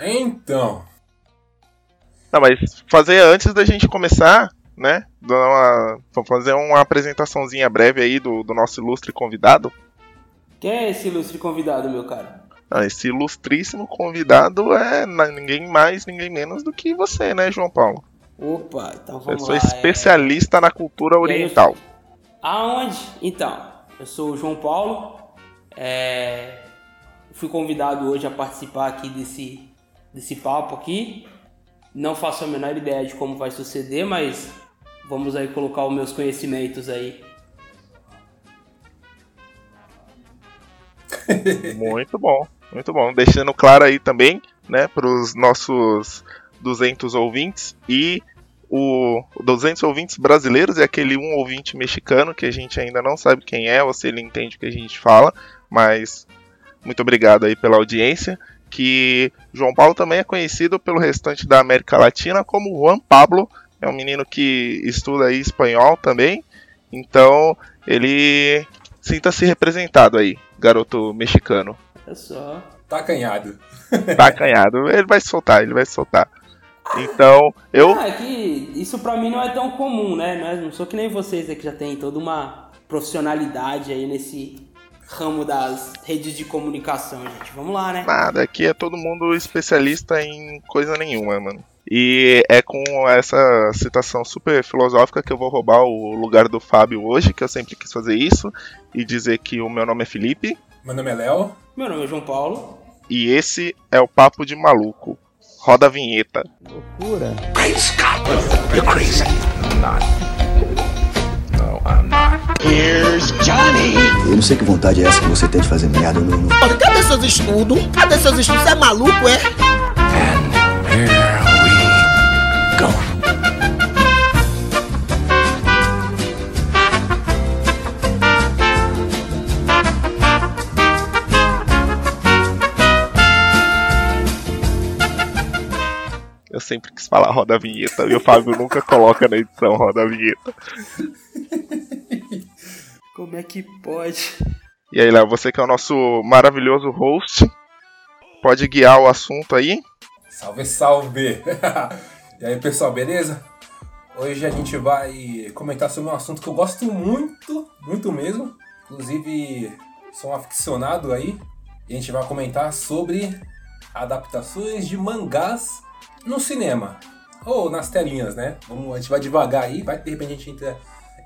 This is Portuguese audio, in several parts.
Então. Não, mas fazer antes da gente começar, né? Uma, fazer uma apresentaçãozinha breve aí do, do nosso ilustre convidado. Quem é esse ilustre convidado, meu cara? Ah, esse ilustríssimo convidado é ninguém mais, ninguém menos do que você, né, João Paulo? Opa, então vamos eu sou lá. especialista é... na cultura oriental. Aonde? Então, eu sou o João Paulo. É... Fui convidado hoje a participar aqui desse, desse papo aqui. Não faço a menor ideia de como vai suceder, mas vamos aí colocar os meus conhecimentos aí. Muito bom, muito bom. Deixando claro aí também, né, para os nossos 200 ouvintes e o 200 ouvintes brasileiros e aquele um ouvinte mexicano que a gente ainda não sabe quem é ou se ele entende o que a gente fala, mas muito obrigado aí pela audiência. Que João Paulo também é conhecido pelo restante da América Latina como Juan Pablo, é um menino que estuda aí espanhol também, então ele sinta-se representado aí, garoto mexicano. É só. Tá acanhado. Tá acanhado. Ele vai soltar, ele vai soltar. Então, eu. Ah, é que isso pra mim não é tão comum, né? Não sou que nem vocês aí que já tem toda uma profissionalidade aí nesse ramo das redes de comunicação, gente. Vamos lá, né? Nada, aqui é todo mundo especialista em coisa nenhuma, mano. E é com essa citação super filosófica que eu vou roubar o lugar do Fábio hoje, que eu sempre quis fazer isso, e dizer que o meu nome é Felipe. Meu nome é Léo. Meu nome é João Paulo. E esse é o Papo de Maluco. Roda a vinheta. Loucura. Great Scott, you're crazy. I'm not. No, I'm not. Here's Johnny. Eu não sei que vontade é essa que você tem de fazer merda, não. não. Cadê seus estudos? Cadê seus estudos? Você é maluco, é? And here we go. Sempre quis falar roda a vinheta e o Fábio nunca coloca na edição roda a vinheta. Como é que pode? E aí, Léo, você que é o nosso maravilhoso host, pode guiar o assunto aí? Salve, salve! e aí, pessoal, beleza? Hoje a gente vai comentar sobre um assunto que eu gosto muito, muito mesmo. Inclusive, sou um aficionado aí. E a gente vai comentar sobre adaptações de mangás no cinema. Ou nas telinhas, né? Vamos, a gente vai devagar aí, vai de repente a gente entra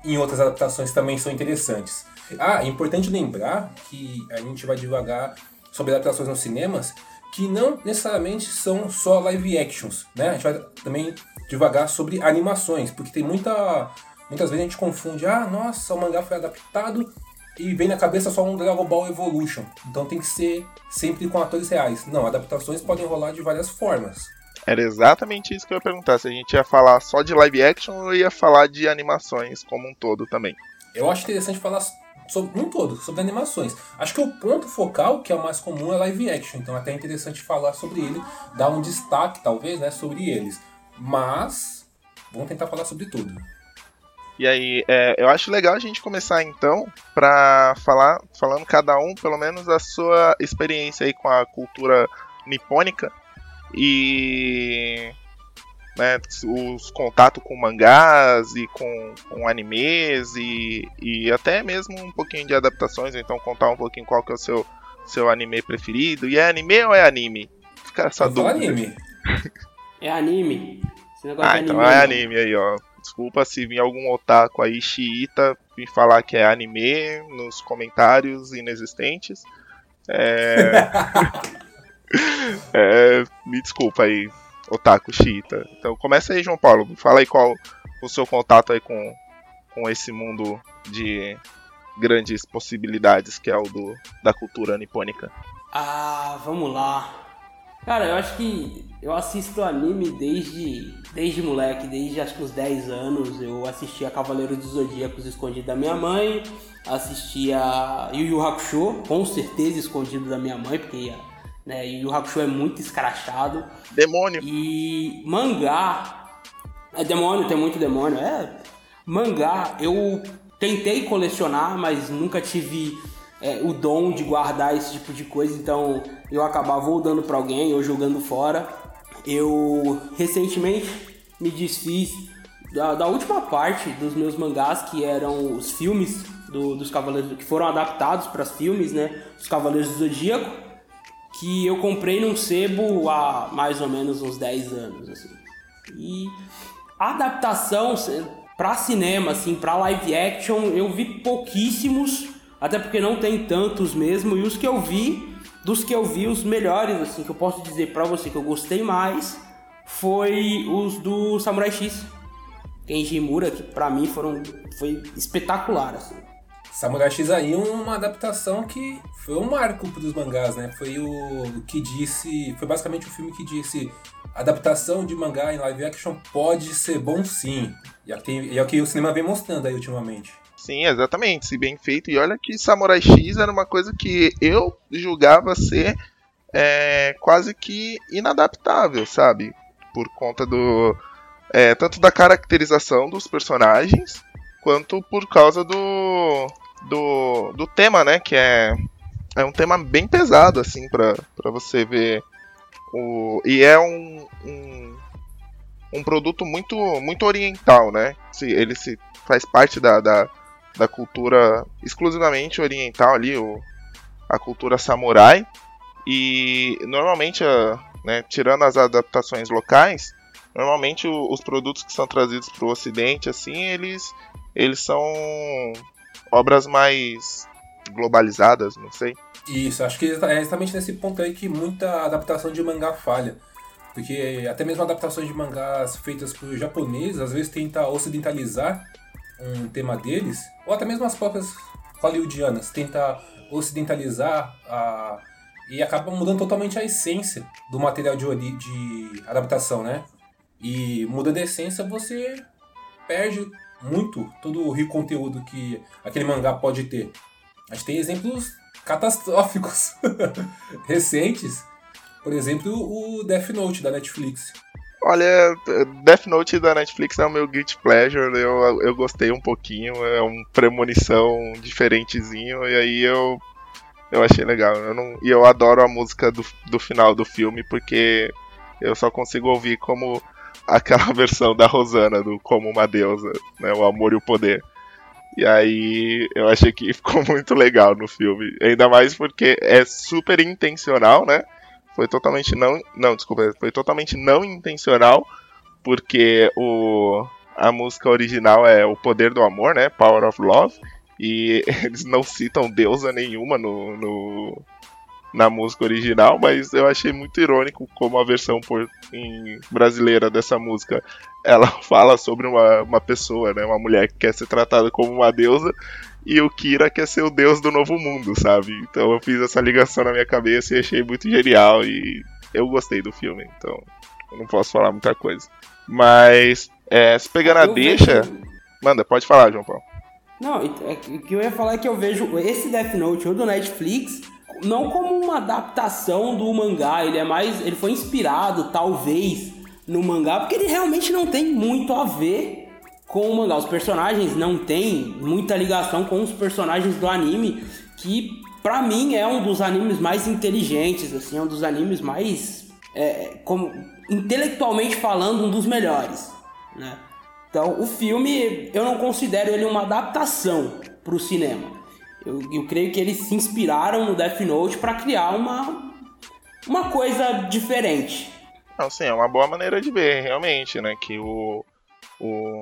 em outras adaptações que também são interessantes. Ah, é importante lembrar que a gente vai devagar sobre adaptações nos cinemas que não necessariamente são só live actions, né? A gente vai também devagar sobre animações, porque tem muita muitas vezes a gente confunde, ah, nossa, o mangá foi adaptado e vem na cabeça só um Dragon Ball Evolution. Então tem que ser sempre com atores reais. Não, adaptações podem rolar de várias formas. Era exatamente isso que eu ia perguntar, se a gente ia falar só de live action ou ia falar de animações como um todo também. Eu acho interessante falar sobre um todo, sobre animações. Acho que o ponto focal, que é o mais comum, é live action, então é até interessante falar sobre ele, dar um destaque, talvez, né, sobre eles. Mas, vamos tentar falar sobre tudo. E aí, é, eu acho legal a gente começar então para falar, falando cada um, pelo menos, a sua experiência aí com a cultura nipônica e né, os contatos com mangás e com, com animes e, e até mesmo um pouquinho de adaptações, então contar um pouquinho qual que é o seu, seu anime preferido. E é anime ou é anime? Fica essa dúvida. anime. É anime. ah, é então anime, é anime aí, ó. Desculpa se vir algum otaku aí xiita me falar que é anime nos comentários inexistentes. É... é, me desculpa aí, Otaku Xiita. Então começa aí, João Paulo. Fala aí qual o seu contato aí com, com esse mundo de grandes possibilidades que é o do, da cultura nipônica. Ah, vamos lá. Cara, eu acho que eu assisto anime desde, desde moleque, desde acho que os 10 anos. Eu assistia Cavaleiros dos Zodíacos escondido da minha mãe, assistia Yu Yu Hakusho, com certeza escondido da minha mãe, porque né? E o Hakusho é muito escrachado. Demônio. E mangá. É demônio, tem muito demônio. É. Mangá, eu tentei colecionar, mas nunca tive é, o dom de guardar esse tipo de coisa, então eu acabava ou dando para alguém ou jogando fora. Eu recentemente me desfiz da, da, última parte dos meus mangás, que eram os filmes do, dos Cavaleiros, que foram adaptados para os filmes, né? Os Cavaleiros do Zodíaco, que eu comprei num sebo há mais ou menos uns 10 anos, assim. E a adaptação para cinema, assim, para live action, eu vi pouquíssimos até porque não tem tantos mesmo, e os que eu vi, dos que eu vi, os melhores, assim, que eu posso dizer para você que eu gostei mais, foi os do Samurai X. Kenji Mura, que pra mim foram, foi espetacular, assim. Samurai X aí uma adaptação que foi um marco dos mangás, né? Foi o que disse, foi basicamente o filme que disse adaptação de mangá em live action pode ser bom sim. E é o que o cinema vem mostrando aí ultimamente. Sim, exatamente, se bem feito. E olha que Samurai X era uma coisa que eu julgava ser é, quase que inadaptável, sabe? Por conta do. É, tanto da caracterização dos personagens, quanto por causa do. Do, do tema, né? Que é, é um tema bem pesado, assim, pra, você ver. O, e é um, um, um produto muito, muito oriental, né? Se, ele se faz parte da, da da cultura exclusivamente oriental ali, o, a cultura samurai. E normalmente, né, tirando as adaptações locais, normalmente os produtos que são trazidos para o Ocidente, assim, eles, eles são obras mais globalizadas, não sei. Isso, acho que é exatamente nesse ponto aí que muita adaptação de mangá falha. Porque até mesmo adaptações de mangás feitas por japoneses, às vezes tenta ocidentalizar um tema deles, ou até mesmo as próprias hollywoodianas, tenta ocidentalizar a, e acaba mudando totalmente a essência do material de, de adaptação, né? E mudando a essência, você perde muito todo o rico conteúdo que aquele mangá pode ter. A gente tem exemplos catastróficos recentes. Por exemplo, o Death Note da Netflix. Olha, Death Note da Netflix é o meu guilty pleasure, eu, eu gostei um pouquinho, é um premonição diferentezinho, e aí eu, eu achei legal. Eu não, e eu adoro a música do, do final do filme, porque eu só consigo ouvir como aquela versão da Rosana, do Como uma Deusa, né, o amor e o poder. E aí eu achei que ficou muito legal no filme, ainda mais porque é super intencional, né? Foi totalmente não. Não, desculpa, foi totalmente não intencional, porque o, a música original é O Poder do Amor, né? Power of Love. E eles não citam deusa nenhuma no, no, na música original, mas eu achei muito irônico como a versão por, em, brasileira dessa música ela fala sobre uma, uma pessoa, né, uma mulher que quer ser tratada como uma deusa e o Kira quer ser o deus do novo mundo, sabe? Então eu fiz essa ligação na minha cabeça e achei muito genial e eu gostei do filme, então eu não posso falar muita coisa. Mas, é, se pegando a deixa. Vejo... Manda, pode falar, João Paulo. Não, é, o que eu ia falar é que eu vejo esse Death Note, ou do Netflix, não como uma adaptação do mangá, ele é mais. Ele foi inspirado, talvez, no mangá, porque ele realmente não tem muito a ver com o mangá. Os personagens não têm muita ligação com os personagens do anime, que para mim é um dos animes mais inteligentes, assim, é um dos animes mais, é, como, intelectualmente falando, um dos melhores, né? Então, o filme, eu não considero ele uma adaptação para o cinema. Eu, eu creio que eles se inspiraram no Death Note para criar uma, uma coisa diferente. Não, sim, é uma boa maneira de ver, realmente, né? Que o, o,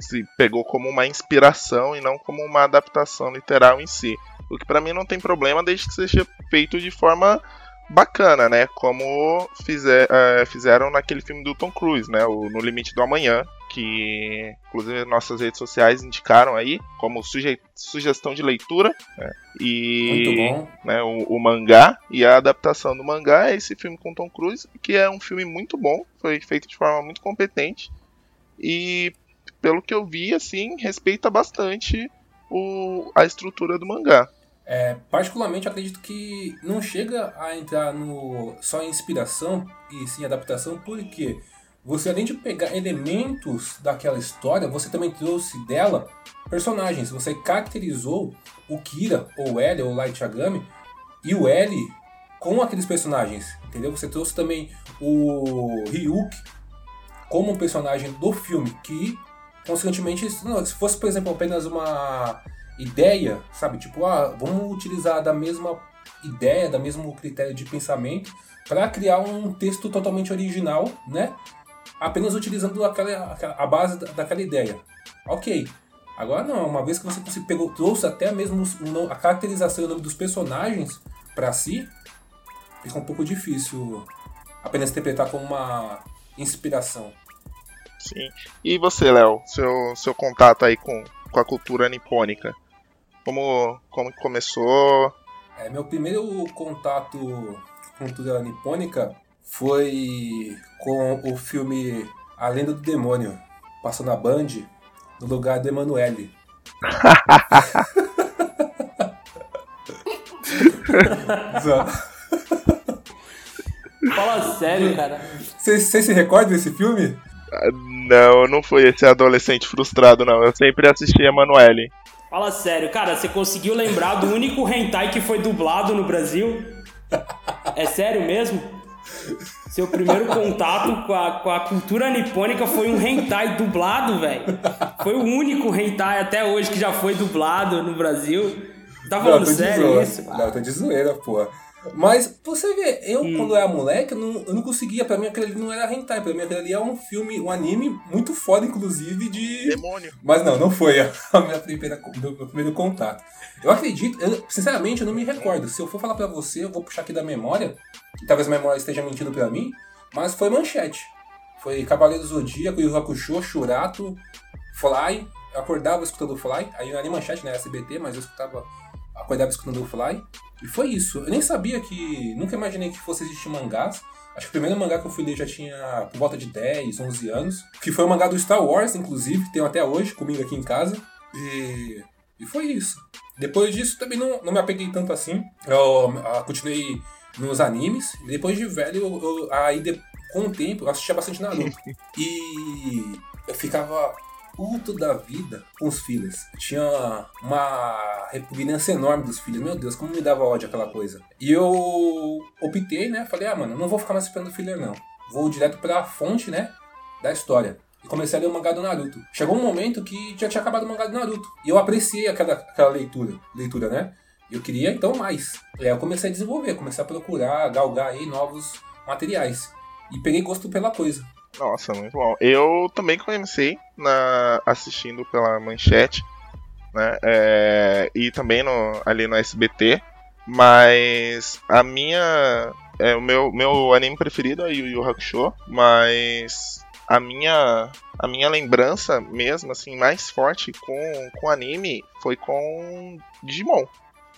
se pegou como uma inspiração e não como uma adaptação literal em si. O que para mim não tem problema desde que seja feito de forma bacana, né? Como fizer, uh, fizeram naquele filme do Tom Cruise, né? O No Limite do Amanhã, que inclusive nossas redes sociais indicaram aí como suge sugestão de leitura. Né? E né, o, o, mangá e a adaptação do mangá é esse filme com Tom Cruise, que é um filme muito bom, foi feito de forma muito competente. E pelo que eu vi, assim, respeita bastante o, a estrutura do mangá. É, particularmente acredito que não chega a entrar no só em inspiração e sim adaptação, porque você além de pegar elementos daquela história, você também trouxe dela personagens. Você caracterizou o Kira, ou L, ou Light Yagami, e o L com aqueles personagens, entendeu? Você trouxe também o Ryuk como um personagem do filme, que, consequentemente, se fosse, por exemplo, apenas uma ideia, sabe? Tipo, ah, vamos utilizar da mesma ideia, da mesmo critério de pensamento para criar um texto totalmente original, né? Apenas utilizando aquela, a base daquela ideia. Ok. Agora não, uma vez que você pegou, trouxe até mesmo a caracterização e o nome dos personagens para si, fica um pouco difícil apenas interpretar como uma inspiração. Sim. E você, Léo, seu, seu contato aí com, com a cultura nipônica? Como, como começou? É, meu primeiro contato com cultura nipônica foi com o filme A Lenda do Demônio, passou na Band, no lugar do Emanuele. Fala sério, cara. Você se recorda desse filme? Não, não fui esse adolescente frustrado, não. Eu sempre assisti Emanuele. Fala sério, cara, você conseguiu lembrar do único hentai que foi dublado no Brasil? É sério mesmo? Seu primeiro contato com a, com a cultura nipônica foi um hentai dublado, velho. Foi o único hentai até hoje que já foi dublado no Brasil. Tá falando não, sério isso? Não, tô de zoeira, porra. Mas você vê, eu hum. quando era moleque, eu não, eu não conseguia, pra mim aquele ali não era hentai, pra mim aquele ali é um filme, um anime muito foda, inclusive, de. Demônio. Mas não, não foi a minha primeira, meu, meu primeiro contato. Eu acredito, eu, sinceramente, eu não me recordo. Se eu for falar pra você, eu vou puxar aqui da memória, e talvez a memória esteja mentindo pra mim, mas foi manchete. Foi Cavaleiro Zodíaco, Yu Hakusho, Shurato, Fly. Eu acordava escutando Fly, aí não era nem manchete, né? SBT, mas eu escutava, acordava escutando Fly. E foi isso. Eu nem sabia que. Nunca imaginei que fosse existir mangás. Acho que o primeiro mangá que eu fui ler já tinha por volta de 10, 11 anos. Que foi o mangá do Star Wars, inclusive, tem até hoje comigo aqui em casa. E, e foi isso. Depois disso também não, não me apeguei tanto assim. Eu, eu continuei nos animes. Depois de velho, eu, eu, aí de, com o tempo, eu assistia bastante Naruto. e eu ficava puto da vida com os fillers. Tinha uma repugnância enorme dos filhos. Meu Deus, como me dava ódio aquela coisa. E eu optei, né? Falei, ah, mano, não vou ficar mais esperando filler, não. Vou direto pra fonte, né? Da história. E comecei a ler o mangá do Naruto. Chegou um momento que já tinha acabado o mangá do Naruto. E eu apreciei aquela, aquela leitura, leitura, né? Eu queria então mais. E aí eu comecei a desenvolver, comecei a procurar, galgar aí novos materiais. E peguei gosto pela coisa. Nossa, muito bom. Eu também comecei na, assistindo pela manchete, né? É, e também no, ali no SBT. Mas a minha. É, o meu, meu anime preferido é Yu Yu Hakusho, mas a minha a minha lembrança mesmo assim mais forte com com anime foi com Digimon,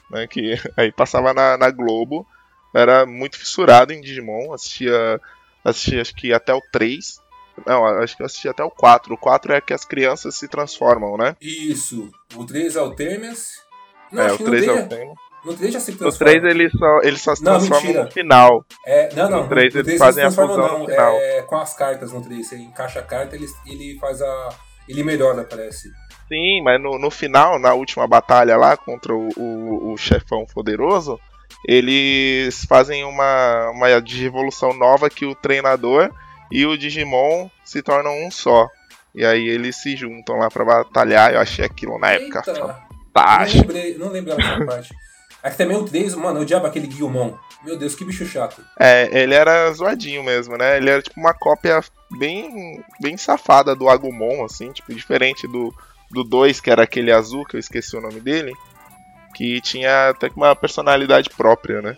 né, que aí passava na, na Globo, era muito fissurado em Digimon, assistia assisti acho que até o 3. Não, acho que eu assisti até o 4. O 4 é que as crianças se transformam, né? Isso. O 3 é o Temes. Não, é, o 3 é o Temes. No 3 já se transforma. No 3 ele só, ele só se não, transforma mentira. no final. É, não, não. No 3 eles fazem a fusão no final. É com as cartas no 3. Você encaixa a carta ele, ele faz a. Ele melhora, parece. Sim, mas no, no final, na última batalha lá contra o, o, o chefão poderoso, eles fazem uma, uma revolução nova que o treinador e o Digimon se tornam um só. E aí eles se juntam lá para batalhar. Eu achei aquilo na Eita, época fantástico. Não, lembrei, não lembrava dessa parte. Aqui também o 3, mano, eu odiava aquele Guilmon. Meu Deus, que bicho chato. É, ele era zoadinho mesmo, né? Ele era tipo uma cópia bem, bem safada do Agumon, assim, tipo, diferente do, do 2, que era aquele azul, que eu esqueci o nome dele que tinha até uma personalidade própria, né?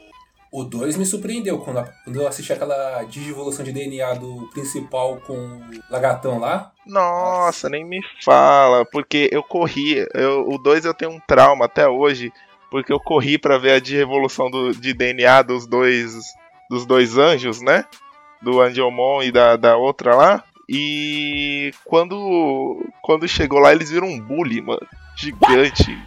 O 2 me surpreendeu quando, quando eu assisti aquela digivolução de DNA do principal com o lagartão lá. Nossa, Nossa. nem me fala, porque eu corri, eu, o 2 eu tenho um trauma até hoje, porque eu corri para ver a digivolução do, de DNA dos dois dos dois anjos, né? Do Angelmon e da, da outra lá. E quando quando chegou lá, eles viram um bully, mano, gigante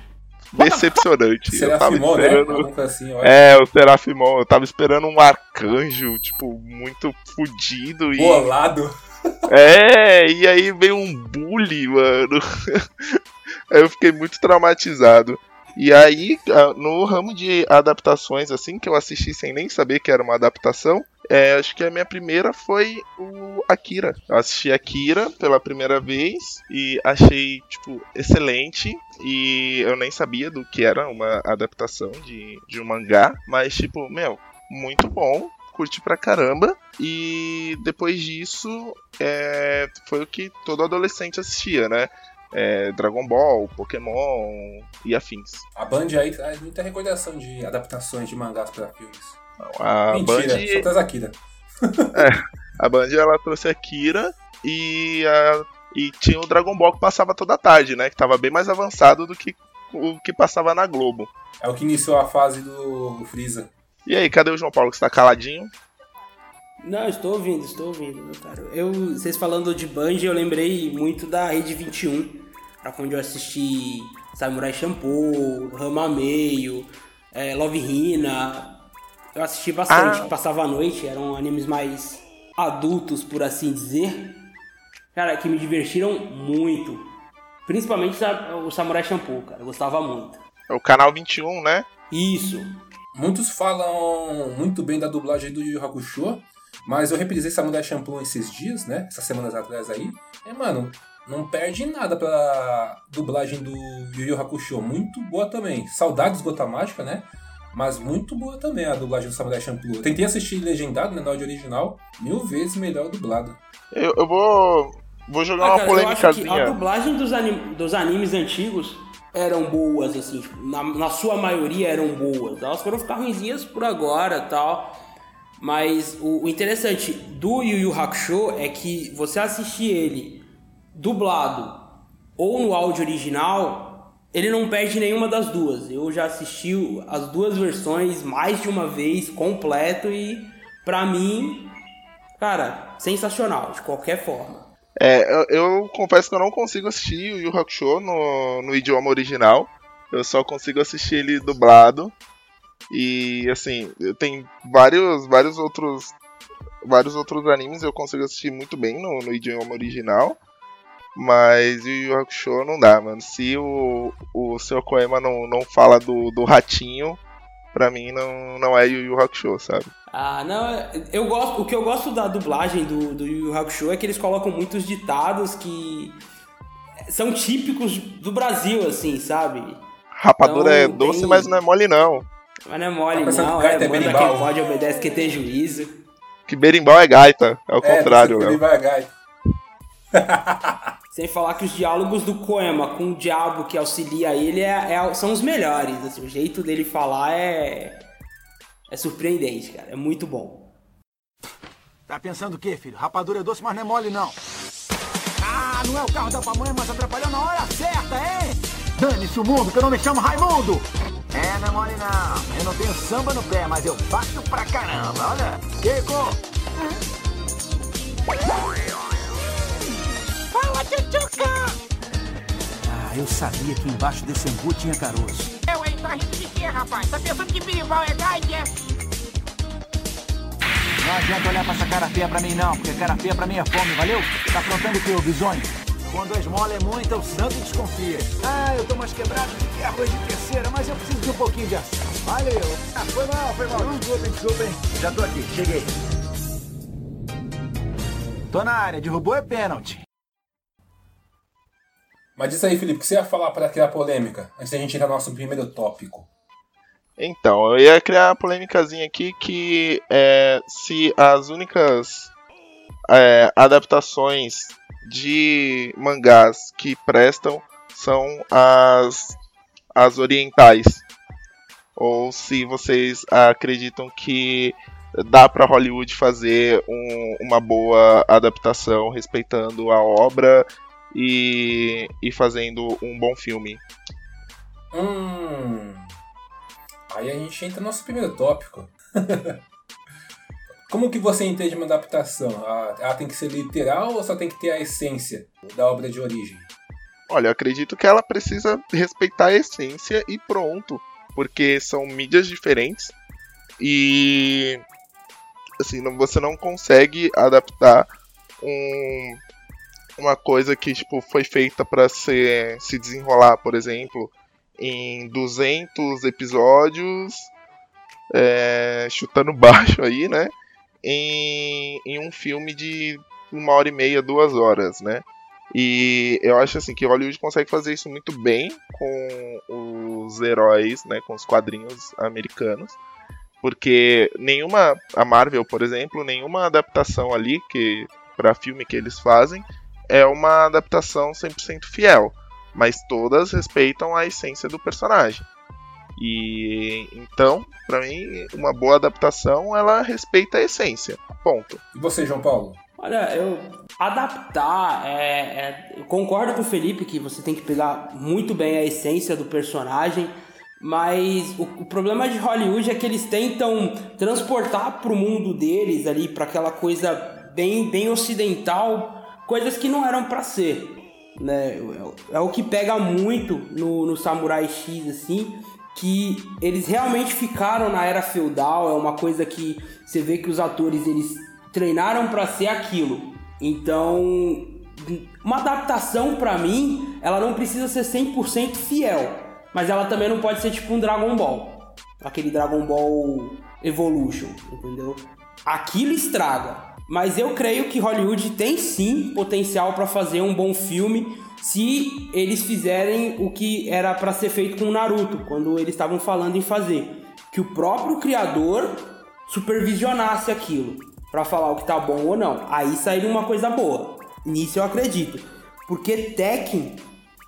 decepcionante. Serafimon, né? esperando... né? Assim, é, o Serafimon. Eu tava esperando um arcanjo, tipo, muito fudido e. Bolado. É, e aí veio um bully, mano. Aí eu fiquei muito traumatizado. E aí, ah, no ramo de adaptações, assim, que eu assisti sem nem saber que era uma adaptação, é, acho que a minha primeira foi o Akira. Eu assisti Akira pela primeira vez e achei, tipo, excelente. E eu nem sabia do que era uma adaptação de, de um mangá, mas, tipo, meu, muito bom. Curti pra caramba. E depois disso, é, foi o que todo adolescente assistia, né? É, Dragon Ball, Pokémon e afins. A Band aí traz muita recordação de adaptações de mangás pra filmes. A Mentira, Band, só traz Akira. a Band ela trouxe Akira e, a, e tinha o Dragon Ball que passava toda tarde, né? Que tava bem mais avançado do que o que passava na Globo. É o que iniciou a fase do Freeza. E aí, cadê o João Paulo que está caladinho? Não, estou ouvindo, estou ouvindo, meu caro. Eu, vocês falando de Band, eu lembrei muito da Rede 21, pra onde eu assisti Samurai Champloo, Rama Meio, é, Love Hina. Eu assisti bastante, Ah. passava à noite, eram animes mais adultos, por assim dizer. Cara, que me divertiram muito. Principalmente o Samurai Champloo, cara, eu gostava muito. É o canal 21, né? Isso. Muitos falam muito bem da dublagem do Yu Yu Hakusho, mas eu reprisei Samurai Champloo esses dias, né? Essas semanas atrás aí. E, mano, não perde nada pra dublagem do Yu Yu Hakusho. Muito boa também. Saudades Gota Mágica, né? Mas muito boa também a dublagem do Samurai Champloo. Eu tentei assistir legendado, né? Na áudio original. Mil vezes melhor dublado. Eu, eu vou. Vou jogar Ah, uma cara, eu acho que a dublagem dos, anim- dos animes antigos eram boas, assim, na, na sua maioria eram boas. Elas foram ficar ruinzinhas por agora tal. Mas o, o interessante do Yu Yu Hakusho é que você assistir ele dublado ou no áudio original, ele não perde nenhuma das duas. Eu já assisti as duas versões mais de uma vez, completo, e pra mim, cara, sensacional, de qualquer forma. É, eu, eu confesso que eu não consigo assistir o Yu Hakusho no, no idioma original. Eu só consigo assistir ele dublado. E assim, tenho vários, vários outros. Vários outros animes eu consigo assistir muito bem no, no idioma original. Mas o Yu Yu Hakusho não dá, mano. Se o, o Sr. Koema não, não fala do, do ratinho, pra mim não, não é Yu Yu Hakusho, sabe? Ah, não, eu gosto, o que eu gosto da dublagem do, do Yu Yu Hakusho é que eles colocam muitos ditados que são típicos do Brasil, assim, sabe? Rapadura Então, é doce, tem- mas não é mole não. Mas não é mole, Tá não, que é, gaita é manda berimbau? quem pode, obedece quem tem juízo. Que berimbau é gaita, é o contrário, ele Léo. vai gai. Sem falar que os diálogos do Koema com o diabo que auxilia ele é- é- são os melhores, assim, o jeito dele falar é... É surpreendente, cara, é muito bom. Tá pensando o quê, filho? Rapadura é doce, mas não é mole, não. Ah, não é o carro da pamonha, mas atrapalhou na hora certa, hein? Dane-se o mundo, que eu não me chamo Raimundo! É, não é mole, não. Eu não tenho samba no pé, mas eu bato pra caramba, olha. Kiko! Fala, tchutchuca! Ah, eu sabia que embaixo desse angu tinha caroço. Eu, hein? Tá rindo de quê, rapaz? Tá pensando que berimbau é gaite, é? Não adianta olhar pra essa cara feia pra mim, não, porque cara feia pra mim é fome, valeu? Tá aprontando o que, ô bisonho? Quando a esmola é muita, o santo desconfia. Ah, eu tô mais quebrado do que arroz de terceira, mas eu preciso de um pouquinho de ação. Valeu. Ah, foi mal, foi mal. Desculpem, desculpem. Já tô aqui, cheguei. Tô na área, derrubou é pênalti. Mas diz aí, Felipe, o que você ia falar para criar polêmica? Antes da gente entrar no nosso primeiro tópico. Então, eu ia criar uma polêmicazinha aqui que é, se as únicas é, adaptações de mangás que prestam são as, as orientais. Ou se vocês acreditam que dá pra Hollywood fazer um- uma boa adaptação respeitando a obra e, e fazendo um bom filme. Hum. Aí a gente entra no nosso primeiro tópico. Como que você entende uma adaptação? Ela tem que ser literal ou só tem que ter a essência da obra de origem? Olha, eu acredito que ela precisa respeitar a essência e pronto. Porque são mídias diferentes e assim, você não consegue adaptar um, uma coisa que tipo foi feita para ser se desenrolar, por exemplo, em 200 episódios, é, chutando baixo aí, né? Em, em um filme de uma hora e meia, duas horas, né? E eu acho assim que Hollywood consegue fazer isso muito bem com os heróis, né, com os quadrinhos americanos, porque nenhuma a Marvel, por exemplo, nenhuma adaptação ali que para filme que eles fazem é uma adaptação 100% fiel, mas todas respeitam a essência do personagem. E então, para mim, uma boa adaptação ela respeita a essência. Ponto. E você, João Paulo? Olha, eu adaptar é, é, eu concordo com o Felipe que você tem que pegar muito bem a essência do personagem, mas o, o problema de Hollywood é que eles tentam transportar para o mundo deles ali para aquela coisa bem bem ocidental, coisas que não eram para ser, né? É, o que pega muito no, no Samurai X assim, que eles realmente ficaram na era feudal, é uma coisa que você vê que os atores eles treinaram para ser aquilo. Então, uma adaptação para mim, ela não precisa ser 100% fiel, mas ela também não pode ser tipo um Dragon Ball, aquele Dragon Ball Evolution, entendeu? Aquilo estraga. Mas eu creio que Hollywood tem sim potencial para fazer um bom filme se eles fizerem o que era para ser feito com Naruto, quando eles estavam falando em fazer, que o próprio criador supervisionasse aquilo para falar o que tá bom ou não. Aí sairia uma coisa boa. Nisso eu acredito. Porque Tekken,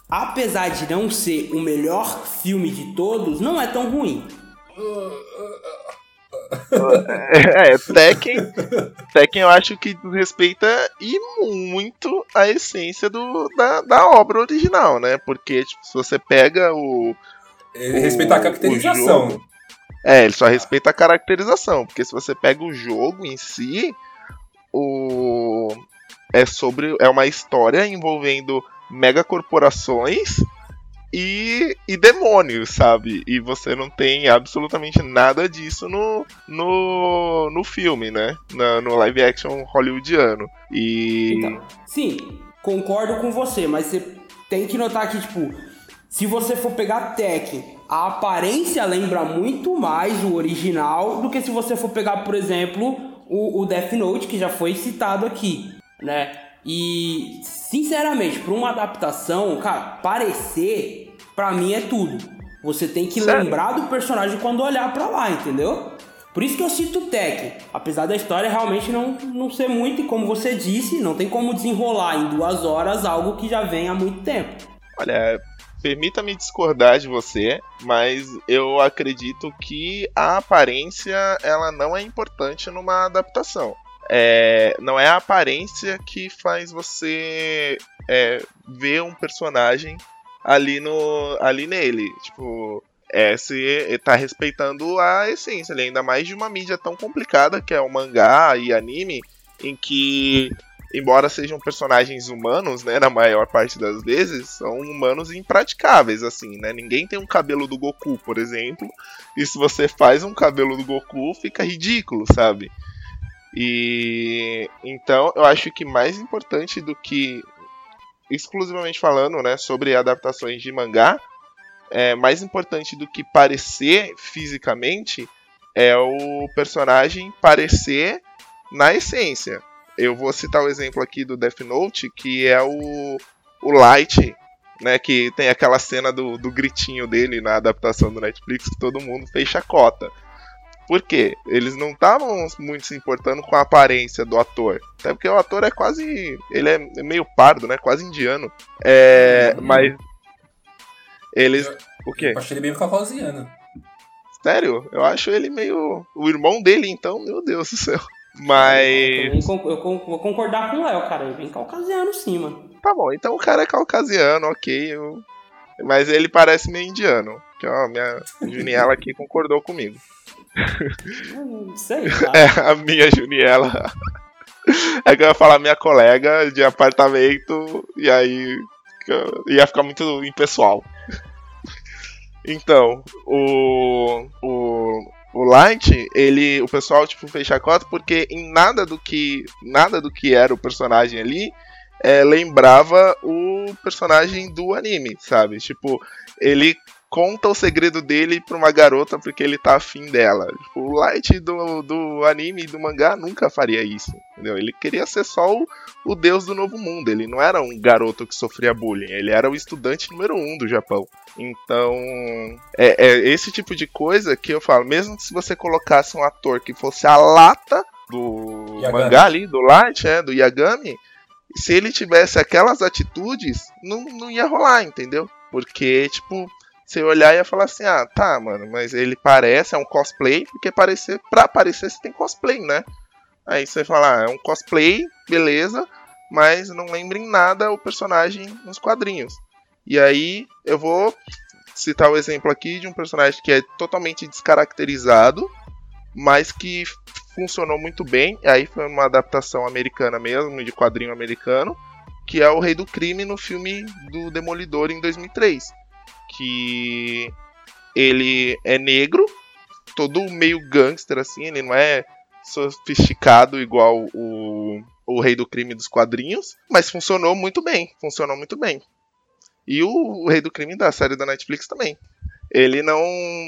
apesar de não ser o melhor filme de todos, não é tão ruim. É, Tekken, Tekken eu acho que respeita e muito a essência do, da, da obra original, né? Porque tipo, se você pega o. Ele o, respeita a caracterização. É, ele só respeita a caracterização, porque se você pega o jogo em si, o é sobre é uma história envolvendo megacorporações e, e demônios, sabe? E você não tem absolutamente nada disso no, no, no filme, né? No live action hollywoodiano. E. Então, sim, concordo com você, mas você tem que notar que, tipo, se você for pegar Tekken a aparência lembra muito mais o original do que se você for pegar, por exemplo, o, o Death Note, que já foi citado aqui, né? E, sinceramente, para uma adaptação, cara, parecer, para mim é tudo. Você tem que Sério? lembrar do personagem quando olhar para lá, entendeu? Por isso que eu cito o Tekken. Apesar da história realmente não, não ser muito, e como você disse, não tem como desenrolar em duas horas algo que já vem há muito tempo. Olha, Permita-me discordar de você, mas eu acredito que a aparência ela não é importante numa adaptação. É, não é a aparência que faz você é, ver um personagem ali no ali nele. Tipo, é, se tá respeitando a essência, ainda mais de uma mídia tão complicada que é o mangá e anime, em que embora sejam personagens humanos, né, na maior parte das vezes, são humanos impraticáveis, assim, né? Ninguém tem um cabelo do Goku, por exemplo, e se você faz um cabelo do Goku, fica ridículo, sabe? E então eu acho que mais importante do que exclusivamente falando, né, sobre adaptações de mangá, é mais importante do que parecer fisicamente é o personagem parecer na essência. Eu vou citar o exemplo aqui do Death Note, que é o, o Light, né? Que tem aquela cena do, do gritinho dele na adaptação do Netflix que todo mundo fez chacota. Por quê? Eles não estavam muito se importando com a aparência do ator. Até porque o ator é quase. Ele é meio pardo, né? Quase indiano. É. Uhum. Mas. Eles. Eu, o quê? Eu achei ele meio caucasiano. Sério? Eu acho ele meio. O irmão dele, então, meu Deus do céu. Mas. Eu, vou concordar com o Léo, cara. Ele vem caucasiano sim, mano. Tá bom, então o cara é caucasiano, ok. Eu... Mas ele parece meio indiano. Que ó, minha Juniela aqui concordou comigo. Não sei. É, a minha Juniela. É que eu ia falar minha colega de apartamento, e aí ia ficar muito impessoal. Então, o, o o Light, ele, o pessoal tipo fez chacota porque em nada do que nada do que era o personagem ali é, lembrava o personagem do anime, sabe? Tipo, ele conta o segredo dele pra uma garota porque ele tá afim dela. Tipo, o Light do, do anime e do mangá nunca faria isso, entendeu? Ele queria ser só o, o deus do novo mundo. Ele não era um garoto que sofria bullying, ele era o estudante número um do Japão. Então, é, é esse tipo de coisa que eu falo, mesmo se você colocasse um ator que fosse a lata do Yagami. mangá ali, do Light, é, do Yagami, se ele tivesse aquelas atitudes, não, não ia rolar, entendeu? Porque, tipo, você olhar e ia falar assim, ah, tá, mano, mas ele parece, é um cosplay, porque parecer, pra aparecer você tem cosplay, né? Aí você fala, ah, é um cosplay, beleza, mas não lembra em nada o personagem nos quadrinhos. E aí eu vou citar o exemplo aqui de um personagem que é totalmente descaracterizado, mas que funcionou muito bem. Aí foi uma adaptação americana mesmo, de quadrinho americano, que é o Rei do Crime no filme do Demolidor em 2003, que ele é negro, todo meio gangster assim, ele não é sofisticado igual o, o Rei do Crime dos quadrinhos, mas funcionou muito bem, funcionou muito bem. E o, o Rei do Crime da série da Netflix também. Ele não,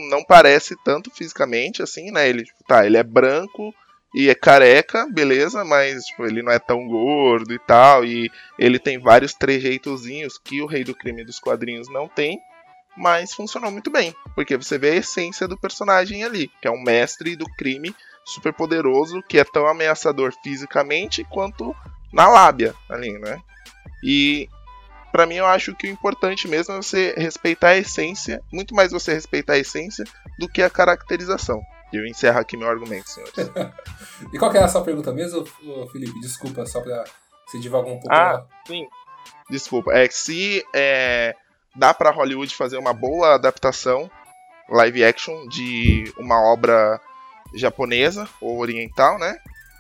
não parece tanto fisicamente assim, né? Ele, tipo, tá, ele é branco e é careca, beleza, mas tipo, ele não é tão gordo e tal. E ele tem vários trejeitozinhos que o Rei do Crime dos quadrinhos não tem. Mas funcionou muito bem, porque você vê a essência do personagem ali, que é um mestre do crime super poderoso, que é tão ameaçador fisicamente quanto na lábia ali, né? E Pra mim eu acho que o importante mesmo é você respeitar a essência, muito mais você respeitar a essência do que a caracterização. E eu encerro aqui meu argumento, senhores. E qual que é a sua pergunta mesmo, Felipe? Desculpa, só pra se divagar um pouco. Ah, sim. Desculpa. É que se é, dá pra Hollywood fazer uma boa adaptação live action de uma obra japonesa ou oriental, né?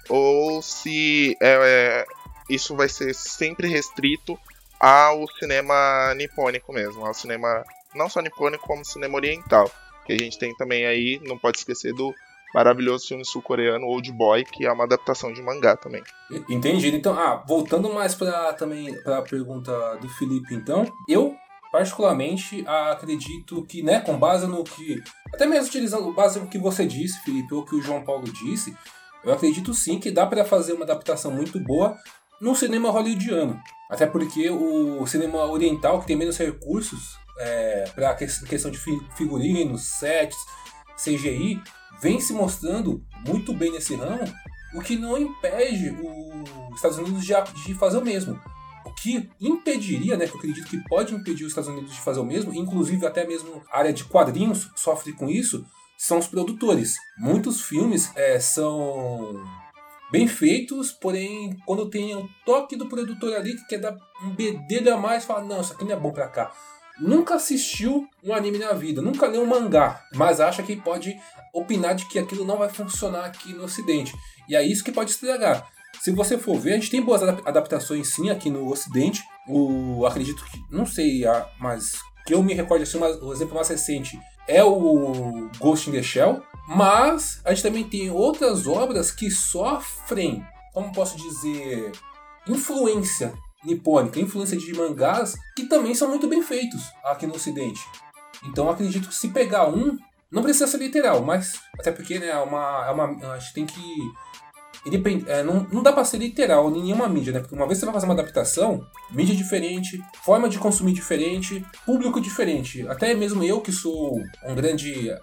Ou se é, é, isso vai ser sempre restrito ao cinema nipônico mesmo, ao cinema não só nipônico como cinema oriental, que a gente tem também aí, não pode esquecer do maravilhoso filme sul-coreano Old Boy, que é uma adaptação de mangá também. Entendido. Então, ah, voltando mais para também para a pergunta do Felipe, então, eu particularmente acredito que, né, com base no que, até mesmo utilizando base no que você disse, Felipe, ou que o João Paulo disse, eu acredito sim que dá para fazer uma adaptação muito boa no cinema hollywoodiano. Até porque o cinema oriental, que tem menos recursos é, para questão de figurinos, sets, CGI, vem se mostrando muito bem nesse ramo, o que não impede os Estados Unidos de, de fazer o mesmo. O que impediria, né, que eu acredito que pode impedir os Estados Unidos de fazer o mesmo, inclusive até mesmo a área de quadrinhos sofre com isso, são os produtores. Muitos filmes é, são bem feitos, porém, quando tem o toque do produtor ali que quer dar um bedelho a mais, fala: não, isso aqui não é bom pra cá. Nunca assistiu um anime na vida, nunca leu um mangá, mas acha que pode opinar de que aquilo não vai funcionar aqui no Ocidente. E é isso que pode estragar. Se você for ver, a gente tem boas adaptações sim aqui no Ocidente. O acredito que, não sei, mas que eu me recordo assim, o exemplo mais recente é o Ghost in the Shell, mas a gente também tem outras obras que sofrem, como posso dizer, influência nipônica, influência de mangás que também são muito bem feitos aqui no Ocidente. Então acredito que se pegar um, não precisa ser literal, mas até porque né, é uma, é uma, a gente tem que Independ... É, não, não dá pra ser literal em nenhuma mídia, né? Porque uma vez você vai fazer uma adaptação, mídia diferente, forma de consumir diferente, público diferente. Até mesmo eu, que sou um grande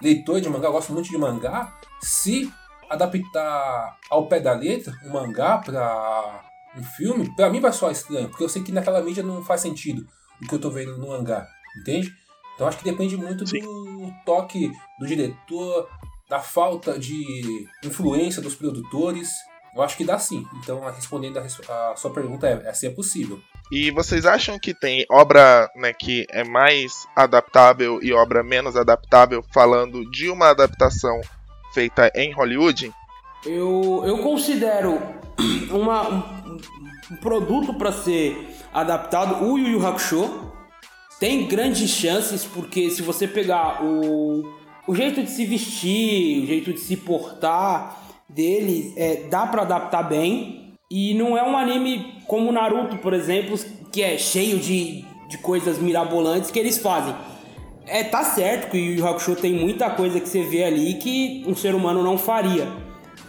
leitor de mangá, gosto muito de mangá, se adaptar ao pé da letra um mangá para um filme, para mim vai soar estranho, porque eu sei que naquela mídia não faz sentido o que eu tô vendo no mangá, entende? Então acho que depende muito Sim. do toque do diretor, da falta de influência dos produtores. Eu acho que dá sim. Então, respondendo a, a sua pergunta, é, é, assim é possível. E vocês acham que tem obra né, que é mais adaptável e obra menos adaptável, falando de uma adaptação feita em Hollywood? Eu, eu considero uma, um, um produto para ser adaptado o Yu Yu Hakusho. Tem grandes chances, porque se você pegar o, o jeito de se vestir, o jeito de se portar dele, é, dá para adaptar bem. E não é um anime como Naruto, por exemplo, que é cheio de, de coisas mirabolantes que eles fazem. É, tá certo que o Yu Hakusho tem muita coisa que você vê ali que um ser humano não faria.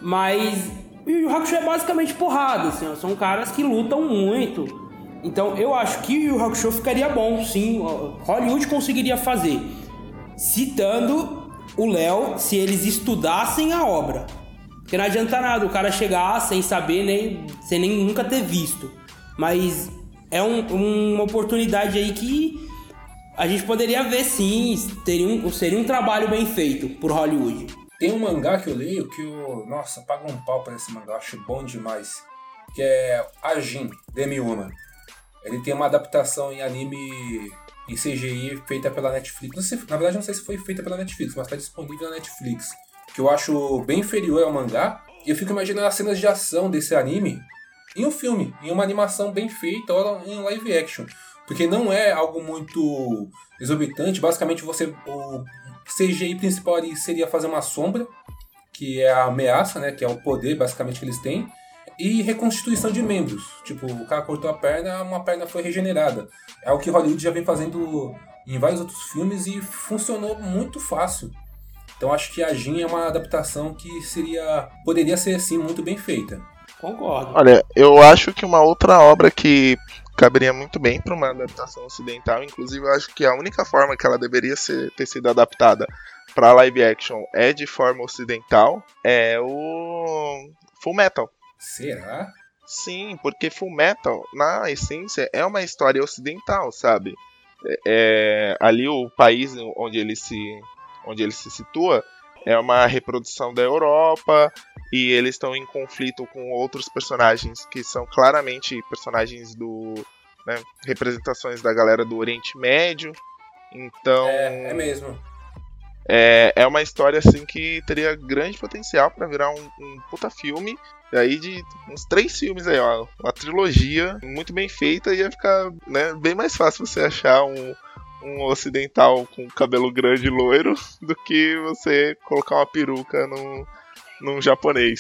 Mas o Yu Hakusho é basicamente porrada, assim, ó, são caras que lutam muito. Então eu acho que o Yu Hakusho ficaria bom, sim. Hollywood conseguiria fazer. Citando o Léo, se eles estudassem a obra. Porque não adianta nada o cara chegar sem saber, nem, sem nem nunca ter visto. Mas é um, uma oportunidade aí que a gente poderia ver sim, teria um, seria um trabalho bem feito por Hollywood. Tem um mangá que eu leio que eu. Nossa, paga um pau pra esse mangá, acho bom demais. Que é Ajin, Demi-Woman. Ele tem uma adaptação em anime em CGI feita pela Netflix. Não sei, na verdade, não sei se foi feita pela Netflix, mas está disponível na Netflix que eu acho bem inferior ao mangá. E eu fico imaginando as cenas de ação desse anime em um filme, em uma animação bem feita ou em live action. Porque não é algo muito exorbitante. Basicamente, você o CGI principal seria fazer uma sombra, que é a ameaça, né? Que é o poder, basicamente, que eles têm. E reconstituição de membros. Tipo, o cara cortou a perna, uma perna foi regenerada. É o que Hollywood já vem fazendo em vários outros filmes e funcionou muito fácil. Então acho que a Jin é uma adaptação que seria poderia ser assim muito bem feita. Concordo. Olha, eu acho que uma outra obra que caberia muito bem para uma adaptação ocidental, inclusive eu acho que a única forma que ela deveria ser, ter sido adaptada para live action é de forma ocidental, é o Full Metal. Será? Sim, porque Full Metal, na essência, é uma história ocidental, sabe? É, é ali o país onde ele se onde ele se situa, é uma reprodução da Europa e eles estão em conflito com outros personagens que são claramente personagens do né, representações da galera do Oriente Médio. Então é, é mesmo. É, é uma história assim que teria grande potencial para virar um, um puta filme. E aí de uns três filmes aí, ó, uma trilogia muito bem feita ia ficar né, bem mais fácil você achar um, um ocidental com cabelo grande e loiro do que você colocar uma peruca num, num japonês.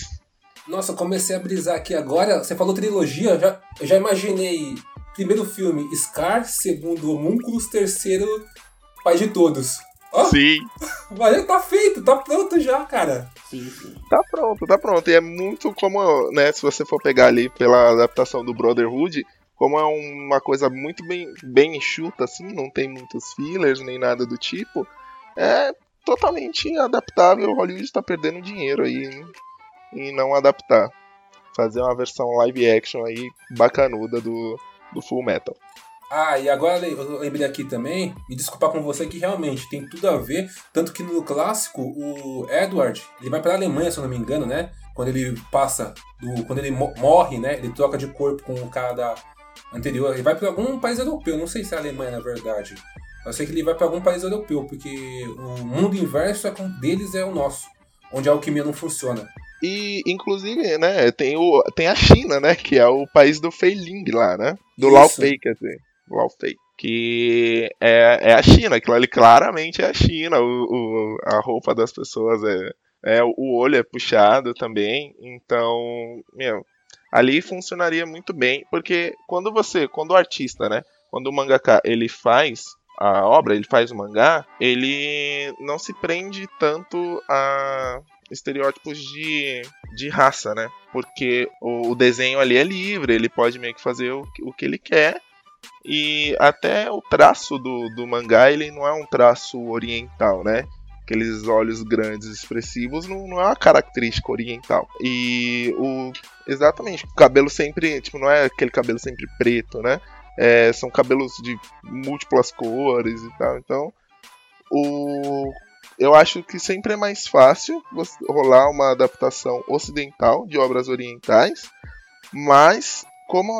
Nossa, comecei a brisar aqui agora. Você falou trilogia, já, eu já imaginei. Primeiro filme, Scar. Segundo, Homúnculos. Terceiro, Pai de Todos. Oh, sim. Mas tá feito, tá pronto já, cara. Sim, sim. Tá pronto, tá pronto. E é muito como, né, se você for pegar ali pela adaptação do Brotherhood, como é uma coisa muito bem, bem enxuta, assim, não tem muitos fillers nem nada do tipo, é totalmente adaptável. Hollywood está perdendo dinheiro aí em não adaptar. Fazer uma versão live action aí bacanuda do, do Full Metal. Ah, e agora eu lembrei aqui também, me desculpar com você que realmente tem tudo a ver, tanto que no clássico o Edward, ele vai para a Alemanha, se eu não me engano, né? Quando ele passa do quando ele morre, né? Ele troca de corpo com o cara da anterior. Ele vai para algum país europeu, não sei se é a Alemanha na verdade. Eu sei que ele vai para algum país europeu, porque o mundo inverso é com deles é o nosso, onde a alquimia não funciona. E, inclusive, né, tem, o, tem a China, né, que é o país do Fei Ling lá, né? Do Lao Fei, quer dizer. Que é, é a China, aquilo ali claramente é a China. O, o, a roupa das pessoas é, é. O olho é puxado também. Então, meu, ali funcionaria muito bem, porque quando você, quando o artista, né, quando o mangaka ele faz a obra, ele faz o mangá, ele não se prende tanto a estereótipos de, de raça, né? Porque o, o desenho ali é livre, ele pode meio que fazer o, o que ele quer. E até o traço do, do mangá, ele não é um traço oriental, né? aqueles olhos grandes expressivos não, não, é uma característica oriental. E o exatamente, o cabelo sempre, tipo, não é aquele cabelo sempre preto, né? É, são cabelos de múltiplas cores e tal. Então, o eu acho que sempre é mais fácil rolar uma adaptação ocidental de obras orientais, mas como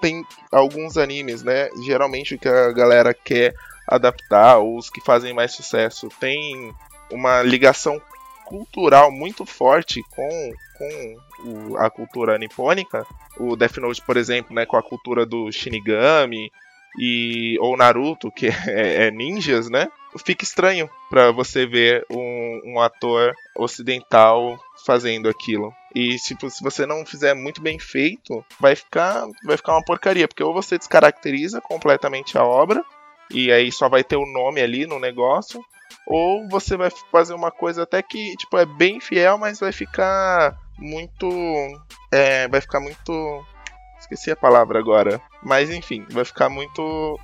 tem alguns animes, né? Geralmente o que a galera quer adaptar, ou os que fazem mais sucesso, tem uma ligação cultural muito forte com, com o, a cultura nipônica. O Death Note, por exemplo, né, com a cultura do Shinigami e ou Naruto, que é, é ninjas, né? Fica estranho para você ver um, um, ator ocidental fazendo aquilo. E tipo, se você não fizer muito bem feito, vai ficar, vai ficar uma porcaria, porque ou você descaracteriza completamente a obra, e aí só vai ter o nome ali no negócio, ou você vai fazer uma coisa até que tipo é bem fiel, mas vai ficar muito, é, vai ficar muito Esqueci a palavra agora. Mas enfim, vai ficar muito.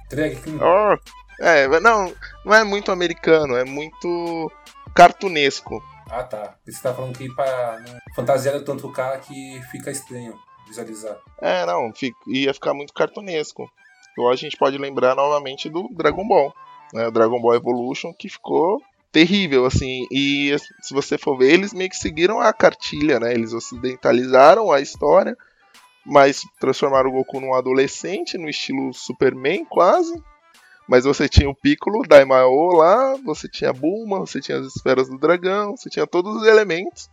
Oh, é, não, não é muito americano, é muito cartunesco. Ah tá. Você tá falando que para fantasiar tanto o cara que fica estranho visualizar. É, não, fica, ia ficar muito cartunesco. Igual a gente pode lembrar novamente do Dragon Ball. Né? O Dragon Ball Evolution que ficou terrível, assim. E se você for ver, eles meio que seguiram a cartilha, né? Eles ocidentalizaram a história mas transformaram o Goku num adolescente, no estilo Superman quase. Mas você tinha o Piccolo, Daimao lá, você tinha a Bulma, você tinha as esferas do dragão, você tinha todos os elementos,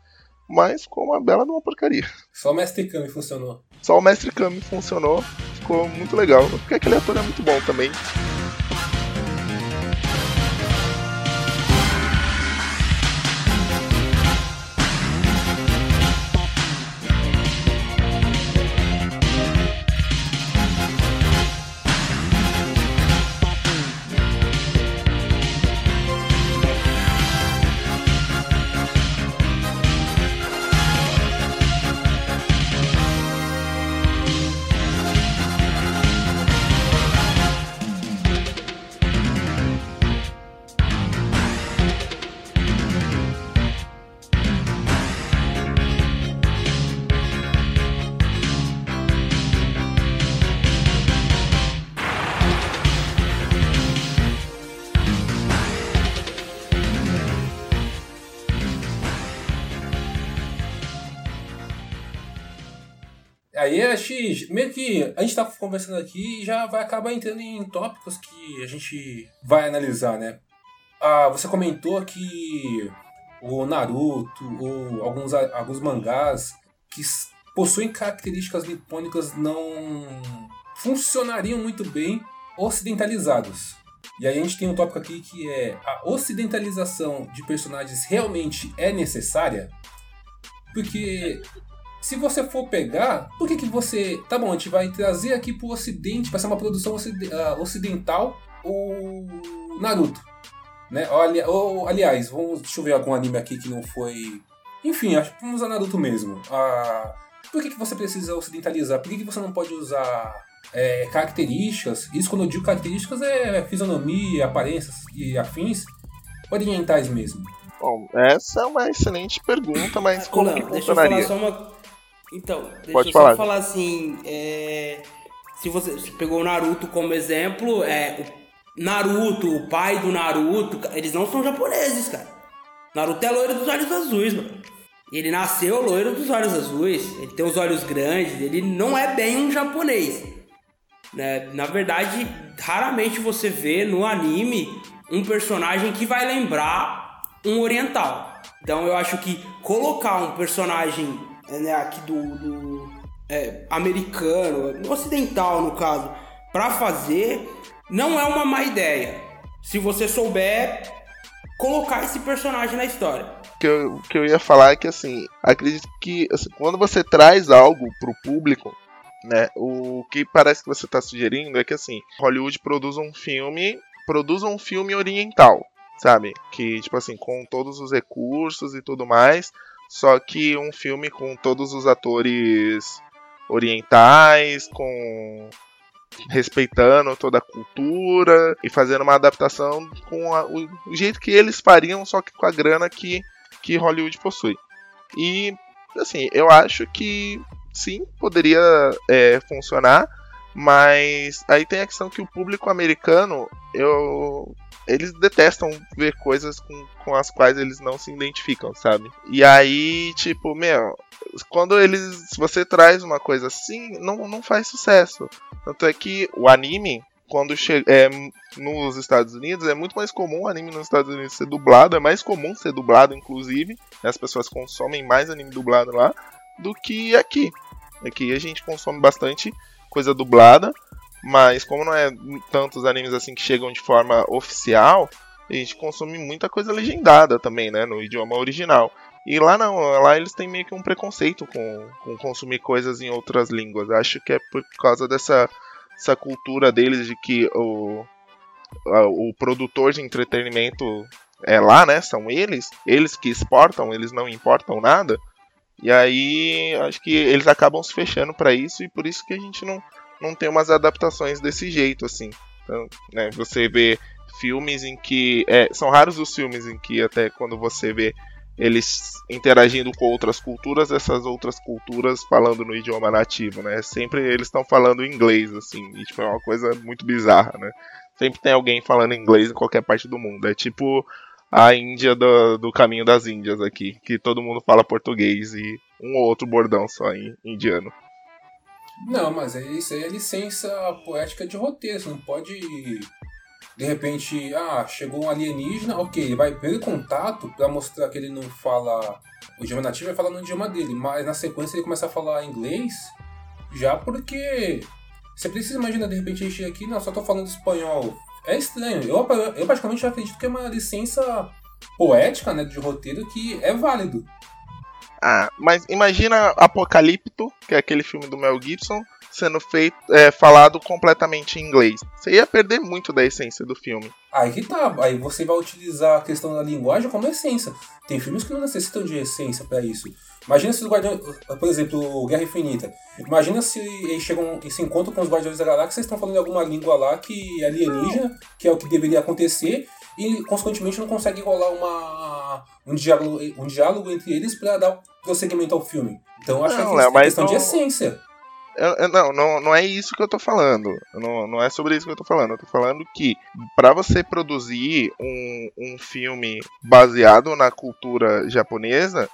mas com uma bela de uma porcaria. Só o Mestre Kami funcionou. Só o Mestre Kami funcionou, ficou muito legal, porque aquele ator é muito bom também. Meio que a gente tá conversando aqui e já vai acabar entrando em tópicos que a gente vai analisar, né? Ah, você comentou que o Naruto ou alguns, alguns mangás que possuem características nipônicas não funcionariam muito bem ocidentalizados. E aí a gente tem um tópico aqui que é a ocidentalização de personagens realmente é necessária? Porque se você for pegar, por que, que você. Tá bom, a gente vai trazer aqui pro ocidente, vai ser uma produção ah, ocidental o Naruto. Né? Olha, ou, aliás, vamos, deixa eu ver algum anime aqui que não foi. Enfim, acho que vamos usar Naruto mesmo. Ah, por que, que você precisa ocidentalizar? Por que, que você não pode usar é, características? Isso quando eu digo características é fisionomia, aparências e afins orientais mesmo. Bom, essa é uma excelente pergunta, mas como não, que funcionaria? Deixa eu falar só uma então, deixa Pode eu falar. só falar assim. É, se você se pegou o Naruto como exemplo, é, o Naruto, o pai do Naruto, eles não são japoneses, cara. Naruto é loiro dos olhos azuis, mano. Ele nasceu loiro dos olhos azuis, ele tem os olhos grandes, ele não é bem um japonês. Né? Na verdade, raramente você vê no anime um personagem que vai lembrar um oriental. Então eu acho que colocar um personagem né, aqui do, do é, americano, ocidental no caso, para fazer, não é uma má ideia. Se você souber colocar esse personagem na história. Que eu, que eu ia falar é que, assim, acredito que assim, quando você traz algo pro público, né, o que parece que você está sugerindo é que, assim, Hollywood produz um filme, produz um filme oriental, sabe? Que, tipo assim, com todos os recursos e tudo mais, só que um filme com todos os atores orientais, com respeitando toda a cultura e fazendo uma adaptação com a, o, jeito que eles fariam, só que com a grana que, que Hollywood possui. E assim, eu acho que sim, poderia é, funcionar, mas aí tem a questão que o público americano, eu eles detestam ver coisas com, com as quais eles não se identificam, sabe? E aí, tipo, meu, quando eles. Se você traz uma coisa assim, não, não faz sucesso. Tanto é que o anime, quando chega. É, nos Estados Unidos, é muito mais comum o anime nos Estados Unidos ser dublado, é mais comum ser dublado, inclusive. As pessoas consomem mais anime dublado lá do que aqui. Aqui a gente consome bastante coisa dublada Mas como não é tantos animes assim que chegam de forma oficial, a gente consome muita coisa legendada também, né? No idioma original. E lá não, lá eles têm meio que um preconceito com, com consumir coisas em outras línguas. Acho que é por causa dessa essa cultura deles de que o, a, o produtor de entretenimento é lá, né? São eles, eles que exportam, eles não importam nada. E aí acho que eles acabam se fechando para isso e por isso que a gente não, não tem umas adaptações desse jeito assim. Então, né, você vê filmes em que é, são raros os filmes em que até quando você vê eles interagindo com outras culturas, essas outras culturas falando no idioma nativo, né? Sempre eles estão falando inglês, assim, e tipo, é uma coisa muito bizarra, né? Sempre tem alguém falando inglês em qualquer parte do mundo. É tipo a Índia do, do caminho das Índias aqui, que todo mundo fala português e um ou outro bordão só em indiano. Não, mas é isso aí é licença poética de roteiro, você não pode de repente, ah, chegou um alienígena, ok, ele vai pelo contato para mostrar que ele não fala o idioma nativo, vai falar no idioma dele, mas na sequência ele começa a falar inglês, já porque você precisa imaginar, de repente ele chega aqui, não, só tô falando espanhol. É estranho, eu, eu praticamente acredito que é uma licença poética, né, de roteiro que é válido. Ah, mas imagina Apocalipto, que é aquele filme do Mel Gibson, sendo feito, é, falado completamente em inglês. Você ia perder muito da essência do filme. Aí que tá, aí você vai utilizar a questão da linguagem como essência. Tem filmes que não necessitam de essência para isso. Imagina se os Guardiões, por exemplo, Guerra Infinita. Imagina se eles chegam e se encontram com os Guardiões da Galáxia, e estão falando alguma língua lá que é alienígena, que é o que deveria acontecer, e consequentemente não consegue rolar uma, um, diálogo, um diálogo entre eles para dar prosseguimento ao filme. Então eu acho não, que é, é questão não... de essência. Eu, eu, não, não, não é isso que eu tô falando. Não, não é sobre isso que eu tô falando. Eu tô falando que para você produzir um, um filme baseado na cultura japonesa,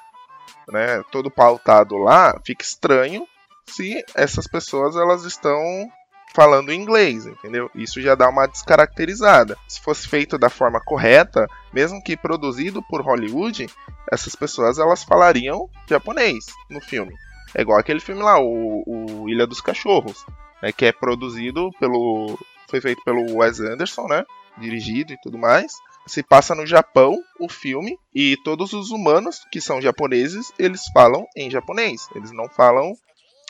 né, todo pautado lá, fica estranho se essas pessoas elas estão falando inglês, entendeu? Isso já dá uma descaracterizada. Se fosse feito da forma correta, mesmo que produzido por Hollywood, essas pessoas elas falariam japonês no filme. É igual aquele filme lá, o, o Ilha dos Cachorros, né, que é produzido pelo. Foi feito pelo Wes Anderson, né? Dirigido e tudo mais. Se passa no Japão o filme e todos os humanos que são japoneses, eles falam em japonês. Eles não falam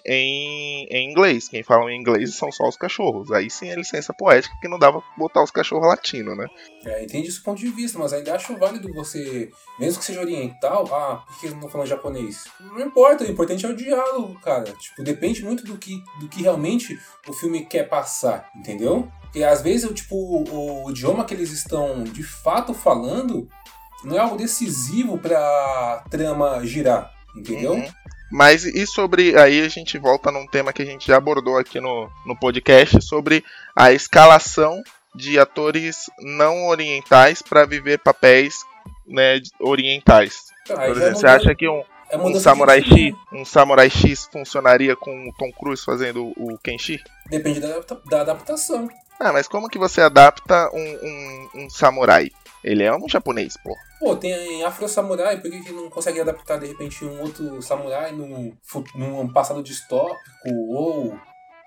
em, em inglês. Quem fala em inglês são só os cachorros. Aí sim é licença poética que não dava pra botar os cachorros latinos, né? É, entendi esse ponto de vista, mas ainda acho válido você, mesmo que seja oriental, ah, por que eles não falam japonês? Não importa, o importante é o diálogo, cara. Tipo, depende muito do que, do que realmente o filme quer passar, entendeu? Porque às vezes, tipo, o, o idioma que eles estão de fato falando não é algo decisivo pra trama girar, entendeu? Uhum. Mas e sobre. Aí a gente volta num tema que a gente já abordou aqui no, no podcast sobre a escalação de atores não orientais para viver papéis né, orientais. Ah, Por exemplo, você acha que um, é um Samurai X, um Samurai X funcionaria com o Tom Cruise fazendo o Kenshi? Depende da, da adaptação. Ah, mas como que você adapta um, um, um samurai? Ele é um japonês, pô. Pô, tem Afro Samurai, por que, que não consegue adaptar de repente um outro samurai num, num passado distópico ou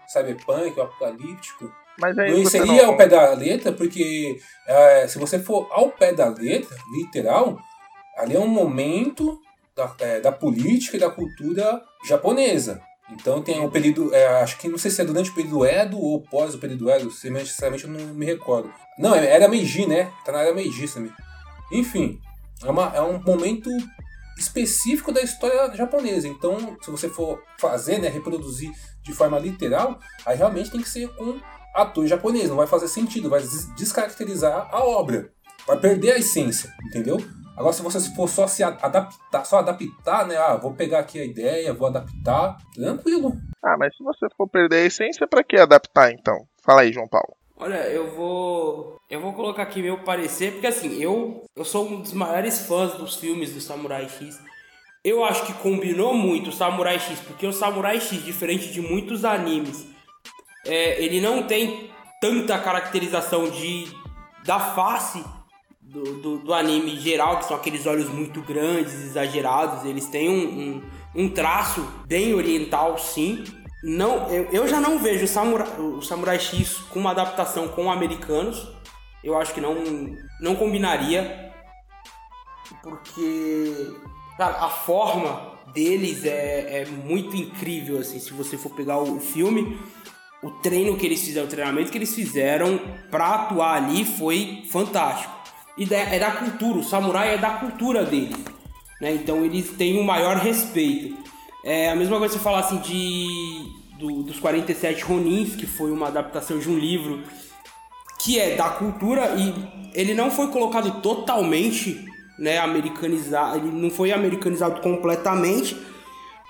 cyberpunk ou apocalíptico? Mas aí não seria não... ao pé da letra, porque é, se você for ao pé da letra, literal, ali é um momento da, é, da política e da cultura japonesa. Então tem o período, é, acho que não sei se é durante o período Edo ou pós o período Edo, sinceramente eu não me recordo. Não, é, era Meiji, né? Tá na era Meiji também. Enfim, é, uma, é um momento específico da história japonesa. Então, se você for fazer, né, reproduzir de forma literal, aí realmente tem que ser um ator japonês. Não vai fazer sentido, vai descaracterizar a obra. Vai perder a essência, entendeu? Agora, se você for só se adaptar, só adaptar, né? Ah, vou pegar aqui a ideia, vou adaptar, tranquilo. Ah, mas se você for perder a essência, para que adaptar então? Fala aí, João Paulo. Olha, eu vou. Eu vou colocar aqui meu parecer, porque assim, eu, eu sou um dos maiores fãs dos filmes do Samurai X. Eu acho que combinou muito o Samurai X, porque o Samurai X, diferente de muitos animes, é, ele não tem tanta caracterização de da face do, do, do, anime geral, que são aqueles olhos muito grandes, exagerados. Eles têm um, um, um traço bem oriental, sim. não, eu, eu já não vejo o Samurai, o Samurai X com uma adaptação com americanos. Eu acho que não, não combinaria. Porque cara, a forma deles é, é muito incrível, assim, se você for pegar o filme, o treino que eles fizeram, o treinamento que eles fizeram para atuar ali foi fantástico. E é da cultura, o samurai é da cultura deles, né? Então eles têm o um maior respeito. É a mesma coisa você falar assim de do, dos 47 Ronins, que foi uma adaptação de um livro que é da cultura e ele não foi colocado totalmente, né, americanizado, ele não foi americanizado completamente,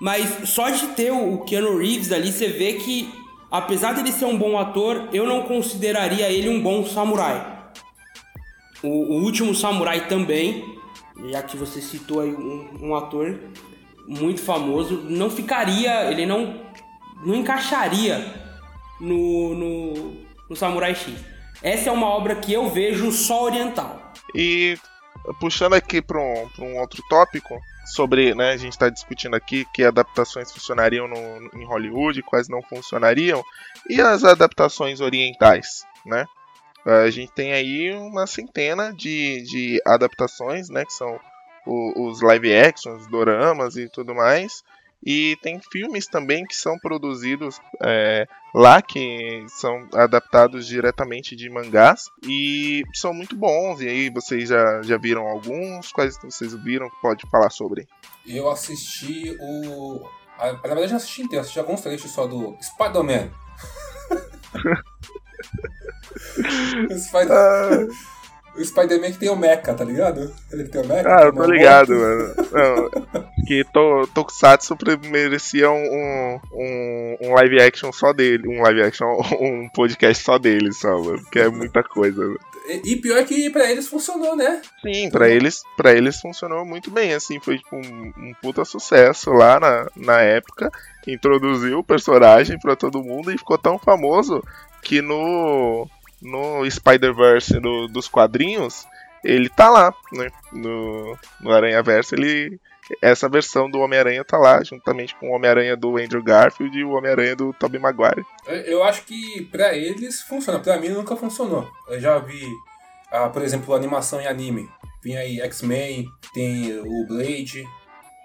mas só de ter o Keanu Reeves ali, você vê que apesar de ele ser um bom ator, eu não consideraria ele um bom samurai. O, o último samurai também, já que você citou aí um, um ator muito famoso, não ficaria, ele não, não encaixaria no, no, no Samurai X. Essa é uma obra que eu vejo só oriental. E puxando aqui para um, um outro tópico, sobre, né, a gente está discutindo aqui que adaptações funcionariam no, em Hollywood, quais não funcionariam, e as adaptações orientais, né? A gente tem aí uma centena de, de adaptações, né, que são os live actions, doramas e tudo mais, e tem filmes também que são produzidos é, lá, que são adaptados diretamente de mangás e são muito bons. E aí vocês já, já viram alguns? Quais vocês viram que pode falar sobre? Eu assisti o. Na verdade, eu não assisti inteiro, assisti alguns trechos só do Spider-Man. Spider... Ah. O Spider-Man que tem o Mecha, tá ligado? Ele tem o Mecha. Ah, eu tô ligado, mano. Não, que to, Tokusatsu merecia um, um, um, live action só dele. Um live action, um podcast só dele, só, mano. Que é muita coisa. E, e pior que pra eles funcionou, né? Sim, pra eles, pra eles funcionou muito bem, assim. Foi tipo um, um puta sucesso lá na, na época. Introduziu o personagem pra todo mundo e ficou tão famoso que no no Spider-Verse do, dos quadrinhos, ele tá lá, né? No, no Aranha-Verso, ele. Essa versão do Homem-Aranha tá lá, juntamente com o Homem-Aranha do Andrew Garfield e o Homem-Aranha do Tobey Maguire. Eu acho que pra eles funciona, pra mim nunca funcionou. Eu já vi, ah, por exemplo, animação em anime. Vinha aí X-Men, tem o Blade,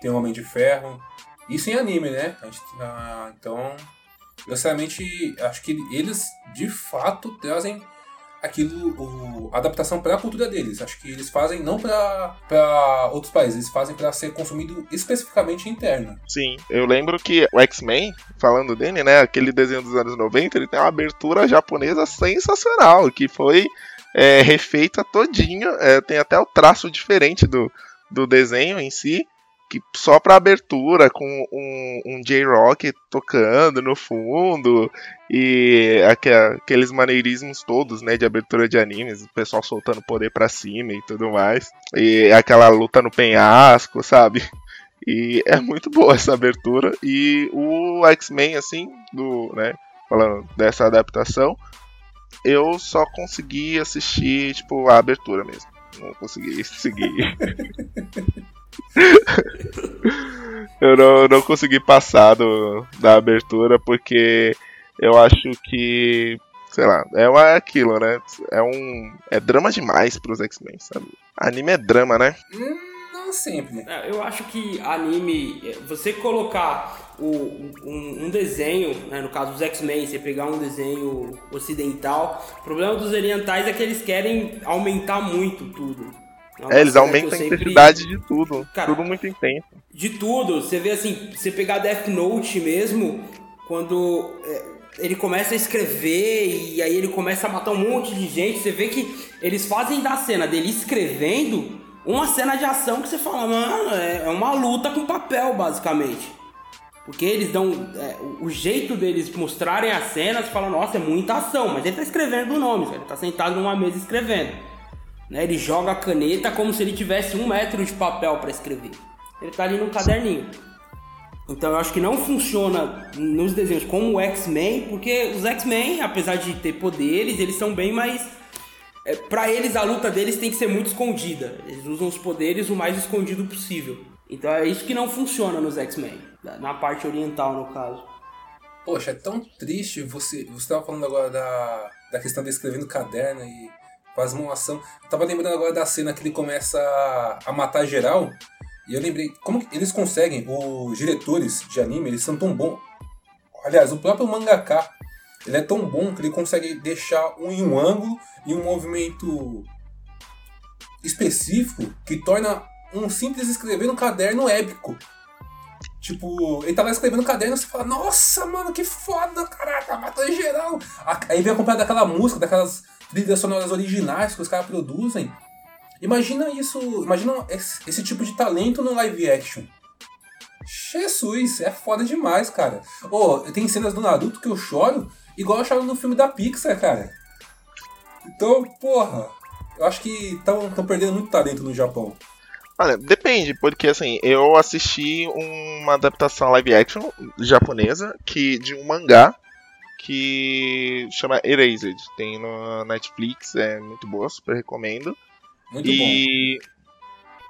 tem o Homem de Ferro. Isso em anime, né? Ah, então eu sinceramente acho que eles de fato trazem aquilo, a adaptação para a cultura deles. Acho que eles fazem não para outros países, eles fazem para ser consumido especificamente interno. Sim, eu lembro que o X-Men, falando dele, né, aquele desenho dos anos 90, ele tem uma abertura japonesa sensacional, que foi é, refeita todinho, é, tem até o traço diferente do, do desenho em si que só pra abertura, com um, um J-Rock tocando no fundo, e aqueles maneirismos todos, né, de abertura de animes, o pessoal soltando poder pra cima e tudo mais, e aquela luta no penhasco, sabe? E é muito boa essa abertura, e o X-Men, assim, do, né, falando dessa adaptação, eu só consegui assistir, tipo, a abertura mesmo. Não consegui seguir. eu não, não consegui passar do, da abertura porque eu acho que, sei lá, é, uma, é aquilo, né? É um. É drama demais pros X-Men, sabe? Anime é drama, né? Hum, não sempre. É, eu acho que anime, é, você colocar o, um, um desenho, né, no caso dos X-Men, você pegar um desenho ocidental, o problema dos orientais é que eles querem aumentar muito tudo. É, eles aumentam a intensidade sempre... de tudo. Cara, tudo muito intenso. De tudo. Você vê assim, você pegar Death Note mesmo, quando é, ele começa a escrever e aí ele começa a matar um monte de gente, você vê que eles fazem da cena dele escrevendo uma cena de ação que você fala, mano, é, é uma luta com papel, basicamente. Porque eles dão. É, o jeito deles mostrarem as cenas, fala, nossa, é muita ação, mas ele tá escrevendo o nome, ele tá sentado numa mesa escrevendo. Né? Ele joga a caneta como se ele tivesse um metro de papel para escrever. Ele tá ali no caderninho. Então eu acho que não funciona nos desenhos como o X-Men, porque os X-Men, apesar de ter poderes, eles são bem mais. É, para eles a luta deles tem que ser muito escondida. Eles usam os poderes o mais escondido possível. Então é isso que não funciona nos X-Men, na parte oriental no caso. Poxa, é tão triste você. Você tava falando agora da, da questão de escrever no caderno e faz uma ação. Eu tava lembrando agora da cena que ele começa a, matar geral. E eu lembrei, como eles conseguem, os diretores de anime, eles são tão bons. Aliás, o próprio mangaka, ele é tão bom que ele consegue deixar um em um ângulo e um movimento específico que torna um simples escrever no caderno épico. Tipo, ele tava escrevendo no caderno e você fala, nossa, mano, que foda, caraca, matou em geral. Aí vem acompanhado daquela música, daquelas trilhas sonoras originais que os caras produzem. Imagina isso, imagina esse, esse tipo de talento no live action. Jesus, é foda demais, cara. Oh, tem cenas do Naruto que eu choro, igual eu choro no filme da Pixar, cara. Então, porra, eu acho que estão perdendo muito talento no Japão. Olha, depende, porque assim, eu assisti uma adaptação live action japonesa que de um mangá que chama Erased. Tem no Netflix, é muito boa, super recomendo. Muito e bom.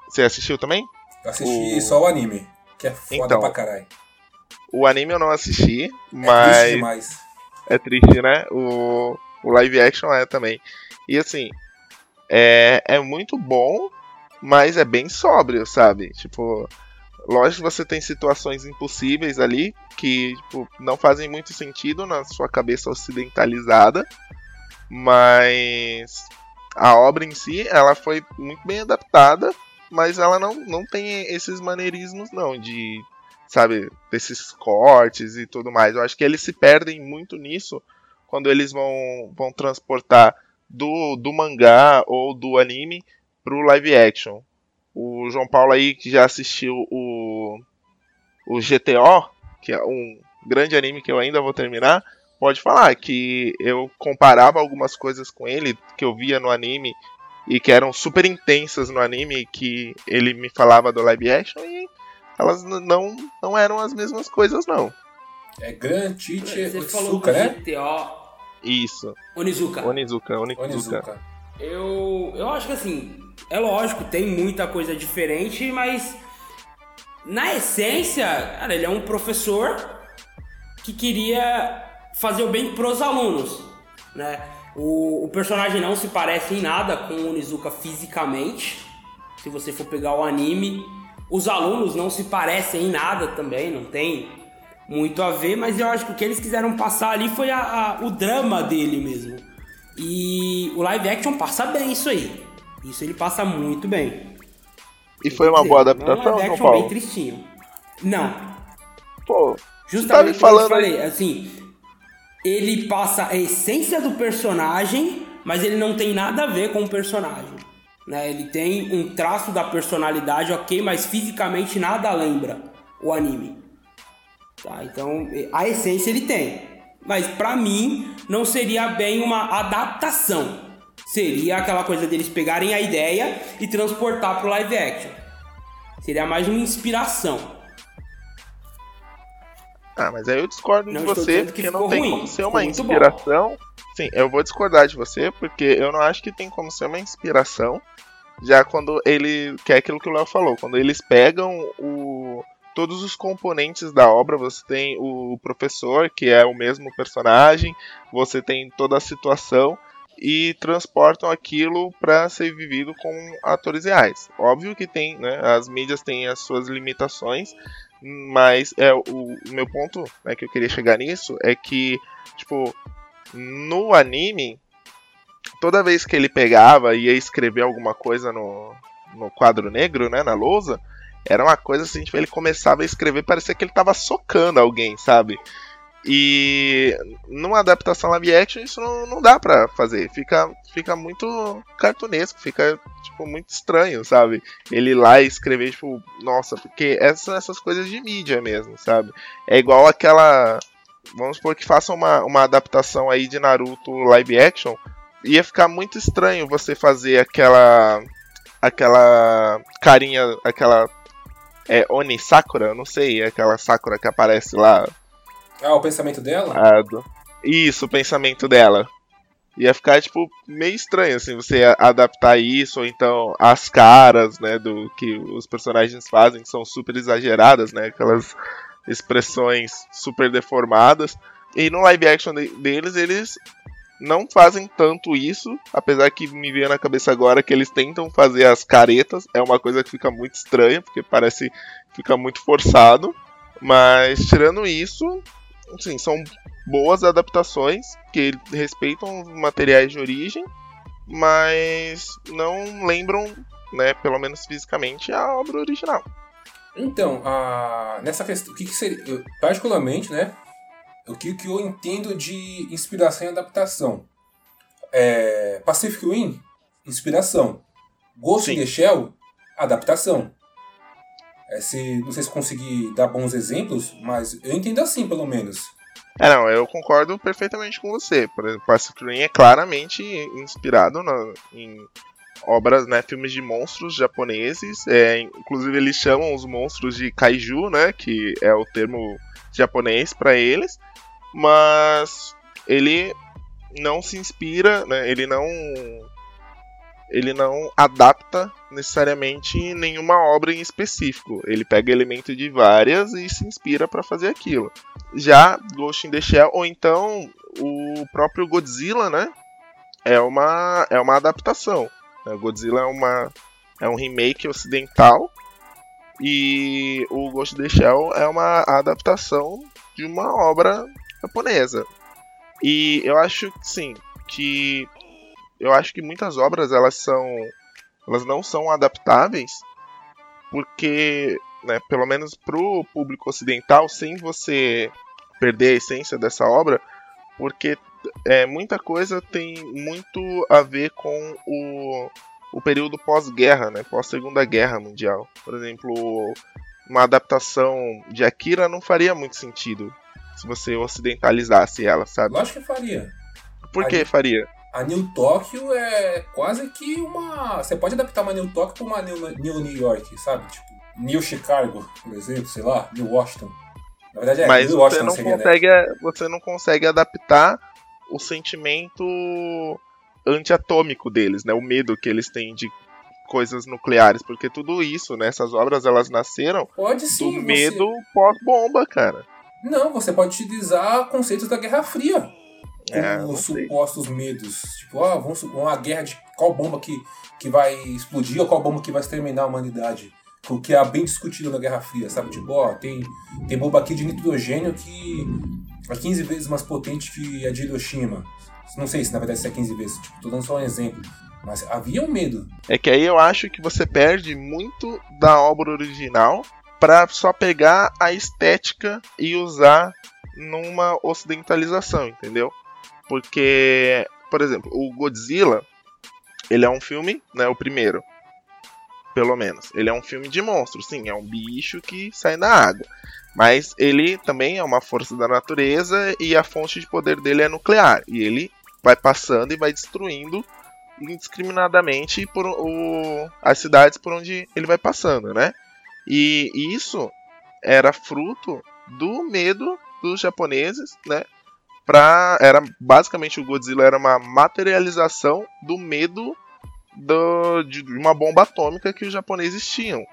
você assistiu também? Eu assisti O- só o anime, que é foda Então, pra caralho. O anime eu não assisti, É triste mas demais. é triste, né? O, o live action é também. E assim, é, é muito bom, mas é bem sóbrio, sabe? Tipo, lógico que você tem situações impossíveis ali que tipo, não fazem muito sentido na sua cabeça ocidentalizada, mas a obra em si, ela foi muito bem adaptada, mas ela não, não tem esses maneirismos não de sabe, desses cortes e tudo mais. Eu acho que eles se perdem muito nisso quando eles vão, vão transportar do, do mangá ou do anime pro live action. O João Paulo aí que já assistiu o, o GTO, que é um grande anime que eu ainda vou terminar, pode falar que eu comparava algumas coisas com ele que eu via no anime e que eram super intensas no anime que ele me falava do live action e elas não, não eram as mesmas coisas não. É Gran Teacher Você falou do Otsuka, né? GTO Isso. Onizuka. Onizuka, Onizuka. Onizuka. Eu, eu acho que assim, é lógico, tem muita coisa diferente, mas na essência, cara, ele é um professor que queria fazer o bem pros alunos, né? O, o personagem não se parece em nada com o Onizuka fisicamente. Se você for pegar o anime, os alunos não se parecem em nada também, não tem muito a ver, mas eu acho que o que eles quiseram passar ali foi a- a- o drama dele mesmo. E o live action passa bem isso aí. Isso ele passa muito bem. E foi uma boa É um adaptação, live João action bem Paulo? tristinho. Não, Pô, Justamente tá me como falando eu falei, assim, ele passa a essência do personagem, mas ele não tem nada a ver com o personagem. Né? Ele tem um traço da personalidade, ok, mas fisicamente nada lembra o anime. Tá? Então, a essência ele tem. Mas pra mim, não seria bem uma adaptação. Seria aquela coisa deles pegarem a ideia e transportar pro live action. Seria mais uma inspiração. Ah, mas aí eu discordo Não de você, porque não tem ruim, como ser uma bom. inspiração. Sim, eu vou discordar de você, porque eu não acho que tem como ser uma inspiração. Já quando ele. Que é aquilo que o Léo falou, quando eles pegam o. Todos os componentes da obra, você tem o professor, que é o mesmo personagem, você tem toda a situação e transportam aquilo para ser vivido com atores reais. Óbvio que tem, né? As mídias têm as suas limitações, mas é o, o meu ponto né, que eu queria chegar nisso é que, tipo, no anime, toda vez que ele pegava e ia escrever alguma coisa no, no quadro negro, né, na lousa, era uma coisa assim, tipo, ele começava a escrever, parecia que ele tava socando alguém, sabe? E numa adaptação live action isso não, não dá pra fazer. Fica, fica muito cartunesco, fica tipo muito estranho, sabe? Ele lá escrever, tipo, nossa, porque essas, essas coisas de mídia mesmo, sabe? É igual aquela. Vamos supor que façam uma, uma adaptação aí de Naruto live action. Ia ficar muito estranho você fazer aquela. aquela carinha, aquela. É Oni Sakura? Não sei, aquela Sakura que aparece lá Ah, o pensamento dela? a do- Isso, o pensamento dela. Ia ficar, tipo, meio estranho, assim, você adaptar isso, ou então as caras, né, do que os personagens fazem, que são super exageradas, né, aquelas expressões super deformadas. E no live action de- deles, eles não fazem tanto isso, apesar que me veio na cabeça agora que eles tentam fazer as caretas, é uma coisa que fica muito estranha, porque parece fica muito forçado. Mas tirando isso, assim, são boas adaptações que respeitam os materiais de origem, mas não lembram, né, pelo menos fisicamente, a obra original. Então, a, nessa questão, o que, que seria. eu, particularmente, né? O que, que eu entendo de inspiração e adaptação? É, Pacific Rim, inspiração. Ghost in Sim. the Shell, adaptação. É, se, não sei se consegui dar bons exemplos, mas eu entendo assim, pelo menos. É, não, eu concordo perfeitamente com você. Por exemplo, Pacific Rim é claramente inspirado na- em obras, né, filmes de monstros japoneses. É, inclusive eles chamam os monstros de kaiju, né, que é o termo japonês para eles. Mas ele não se inspira, né, ele não ele não adapta necessariamente nenhuma obra em específico. Ele pega elemento de várias e se inspira para fazer aquilo. Já Ghost in the Shell, ou então o próprio Godzilla, né? É uma, é uma adaptação. né? Godzilla é, uma, é um remake ocidental e o Ghost in the Shell é uma adaptação de uma obra japonesa. E eu acho sim, que eu acho que muitas obras elas são elas não são adaptáveis porque né, pelo menos pro público ocidental sem você perder a essência dessa obra porque é, muita coisa tem muito a ver com o, o período pós-guerra, né, pós Segunda Guerra Mundial. Por exemplo, uma adaptação de Akira não faria muito sentido se você ocidentalizasse ela, sabe? Lógico que faria. Por que faria? A New Tóquio é quase que uma. Você pode adaptar uma New Tóquio para uma New, New New York, sabe? Tipo, New Chicago, por exemplo, sei lá, New Washington. Na verdade é Mas New você Washington não, seria, né? consegue, você não consegue adaptar o sentimento antiatômico deles, né? O medo que eles têm de coisas nucleares, porque tudo isso, né? Essas obras elas nasceram Pode sim. do você- medo pós-bomba, cara. Não, você pode utilizar conceitos da Guerra Fria. É, não sei. supostos medos. Tipo, ah, vamos supor uma guerra de qual bomba que, que vai explodir ou qual bomba que vai exterminar a humanidade. O que é bem discutido na Guerra Fria, sabe? Tipo, ó, tem, tem bomba aqui de nitrogênio que é 15 vezes mais potente que a de Hiroshima. Não sei se na verdade isso é 15 vezes, tipo, tô dando só um exemplo. Mas havia um medo. É que aí eu acho que você perde muito da obra original pra só pegar a estética e usar numa ocidentalização, entendeu? Porque, por exemplo, o Godzilla, ele é um filme, né, o primeiro, pelo menos. Ele é um filme de monstros, sim, é um bicho que sai da água. Mas ele também é uma força da natureza e a fonte de poder dele é nuclear. E ele vai passando e vai destruindo indiscriminadamente por o, as cidades por onde ele vai passando, né? E isso era fruto do medo dos japoneses, né? Pra, era basicamente o Godzilla era uma materialização do medo do, de uma bomba atômica que os japoneses tinham.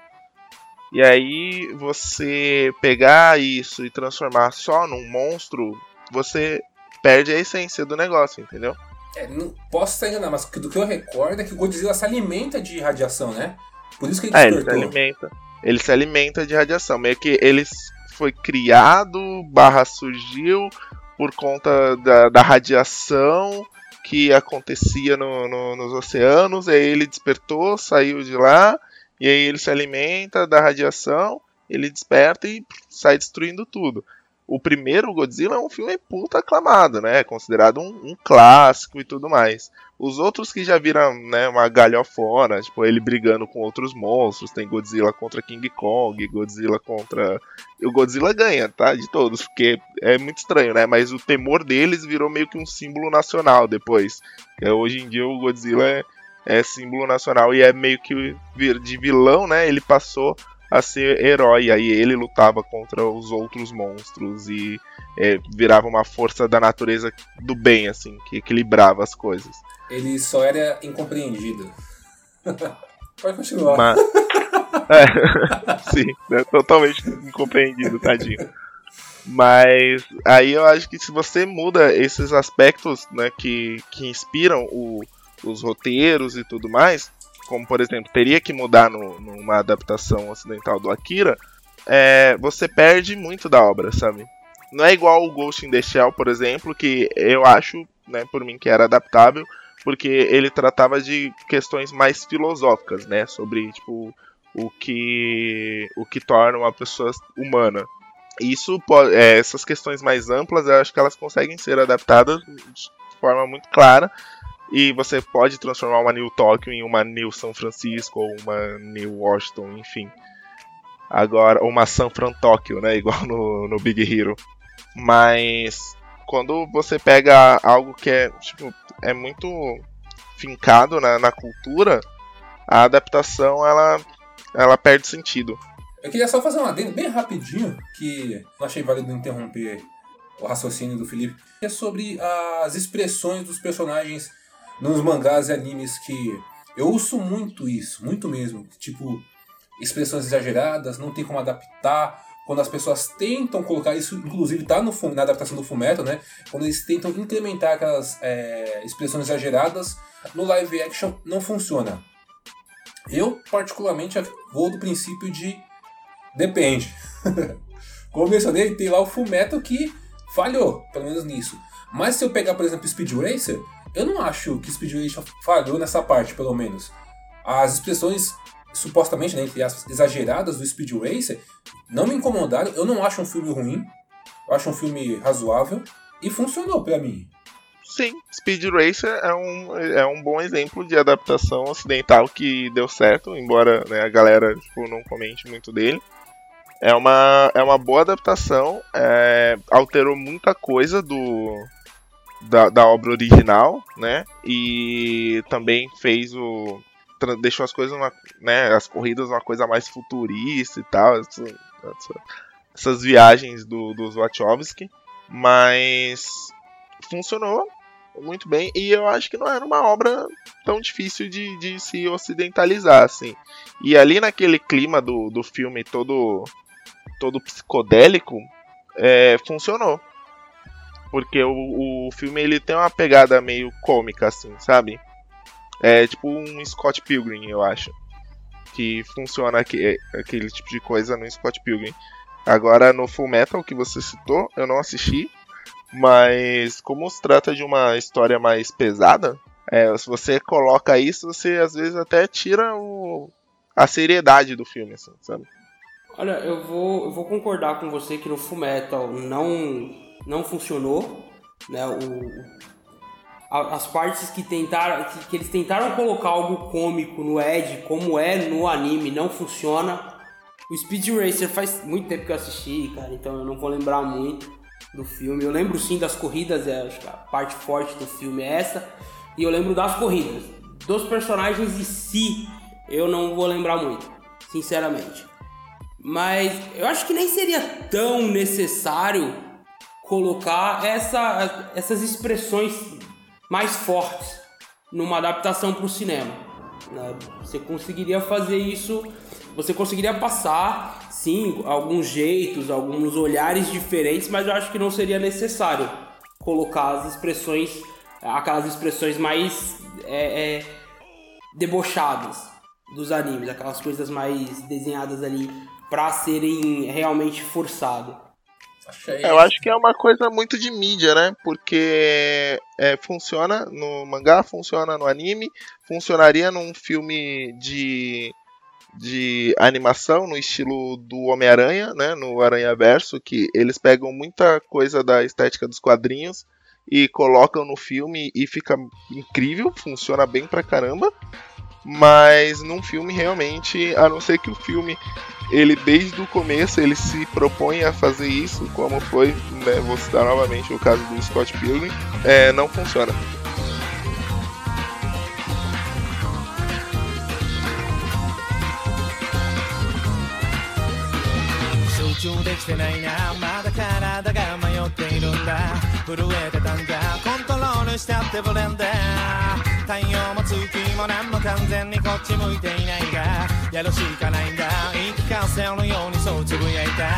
E aí você pegar isso e transformar só num monstro, você perde a essência do negócio, entendeu? É, não posso estar enganado, mas do que eu recordo é que o Godzilla se alimenta de radiação, né? Por isso que ele É, ele se alimenta. Ele se alimenta de radiação. Meio que ele foi criado, barra surgiu por conta da, da radiação que acontecia no- no- nos oceanos. Aí ele despertou, saiu de lá. E aí ele se alimenta da radiação. Ele desperta e sai destruindo tudo. O primeiro Godzilla é um filme puta aclamado, né? É considerado um, um clássico e tudo mais. Os outros que já viram né, uma galhofona, tipo ele brigando com outros monstros, tem Godzilla contra King Kong, Godzilla contra. O Godzilla ganha, tá? De todos, porque é muito estranho, né? Mas o temor deles virou meio que um símbolo nacional depois. É, hoje em dia o Godzilla é, é símbolo nacional e é meio que de vilão, né? Ele passou a ser herói. Aí ele lutava contra os outros monstros e é, virava uma força da natureza do bem, assim, que equilibrava as coisas. Ele só era incompreendido. Pode continuar. Mas. É, sim, é totalmente incompreendido, tadinho. Mas aí eu acho que se você muda esses aspectos né, que, que inspiram o, os roteiros e tudo mais, como por exemplo, teria que mudar no, numa adaptação ocidental do Akira, é, você perde muito da obra, sabe? Não é igual o Ghost in the Shell, por exemplo, que eu acho, né, por mim, que era adaptável, porque ele tratava de questões mais filosóficas, né, sobre tipo o que o que torna uma pessoa humana. Isso é, essas questões mais amplas, eu acho que elas conseguem ser adaptadas de forma muito clara e você pode transformar uma New Tóquio em uma New São Francisco ou uma New Washington, enfim. Agora, uma San Fran Tóquio, né, igual no, no Big Hero. Mas quando você pega algo que é, tipo, é muito fincado na, na cultura, a adaptação ela, ela perde sentido. Eu queria só fazer um adendo bem rapidinho, que não achei válido interromper o raciocínio do Felipe, que é sobre as expressões dos personagens nos mangás e animes que eu uso muito isso, muito mesmo. Tipo, expressões exageradas, não tem como adaptar. Quando as pessoas tentam colocar isso, inclusive tá no, na adaptação do Fumeto, né? Quando eles tentam incrementar aquelas é, expressões exageradas, no live action não funciona. Eu, particularmente, vou do princípio de depende. Como eu mencionei, tem lá o Fullmetal que falhou, pelo menos nisso. Mas se eu pegar, por exemplo, Speed Racer, eu não acho que Speed Racer falhou nessa parte, pelo menos. As expressões supostamente, né, entre as exageradas do Speed Racer não me incomodaram. Eu não acho um filme ruim. Eu acho um filme razoável e funcionou para mim. Sim, Speed Racer é um, é um bom exemplo de adaptação ocidental que deu certo, embora né, a galera tipo, não comente muito dele. É uma, é uma boa adaptação, é, alterou muita coisa do, da, da obra original, né? E também fez o. deixou as coisas, uma, né? As corridas uma coisa mais futurista e tal. Essa, essa, essas viagens do, dos Wachowski. Mas funcionou muito bem. E eu acho que não era uma obra tão difícil de, de se ocidentalizar, assim. E ali naquele clima do, do filme todo todo psicodélico, é, funcionou. Porque o, o filme ele tem uma pegada meio cômica, assim, sabe? É tipo um Scott Pilgrim, eu acho. Que funciona aqui, aquele tipo de coisa no Scott Pilgrim. Agora no Full Metal que você citou, eu não assisti. Mas como se trata de uma história mais pesada, é, se você coloca isso, você às vezes até tira o, a seriedade do filme, assim, sabe? Olha, eu vou, eu vou concordar com você que no Fullmetal não, não funcionou, né? O, as partes que tentaram, que, que, eles tentaram colocar algo cômico no Ed, como é no anime, não funciona. O Speed Racer faz muito tempo que eu assisti, cara, então eu não vou lembrar muito do filme. Eu lembro sim das corridas, é, acho que a parte forte do filme é essa. E eu lembro das corridas. Dos personagens em si, eu não vou lembrar muito, sinceramente. Mas eu acho que nem seria tão necessário colocar essa, essas expressões mais fortes numa adaptação para o cinema. Né? Você conseguiria fazer isso, você conseguiria passar, sim, alguns jeitos, alguns olhares diferentes, mas eu acho que não seria necessário colocar as expressões, aquelas expressões mais é, é, debochadas dos animes, aquelas coisas mais desenhadas ali para serem realmente forçado. É, eu acho que é uma coisa muito de mídia, né? Porque é, funciona no mangá, funciona no anime, funcionaria num filme de, de animação no estilo do Homem-Aranha, né? No Aranha Verso, que eles pegam muita coisa da estética dos quadrinhos e colocam no filme e fica incrível, funciona bem pra caramba Mas num filme realmente, a não ser que o filme ele desde o começo ele se propõe a fazer isso, como foi, né, vou citar novamente o caso do Scott Pilgrim, é, não funciona. 中できてないなまだ体が迷っているんだ震えてたんだコントロールしたってブレンダー 太陽も月も何も完全にこっち向いていないがやるしかないんだ。言い聞かせるようにそうつぶやいた。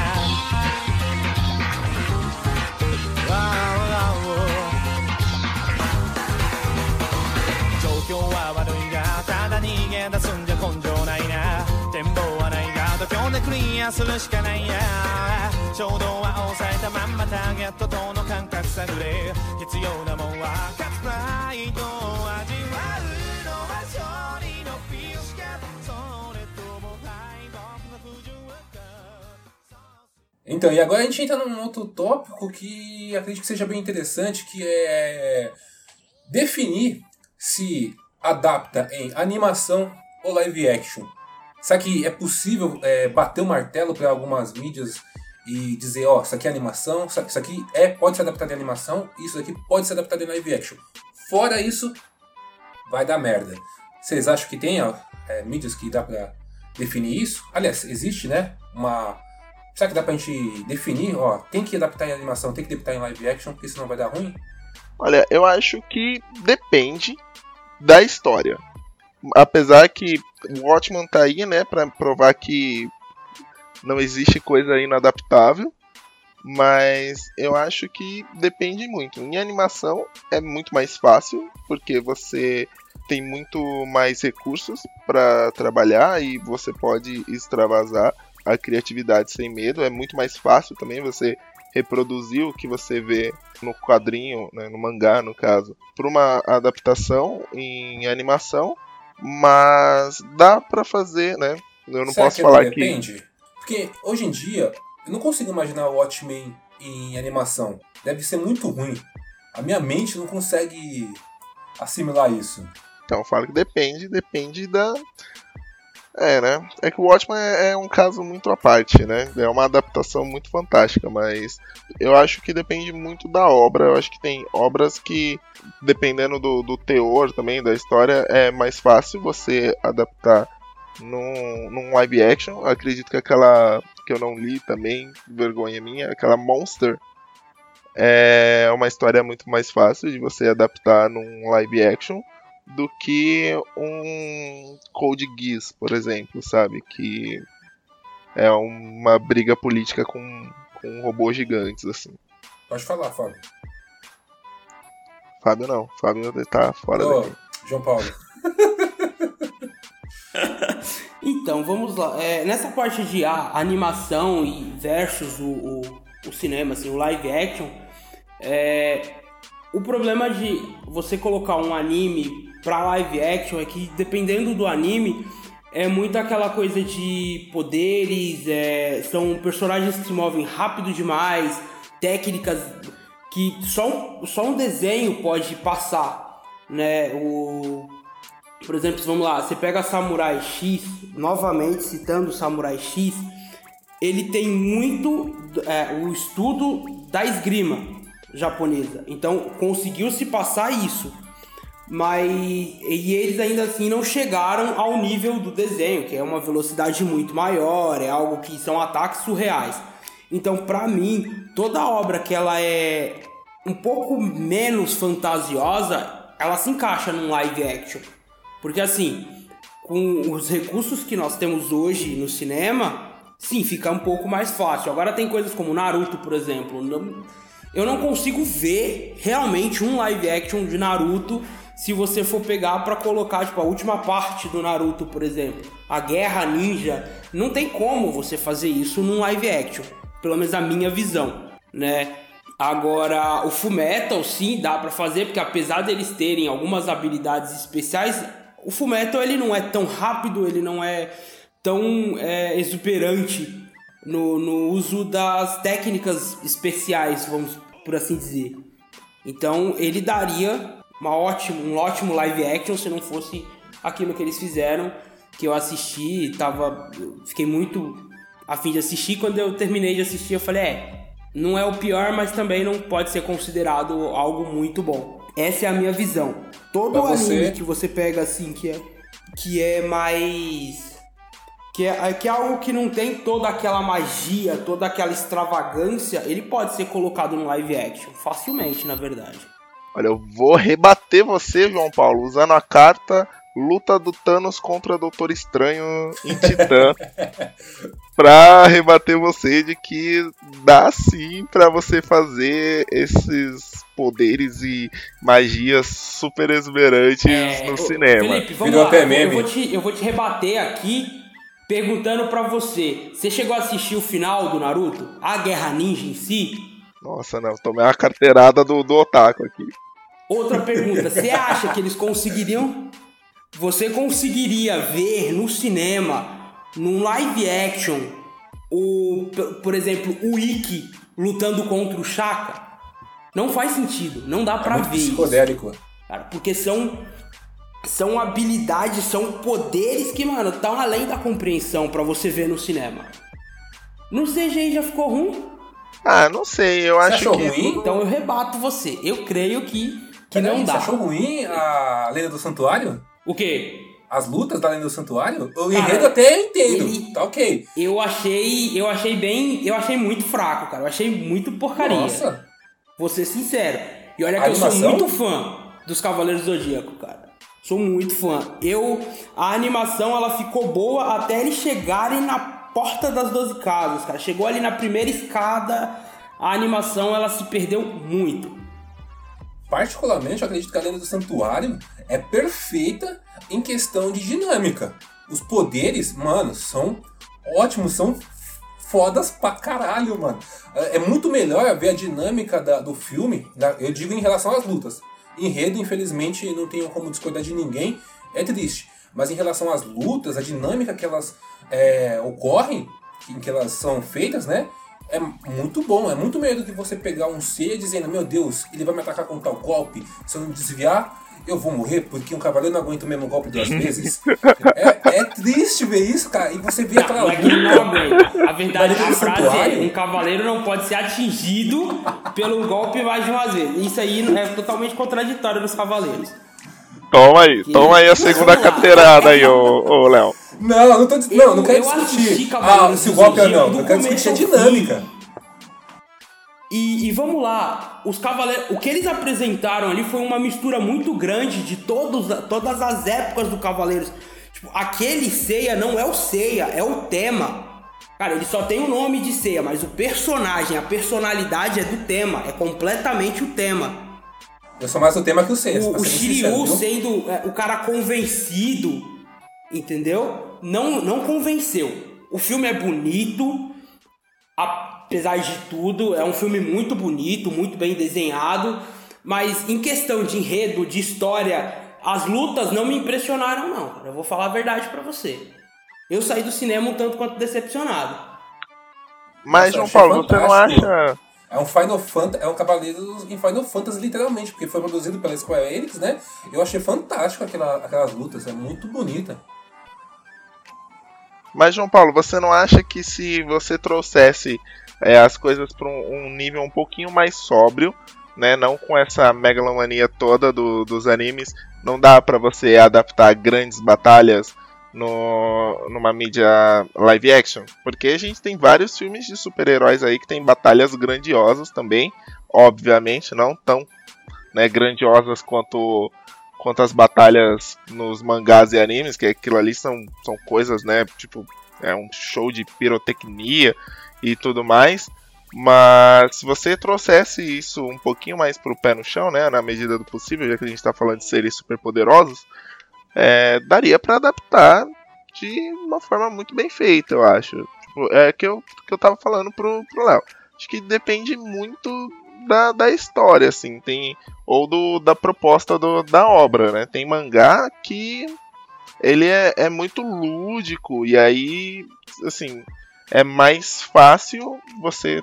状況は悪いがただ逃げ出すんじゃ根性ないな。展望はないが度胸でクリアするしかないや。衝動は抑えたまんまターゲットとの感覚探れ必要なもんは勝つプライド Então, e agora a gente entra num outro tópico que acredito que seja bem interessante, que é definir se adapta em animação ou live action. Será que é possível é, bater o martelo para algumas mídias e dizer, ó, isso aqui é animação, isso aqui é, pode ser adaptado em animação, isso aqui pode ser adaptado em live action. Fora isso, vai dar merda. Vocês acham que tem ó, é, mídias que dá pra definir isso? Aliás, existe, né? Uma. Será que dá pra gente definir? Ó, tem que adaptar em animação, tem que adaptar em live action, porque senão vai dar ruim? Olha, eu acho que depende da história. Apesar que o Watchman tá aí, né, pra provar que não existe coisa inadaptável. Mas eu acho que depende muito. Em animação é muito mais fácil, porque você tem muito mais recursos para trabalhar e você pode extravasar a criatividade sem medo. É muito mais fácil também você reproduzir o que você vê no quadrinho, né, no mangá no caso, para uma adaptação em animação, mas dá para fazer, né? Eu não Será posso que falar que depende? Porque hoje em dia, eu não consigo imaginar o Watchmen em animação. Deve ser muito ruim. A minha mente não consegue assimilar isso. Então, eu falo que depende, depende da. É, né? É que o Watchmen é, é um caso muito à parte, né? É uma adaptação muito fantástica, mas eu acho que depende muito da obra. Eu acho que tem obras que, dependendo do, do teor também, da história, é mais fácil você adaptar num, num live action. Eu acredito que aquela que eu não li também, vergonha minha, aquela Monster, é uma história muito mais fácil de você adaptar num live action do que um Code Geass, por exemplo, sabe? Que é uma briga política com, com robôs gigantes, assim. Pode falar, Fábio. Fábio não, Fábio tá fora Ô, daqui. João Paulo. Então, vamos lá. É, nessa parte de a, animação e versus o, o, o cinema, assim, o live action, é, o problema de você colocar um anime pra live action é que, dependendo do anime, é muito aquela coisa de poderes, é, são personagens que se movem rápido demais, técnicas que só um, só um desenho pode passar, né? O, por exemplo, vamos lá, você pega Samurai X, novamente citando Samurai X, ele tem muito é, o estudo da esgrima japonesa. Então conseguiu se passar isso. Mas e eles ainda assim não chegaram ao nível do desenho, que é uma velocidade muito maior, é algo que são ataques surreais. Então, pra mim, toda obra que ela é um pouco menos fantasiosa, ela se encaixa num live action. Porque assim, com os recursos que nós temos hoje no cinema, sim, fica um pouco mais fácil. Agora tem coisas como Naruto, por exemplo. Eu não consigo ver realmente um live action de Naruto se você for pegar pra colocar tipo a última parte do Naruto, por exemplo, a Guerra Ninja, não tem como você fazer isso num live action, pelo menos a minha visão, né? Agora, o Fullmetal sim dá pra fazer, porque apesar deles terem algumas habilidades especiais, o Fullmetal ele não é tão rápido, ele não é tão é, exuberante no, no uso das técnicas especiais, vamos por assim dizer. Então ele daria uma ótimo, um ótimo live action se não fosse aquilo que eles fizeram, que eu assisti, tava, eu fiquei muito a fim de assistir. Quando eu terminei de assistir, eu falei, é, não é o pior, mas também não pode ser considerado algo muito bom. Essa é a minha visão. Todo Pra você- anime que você pega assim, que é, que é mais que é, que é algo que não tem toda aquela magia, toda aquela extravagância, ele pode ser colocado no live action, facilmente, na verdade. Olha, eu vou rebater você, João Paulo, usando a carta luta do Thanos contra o Doutor Estranho em Titã. pra rebater você de que dá sim pra você fazer esses poderes e magias super exuberantes É, no ô, cinema. Felipe, vamos Virou lá. até eu- meme. Eu vou, te, eu vou te rebater aqui perguntando pra você. Você chegou a assistir o final do Naruto? A Guerra Ninja em si? Nossa, não, tomei uma carteirada do, do Otaku aqui. Outra pergunta. Você acha que eles conseguiriam... Você conseguiria ver no cinema, num live action, o, por exemplo, o Ikki lutando contra o Shaka? Não faz sentido. Não dá É pra muito ver isso. psicodélico. Cara, porque são são habilidades, são poderes que, mano, estão além da compreensão pra você ver no cinema. No CGI já ficou ruim? Ah, não sei, eu Você acho achou que. ruim? Então eu rebato você. Eu creio que, que não Você dá. achou ruim a Lenda do Santuário? O quê? As lutas da Lenda do Santuário? O Cara, enredo até eu entendo. ele- Tá ok. Eu achei, eu achei bem, eu achei muito fraco, cara. Eu achei muito porcaria. Nossa. Vou ser sincero. E olha que eu sou muito fã dos Cavaleiros do Zodíaco, cara. Sou muito fã. Eu a animação ela ficou boa até eles chegarem na porta das 12 casas, cara. Chegou ali na primeira escada, a animação ela se perdeu muito. Particularmente, eu acredito que a Lenda do Santuário é perfeita em questão de dinâmica. Os poderes, mano, são ótimos, são fodas pra caralho, mano. É é muito melhor ver a dinâmica da- do filme, da- eu digo em relação às lutas. Enredo, infelizmente, não tenho como discordar de ninguém, é triste. Mas em relação às lutas, a dinâmica que elas é, ocorrem, em que elas são feitas, né? É muito bom, é muito melhor do que você pegar um ser dizendo, meu Deus, ele vai me atacar com tal golpe, se eu não desviar, eu vou morrer, porque um cavaleiro não aguenta o mesmo golpe duas vezes. é, é triste ver isso, cara, e você vê aquela é ele não aguenta. A verdade da do frase é: um cavaleiro não pode ser atingido pelo golpe mais de uma vez. Isso aí é totalmente contraditório dos cavaleiros. Toma aí, toma aí a Mas segunda carteirada aí, ô, ô Léo. Não, não, tô, dis- não, Eu- não quero eu assisti discutir Cavaleiros ah, se o golpe é ou não, eu quero discutir a dinâmica. E, e vamos lá, os cavaleiros, o que eles apresentaram ali foi uma mistura muito grande de todos, todas as épocas do Cavaleiros. Tipo, aquele ceia não é o ceia, é o tema. Cara, ele só tem o nome de ceia, mas o personagem, a personalidade é do tema, é completamente o tema. Eu sou mais o tema que o Seiya, O, o Shiryu sendo é, o cara convencido, entendeu? Não, não convenceu. O filme é bonito, apesar de tudo, é um filme muito bonito, muito bem desenhado, mas em questão de enredo, de história, as lutas não me impressionaram não. Eu vou falar a verdade pra você. Eu saí do cinema um tanto quanto decepcionado. Mas, Nossa, João Paulo, você não acha. É um Final Fantasy, é um Cavaleiros em Final Fantasy, literalmente, porque foi produzido pela Square Enix, né? Eu achei fantástico aquela, aquelas lutas, é muito bonita. Mas, João Paulo, você não acha que se você trouxesse é, as coisas para um, um nível um pouquinho mais sóbrio, né? Não com essa megalomania toda do- dos animes, não dá pra você adaptar grandes batalhas no, numa mídia live action? Porque a gente tem vários filmes de super-heróis aí que tem batalhas grandiosas também, obviamente, não tão né, grandiosas quanto quanto as batalhas nos mangás e animes, que aquilo ali são, são coisas, né, tipo, é um show de pirotecnia e tudo mais. Mas se você trouxesse isso um pouquinho mais pro pé no chão, né, na medida do possível, já que a gente tá falando de seres super poderosos, é, daria para adaptar de uma forma muito bem feita, eu acho. Tipo, é que eu, que eu tava falando pro Léo. Acho que depende muito da, da história, assim, tem ou do, da proposta do, da obra, né? Tem mangá que ele é, é muito lúdico e aí, assim, é mais fácil você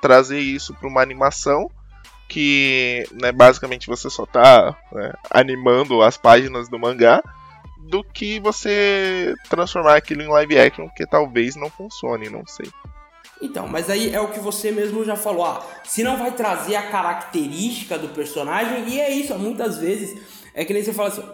trazer isso para uma animação que, né, basicamente você só tá né, animando as páginas do mangá do que você transformar aquilo em live action que talvez não funcione, não sei. Então, mas aí é o que você mesmo já falou. Ah, se não vai trazer a característica do personagem, e é isso, muitas vezes é que nem você fala assim: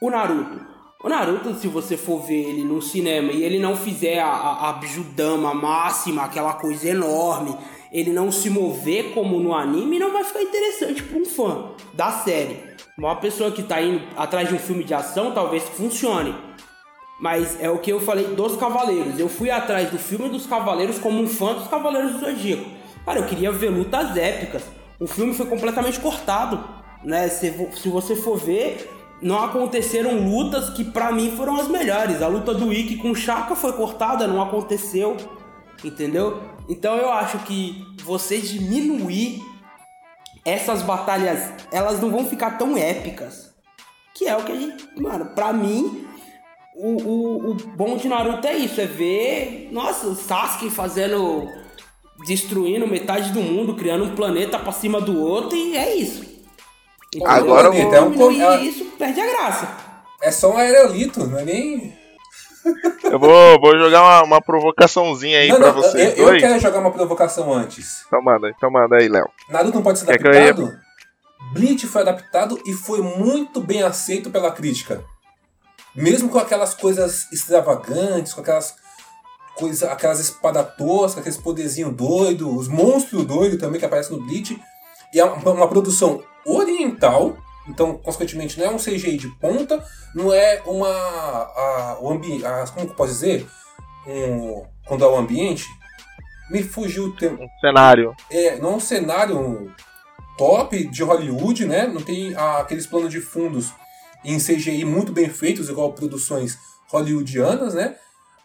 o Naruto. O Naruto, se você for ver ele no cinema e ele não fizer a, a, a bijudama máxima, aquela coisa enorme, ele não se mover como no anime, não vai ficar interessante para um fã da série. Uma pessoa que tá indo atrás de um filme de ação talvez funcione. Mas é o que eu falei dos Cavaleiros. Eu fui atrás do filme dos Cavaleiros como um fã dos Cavaleiros do Zodíaco. Cara, eu queria ver lutas épicas. O filme foi completamente cortado, né? Se, se você for ver, não aconteceram lutas que pra mim foram as melhores. A luta do Ikki com o Shaka foi cortada, não aconteceu. Entendeu? Então eu acho que você diminuir essas batalhas, elas não vão ficar tão épicas. Que é o que a gente. Mano, pra mim, o, o, o bom de Naruto é isso, é ver, nossa, o Sasuke fazendo. destruindo metade do mundo, criando um planeta pra cima do outro, e é isso. Então, Agora eu o- é um co- é- isso perde a graça. É só um aerolito, não é nem. Eu vou, vou jogar uma, uma provocaçãozinha aí não, pra não, vocês eu, eu quero jogar uma provocação antes. Então manda, então manda aí, Léo. Naruto não pode ser É que eu ia- adaptado? Bleach foi adaptado e foi muito bem aceito pela crítica. Mesmo com aquelas coisas extravagantes, com aquelas coisas, aquelas espadas toscas, aqueles poderzinhos doidos, os monstros doidos também que aparecem no Bleach. E é uma, uma produção oriental, então, consequentemente, não é um CGI de ponta, não é uma. A, o ambi, a, como que eu posso dizer? Um, quando é o ambiente. Me fugiu o termo Um cenário. é, não é um cenário top de Hollywood, né? Não tem ah, aqueles planos de fundos em CGI muito bem feitos, igual produções hollywoodianas, né?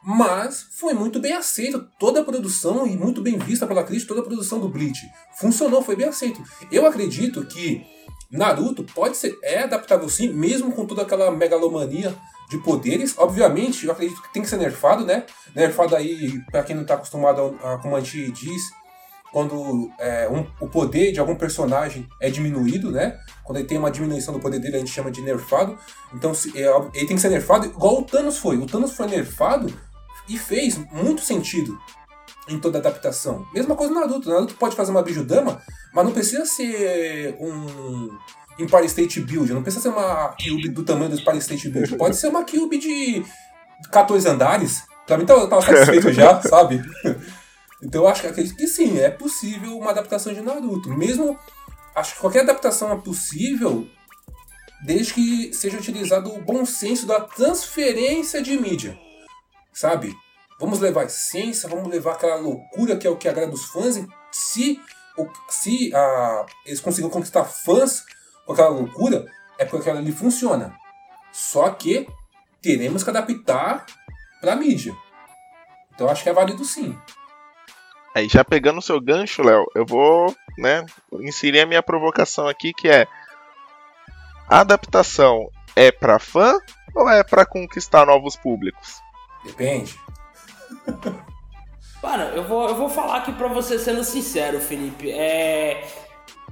Mas foi muito bem aceito toda a produção e muito bem vista pela crítica toda a produção do Bleach. Funcionou, foi bem aceito. Eu acredito que Naruto pode ser é adaptável sim, mesmo com toda aquela megalomania de poderes. Obviamente, eu acredito que tem que ser nerfado, né? Nerfado aí, pra quem não tá acostumado, a- como a gente diz, quando é, um- o poder de algum personagem é diminuído, né? Quando ele tem uma diminuição do poder dele, a gente chama de nerfado. Então se- é, ele tem que ser nerfado igual o Thanos foi. O Thanos foi nerfado e fez muito sentido em toda a adaptação. Mesma coisa no Naruto. O Naruto pode fazer uma Bijudama, mas não precisa ser um Empire State Build. Não precisa ser uma cube do tamanho do Empire State Build. Pode ser uma cube de 14 andares. Pra mim tava, tava satisfeito já, sabe? Então eu acho que acredito que sim, é possível uma adaptação de Naruto. Mesmo acho que qualquer adaptação é possível desde que seja utilizado o bom senso da transferência de mídia. Sabe? Vamos levar a essência, vamos levar aquela loucura que é o que agrada os fãs. Se, se ah, eles conseguiram conquistar fãs com aquela loucura, é porque aquela ali funciona. Só que teremos que adaptar para mídia. Então acho que é válido sim. Aí já pegando o seu gancho, Léo, eu vou, né, inserir a minha provocação aqui, que é a adaptação é pra fã ou é pra conquistar novos públicos? Depende. Cara, eu vou, eu vou falar aqui pra você sendo sincero, Felipe. É.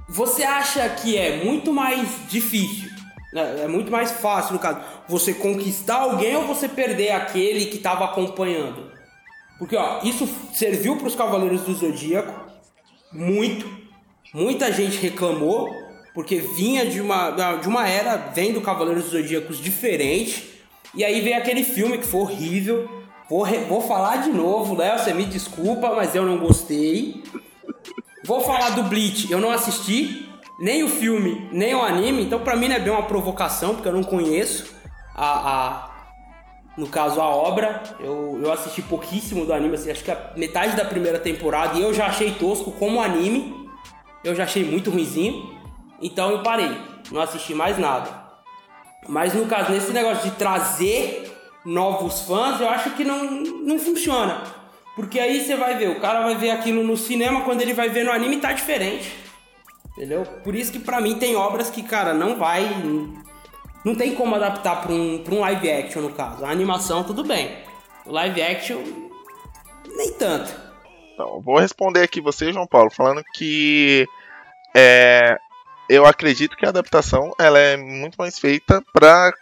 Você acha que é muito mais difícil, né? é muito mais fácil, no caso, você conquistar alguém ou você perder aquele que tava acompanhando? Porque, ó, isso serviu pros Cavaleiros do Zodíaco muito. Muita gente reclamou, porque vinha de uma, de uma era, vendo Cavaleiros dos Zodíacos diferente. E aí veio aquele filme que foi horrível. Vou, vou falar de novo, Léo, você me desculpa, mas eu não gostei. Vou falar do Bleach, eu não assisti nem o filme, nem o anime, então pra mim não é bem uma provocação, porque eu não conheço a, a- no caso a obra. Eu, eu assisti pouquíssimo do anime, assim, acho que a metade da primeira temporada, e eu já achei tosco como anime. Eu já achei muito ruinzinho. Então eu parei, não assisti mais nada. Mas no caso, nesse negócio de trazer novos fãs, eu acho que não, não funciona. Porque aí você vai ver, o cara vai ver aquilo no cinema, quando ele vai ver no anime tá diferente. Entendeu? Por isso que pra mim tem obras que, cara, não vai. Não tem como adaptar pra um, pra um live action, no caso. A animação, tudo bem. O live action, nem tanto. Então, vou responder aqui você, João Paulo, falando que é, eu acredito que a adaptação ela é muito mais feita para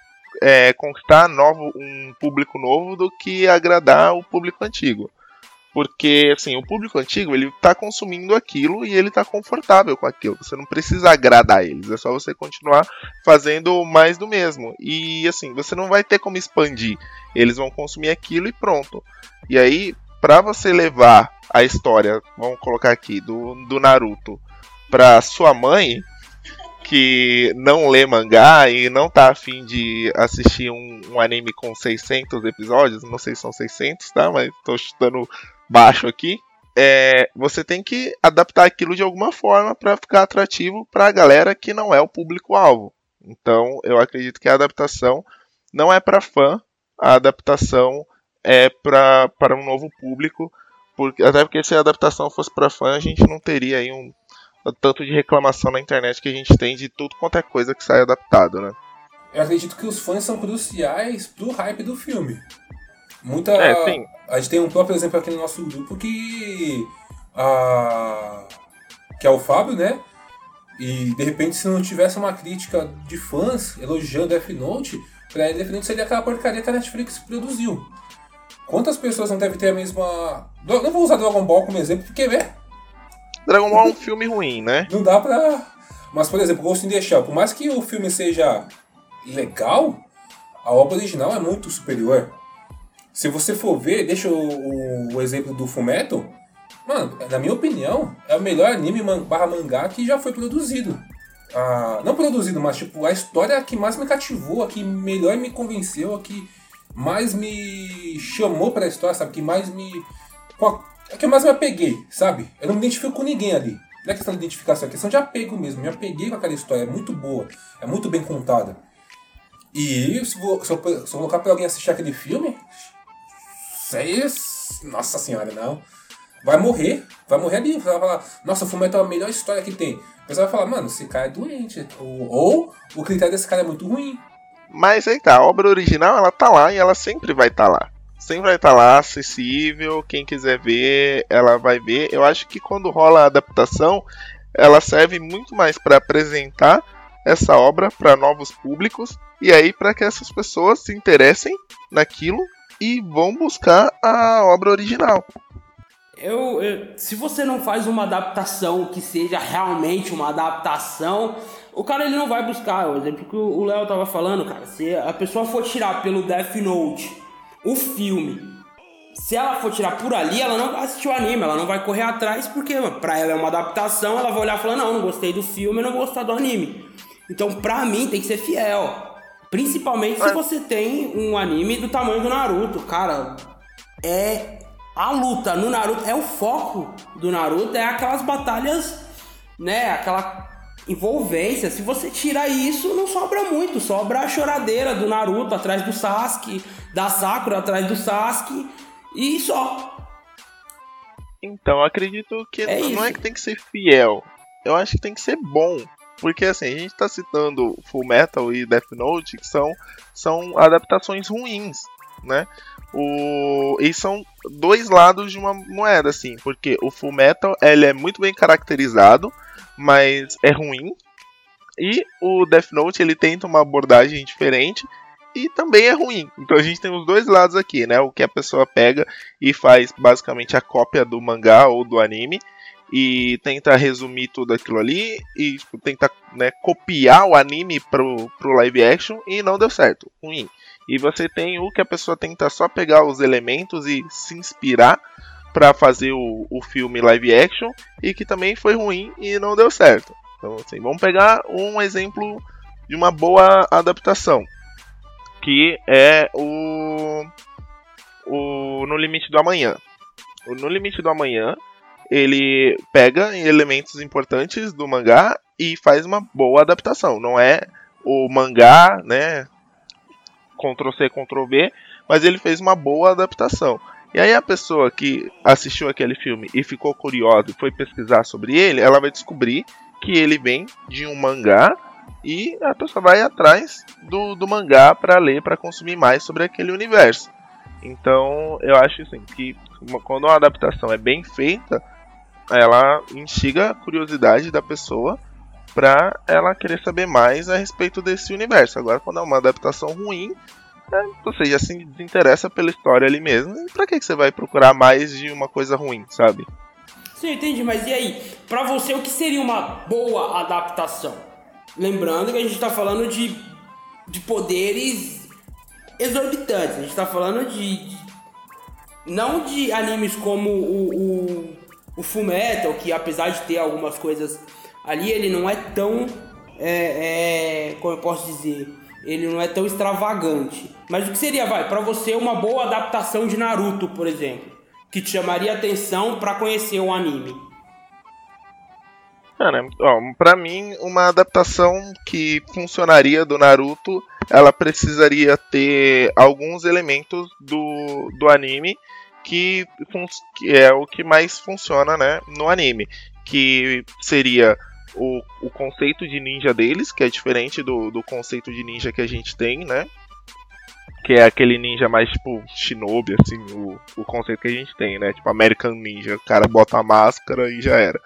conquistar novo, um público novo do que agradar o público antigo. Porque, assim, o público antigo, ele tá consumindo aquilo e ele tá confortável com aquilo. Você não precisa agradar eles, é só você continuar fazendo mais do mesmo. E, assim, você não vai ter como expandir. Eles vão consumir aquilo e pronto. E aí, pra você levar a história, vamos colocar aqui, do, do Naruto pra sua mãe, que não lê mangá e não tá afim de assistir um, um, anime com 600 episódios, não sei se são 600, tá? Mas tô chutando baixo aqui. É, você tem que adaptar aquilo de alguma forma para ficar atrativo para a galera que não é o público-alvo. Então, eu acredito que a adaptação não é para fã, a adaptação é para um novo público, porque, até porque se a adaptação fosse para fã, a gente não teria aí um tanto de reclamação na internet que a gente tem de tudo quanto é coisa que sai adaptado, né? Eu acredito que os fãs são cruciais pro hype do filme. Muita. É, sim. A gente tem um próprio exemplo aqui no nosso grupo que. A, que é o Fábio, né? E de repente, se não tivesse uma crítica de fãs elogiando Death Note, pra ele Death Note seria aquela porcaria que a Netflix produziu. Quantas pessoas não devem ter a mesma. Não vou usar Dragon Ball como exemplo, porque, né? Dragon Ball é um filme ruim, né? Não dá pra. Mas, por exemplo, Ghost in the Shell, por mais que o filme seja legal, a obra original é muito superior. Se você for ver, deixa o, o exemplo do Fumeto, mano, na minha opinião, é o melhor anime barra mangá que já foi produzido. Ah, não produzido, mas tipo, a história que mais me cativou, a que melhor me convenceu, a que mais me chamou pra história, sabe? Que mais me. A que eu mais me apeguei, sabe? Eu não me identifico com ninguém ali. Não é questão de identificação, é questão de apego mesmo. Me apeguei com aquela história, é muito boa, é muito bem contada. E se, vou, se, eu, se eu colocar pra alguém assistir aquele filme, vocês. Nossa senhora, não. Vai morrer, vai morrer ali. Vai falar, nossa, o Fullmetal é a melhor história que tem. O pessoal vai falar, mano, esse cara é doente. Ou, ou o critério desse cara é muito ruim. Mas aí tá, a obra original ela tá lá e ela sempre vai estar tá lá. Sempre vai estar tá lá, acessível. Quem quiser ver, ela vai ver. Eu acho que quando rola a adaptação, ela serve muito mais para apresentar essa obra para novos públicos e aí para que essas pessoas se interessem naquilo e vão buscar a obra original. Eu, eu, se você não faz uma adaptação que seja realmente uma adaptação, o cara ele não vai buscar. O exemplo que o Léo tava falando, cara, se a pessoa for tirar pelo Death Note o filme, se ela for tirar por ali, ela não vai assistir o anime, ela não vai correr atrás, porque pra ela é uma adaptação, ela vai olhar e falar, não, não gostei do filme, não vou gostar do anime. Então, pra mim, tem que ser fiel. Principalmente se você tem um anime do tamanho do Naruto, cara. É a luta no Naruto, é o foco do Naruto, é aquelas batalhas, né? Aquela envolvência. Se você tirar isso, não sobra muito. Sobra a choradeira do Naruto atrás do Sasuke, da Sakura atrás do Sasuke e só. Então, acredito que é não, não é que tem que ser fiel. Eu acho que tem que ser bom. Porque assim, a gente tá citando Full Metal e Death Note, que são, são adaptações ruins, né? O... E são dois lados de uma moeda, assim, porque o Full Metal ele é muito bem caracterizado, mas é ruim. E o Death Note ele tenta uma abordagem diferente e também é ruim. Então a gente tem os dois lados aqui, né? O que a pessoa pega e faz basicamente a cópia do mangá ou do anime e tenta resumir tudo aquilo ali e tipo, tenta né, copiar o anime pro, pro live action e não deu certo. Ruim. E você tem o que a pessoa tenta só pegar os elementos e se inspirar para fazer o, o filme live action e que também foi ruim e não deu certo. Então, assim, vamos pegar um exemplo de uma boa adaptação, que é o, o No Limite do Amanhã. O No Limite do Amanhã ele pega elementos importantes do mangá e faz uma boa adaptação. Não é o mangá, né? Ctrl C, Ctrl V, mas ele fez uma boa adaptação. E aí a pessoa que assistiu aquele filme e ficou curiosa e foi pesquisar sobre ele, ela vai descobrir que ele vem de um mangá e a pessoa vai atrás do, do mangá para ler, para consumir mais sobre aquele universo. Então eu acho assim que quando uma adaptação é bem feita, ela instiga a curiosidade da pessoa para ela querer saber mais a respeito desse universo. Agora, quando é uma adaptação ruim, é, você já se interessa pela história ali mesmo. E pra que, que você vai procurar mais de uma coisa ruim, sabe? Sim, entendi. Mas e aí? Pra você, o que seria uma boa adaptação? Lembrando que a gente tá falando de, de poderes exorbitantes. A gente tá falando de, de não de animes como o, o o Fullmetal, que apesar de ter algumas coisas ali, ele não é tão é, é, como eu posso dizer, ele não é tão extravagante. Mas o que seria, vai, pra você uma boa adaptação de Naruto, por exemplo, que te chamaria atenção pra conhecer o anime? Cara, ó, pra mim, uma adaptação que funcionaria do Naruto, ela precisaria ter alguns elementos do, do anime que, que é o que mais funciona né, no anime. Que seria o, o conceito de ninja deles, que é diferente do, do conceito de ninja que a gente tem, né? Que é aquele ninja mais tipo shinobi, assim, o, o conceito que a gente tem, né? Tipo American Ninja, o cara bota a máscara e já era.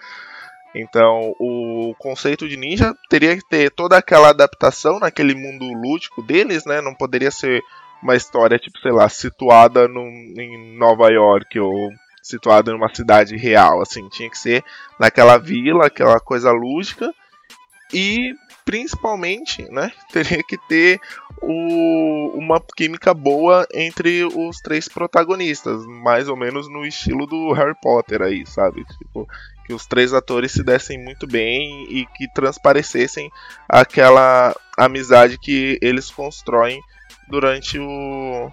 Então, o conceito de ninja teria que ter toda aquela adaptação naquele mundo lúdico deles, né? Não poderia ser uma história, tipo, sei lá, situada num, em Nova York ou situada numa cidade real, assim. Tinha que ser naquela vila, aquela coisa lúdica. E, principalmente, né? Teria que ter o, uma química boa entre os três protagonistas. Mais ou menos no estilo do Harry Potter aí, sabe? Tipo, que os três atores se dessem muito bem e que transparecessem aquela amizade que eles constroem durante o,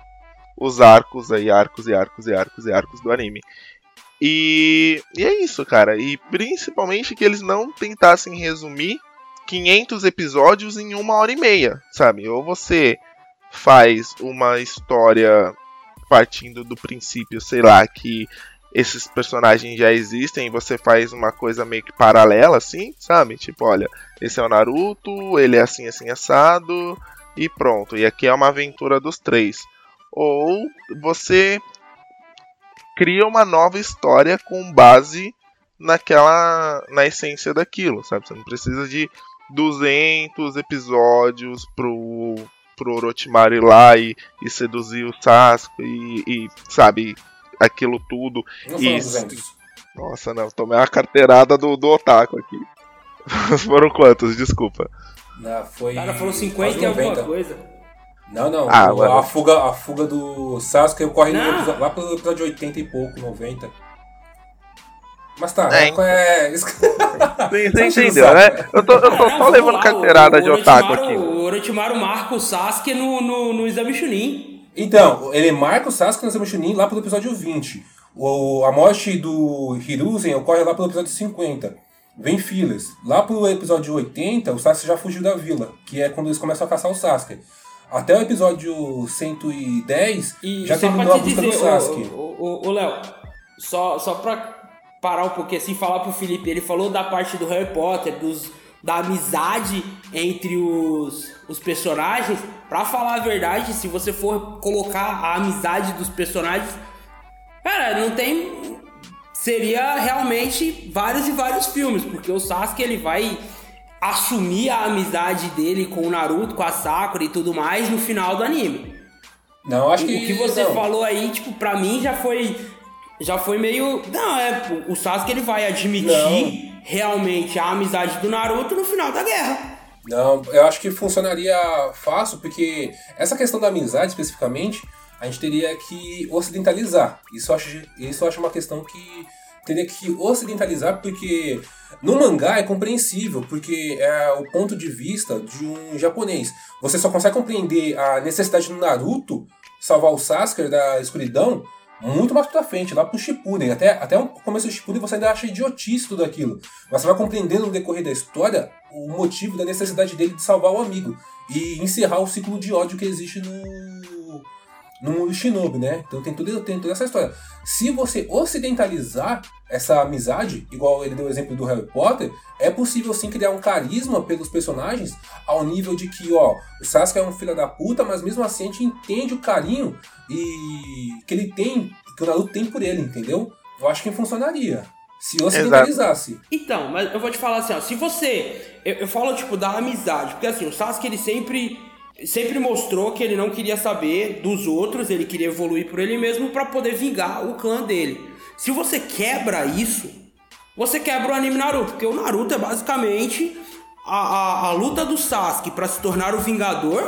os arcos aí, arcos e arcos e arcos e arcos do anime. E, e é isso, cara. E principalmente que eles não tentassem resumir 500 episódios em uma hora e meia, sabe? Ou você faz uma história partindo do princípio, sei lá, que esses personagens já existem e você faz uma coisa meio que paralela, assim, sabe? Tipo, olha, esse é o Naruto, ele é assim, assim, assado, e pronto. E aqui é uma aventura dos três. Ou você cria uma nova história com base naquela na essência daquilo, sabe? Você não precisa de 200 episódios pro pro Orochimaru ir lá e, e seduzir o Sasuke e, e, sabe, aquilo tudo. Não e, foram 200. Nossa, não, tomei uma carteirada do, do Otaku aqui. Foram quantos? Desculpa. Não, foi. Cara falou quase 50 e alguma 90. coisa. Não, não. Ah, a, fuga, a fuga do Sasuke ocorre no lá pelo episódio 80 e pouco, 90. Mas tá, É, é, é... Você Tá entendeu, saco, né? Eu tô, eu tô só levando lá, carteirada o- de o otaku aqui. O Orochimaru marca o Sasuke no, no, no exame Chunin. Então, ele marca o Sasuke no Exame Chunin lá pelo episódio 20. O, a morte do Hiruzen ocorre lá pelo episódio 50. Vem filas. Lá pro episódio 80, o Sasuke já fugiu da vila, que é quando eles começam a caçar o Sasuke. Até o episódio 110, E já terminou a busca dizer, do Sasuke. ô, Léo, só, só pra parar um pouquinho assim, falar pro Felipe, ele falou da parte do Harry Potter, dos, da amizade entre os, os personagens. Pra falar a verdade, se você for colocar a amizade dos personagens, cara, não tem. Seria realmente vários e vários filmes, porque o Sasuke ele vai assumir a amizade dele com o Naruto, com a Sakura e tudo mais no final do anime. Não, acho O- que. o que você não. falou aí, tipo, pra mim já foi. Já foi meio. Não, é. O Sasuke ele vai admitir realmente a amizade do Naruto no final da guerra. Não, eu acho que funcionaria fácil, porque essa questão da amizade especificamente, a gente teria que ocidentalizar. Isso eu acho, isso eu acho uma questão que teria que ocidentalizar, porque no mangá é compreensível, porque é o ponto de vista de um japonês. Você só consegue compreender a necessidade do Naruto salvar o Sasuke da escuridão muito mais pra frente, lá pro Shippuden. Até, até o começo do Shippuden você ainda acha idiotice tudo aquilo. Mas você vai compreendendo no decorrer da história o motivo da necessidade dele de salvar o amigo. E encerrar o ciclo de ódio que existe no, no Shinobi, né? Então tem, tudo, tem toda essa história. Se você ocidentalizar essa amizade, igual ele deu o exemplo do Harry Potter, é possível sim criar um carisma pelos personagens ao nível de que, ó, o Sasuke é um filho da puta, mas mesmo assim a gente entende o carinho e que ele tem, que o Naruto tem por ele, entendeu? Eu acho que funcionaria. Se ocidentalizasse. Então, mas eu vou te falar assim, ó, se você. Eu, eu falo, tipo, da amizade, porque assim, o Sasuke ele sempre. Sempre mostrou que ele não queria saber dos outros, ele queria evoluir por ele mesmo pra poder vingar o clã dele. Se você quebra isso, você quebra o anime Naruto, porque o Naruto é basicamente a, a, a luta do Sasuke pra se tornar o Vingador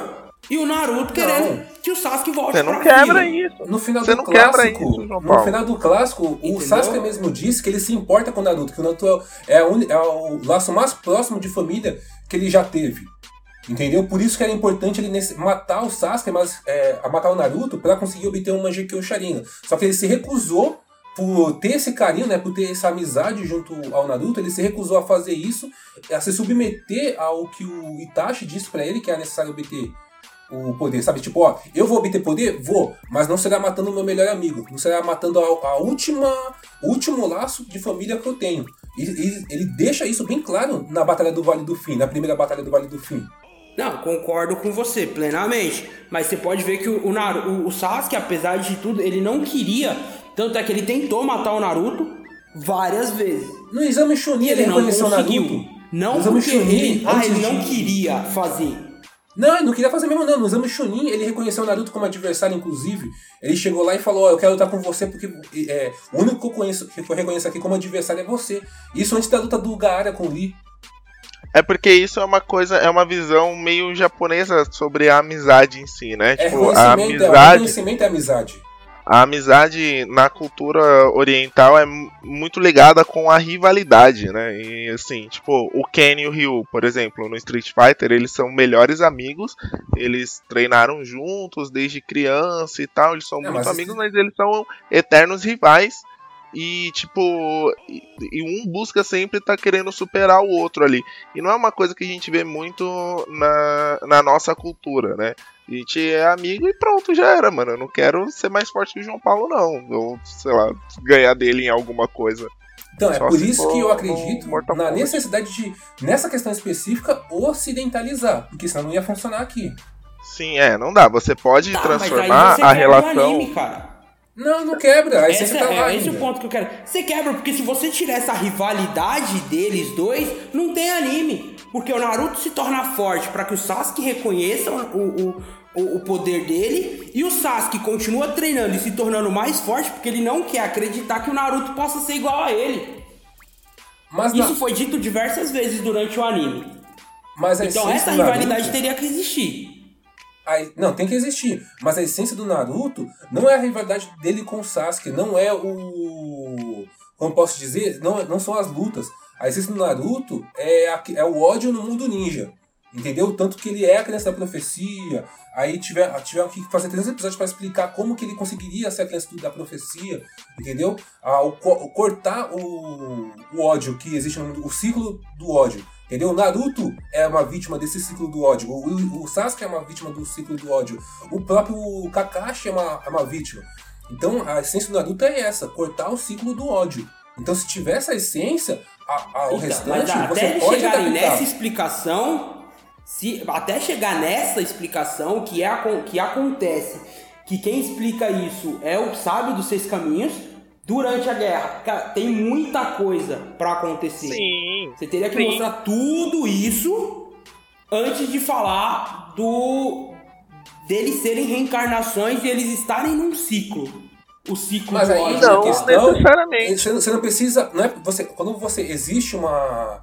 E o Naruto querendo que o Sasuke volte Você não pra quebra vila. isso. No final Você do não quebra clássico, isso, no final do clássico, o Entendeu? Sasuke mesmo disse que ele se importa com o Naruto, que o Naruto é, é, a uni- é o laço mais próximo de família que ele já teve. Entendeu? Por isso que era importante ele matar o Sasuke, mas é, matar o Naruto pra conseguir obter um Mangekyou Sharingan. Só que ele se recusou por ter esse carinho, né, por ter essa amizade junto ao Naruto, ele se recusou a fazer isso, a se submeter ao que o Itachi disse pra ele que é necessário obter o poder, sabe? Tipo, ó, eu vou obter poder? Vou, mas não será matando o meu melhor amigo, não será matando a, a última, último laço de família que eu tenho. E, e ele deixa isso bem claro na Batalha do Vale do Fim, na primeira Batalha do Vale do Fim. Não, concordo com você plenamente. Mas você pode ver que o, o, o- o Sasuke, apesar de tudo, ele não queria. Tanto é que ele tentou matar o Naruto várias vezes. No exame Chunin ele, Ele não reconheceu o conseguiu. Naruto. Não no exame porque ele, ah, ele não queria fazer. Não, ele não queria fazer mesmo não. No exame Chunin, ele reconheceu o Naruto como adversário, inclusive. Ele chegou lá e falou, ó, eu quero lutar com você porque é, o único que eu conheço, que eu reconheço aqui como adversário é você. Isso antes da luta do Gaara com o Lee. É porque isso é uma coisa, é uma visão meio japonesa sobre a amizade em si, né? É tipo, a é, amizade, reconhecimento é amizade. a amizade na cultura oriental é mu- muito ligada com a rivalidade, né? E assim, tipo, o Ken e o Ryu, por exemplo, no Street Fighter, eles são melhores amigos, eles treinaram juntos desde criança e tal, eles são É, muito mas amigos, mas eles são eternos rivais. E, tipo, e, e um busca sempre estar querendo superar o outro ali. E não é uma coisa que a gente vê muito na, na nossa cultura, né? A gente é amigo e pronto, já era, mano. Eu não quero ser mais forte que o João Paulo, não. Ou, sei lá, ganhar dele em alguma coisa. Então, é Só por se isso for que eu acredito na Kombat. necessidade de, nessa questão específica, ocidentalizar. Porque senão não ia funcionar aqui. Sim, é, não dá. Você pode Tá, mas aí transformar você a relação. anime, cara. Não, não quebra. A Esse essência é, tá lá é esse ainda. o ponto que eu quero. Você quebra, porque se você tirar essa rivalidade deles dois, não tem anime. Porque o Naruto se torna forte pra que o Sasuke reconheça o, o, o, o poder dele. E o Sasuke continua treinando e se tornando mais forte porque ele não quer acreditar que o Naruto possa ser igual a ele. Mas, Isso foi dito diversas vezes durante o anime. mas a Então essa rivalidade Naruto- teria que existir. A- não, tem que existir. Mas a essência do Naruto não é a rivalidade dele com o Sasuke. Não é o. Como posso dizer? Não, não são as lutas. A essência do Naruto é, a- é o ódio no mundo ninja. Entendeu? Tanto que ele é a criança da profecia. Aí tiver, tiveram que fazer três episódios para explicar como que ele conseguiria ser a criança da profecia. Entendeu? Cortar o, o ódio que existe no mundo, o ciclo do ódio. Entendeu? O Naruto é uma vítima desse ciclo do ódio. O, o, Sasuke é uma vítima do ciclo do ódio. O próprio Kakashi é uma, é uma vítima. Então a essência do Naruto é essa: cortar o ciclo do ódio. Então, se tiver essa essência, a, a, o Então, restante mas até você eles pode chegarem adaptar. nessa explicação, se, até chegar nessa explicação que, é, que acontece, que quem explica isso é o sábio dos seis caminhos, durante a guerra. Cara, tem muita coisa pra acontecer. Sim. Você teria que sim. mostrar tudo isso antes de falar do deles serem reencarnações e eles estarem num ciclo. O ciclo Mas aí. Não, a questão, necessariamente. Você não, você não precisa, não é você, quando você existe uma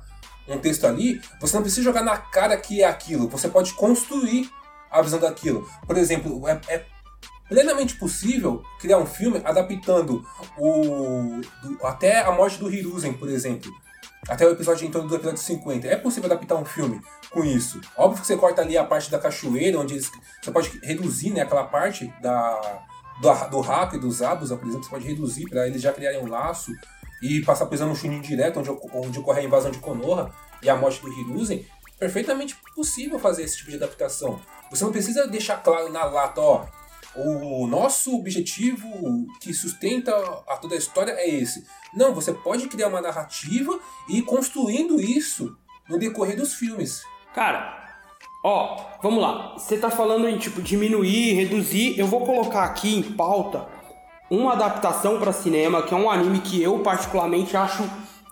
um texto ali, você não precisa jogar na cara que é aquilo. Você pode construir a visão daquilo. Por exemplo, é, é plenamente possível criar um filme adaptando o do- até a morte do Hiruzen, por exemplo. Até o episódio em torno do episódio 50. É possível adaptar um filme com isso. Óbvio que você corta ali a parte da cachoeira, onde eles, você pode reduzir né, aquela parte da, do, do e dos Abusa, por exemplo, você pode reduzir para eles já criarem um laço e passar pisando um Chunin direto, onde, onde ocorre a invasão de Konoha e a morte do Hiruzen. Perfeitamente possível fazer esse tipo de adaptação. Você não precisa deixar claro na lata, ó. O nosso objetivo que sustenta a toda a história é esse. Não, você pode criar uma narrativa e ir construindo isso no decorrer dos filmes. Cara, ó, vamos lá. Você tá falando em tipo diminuir, reduzir. Eu vou colocar aqui em pauta uma adaptação pra cinema, que é um anime que eu particularmente acho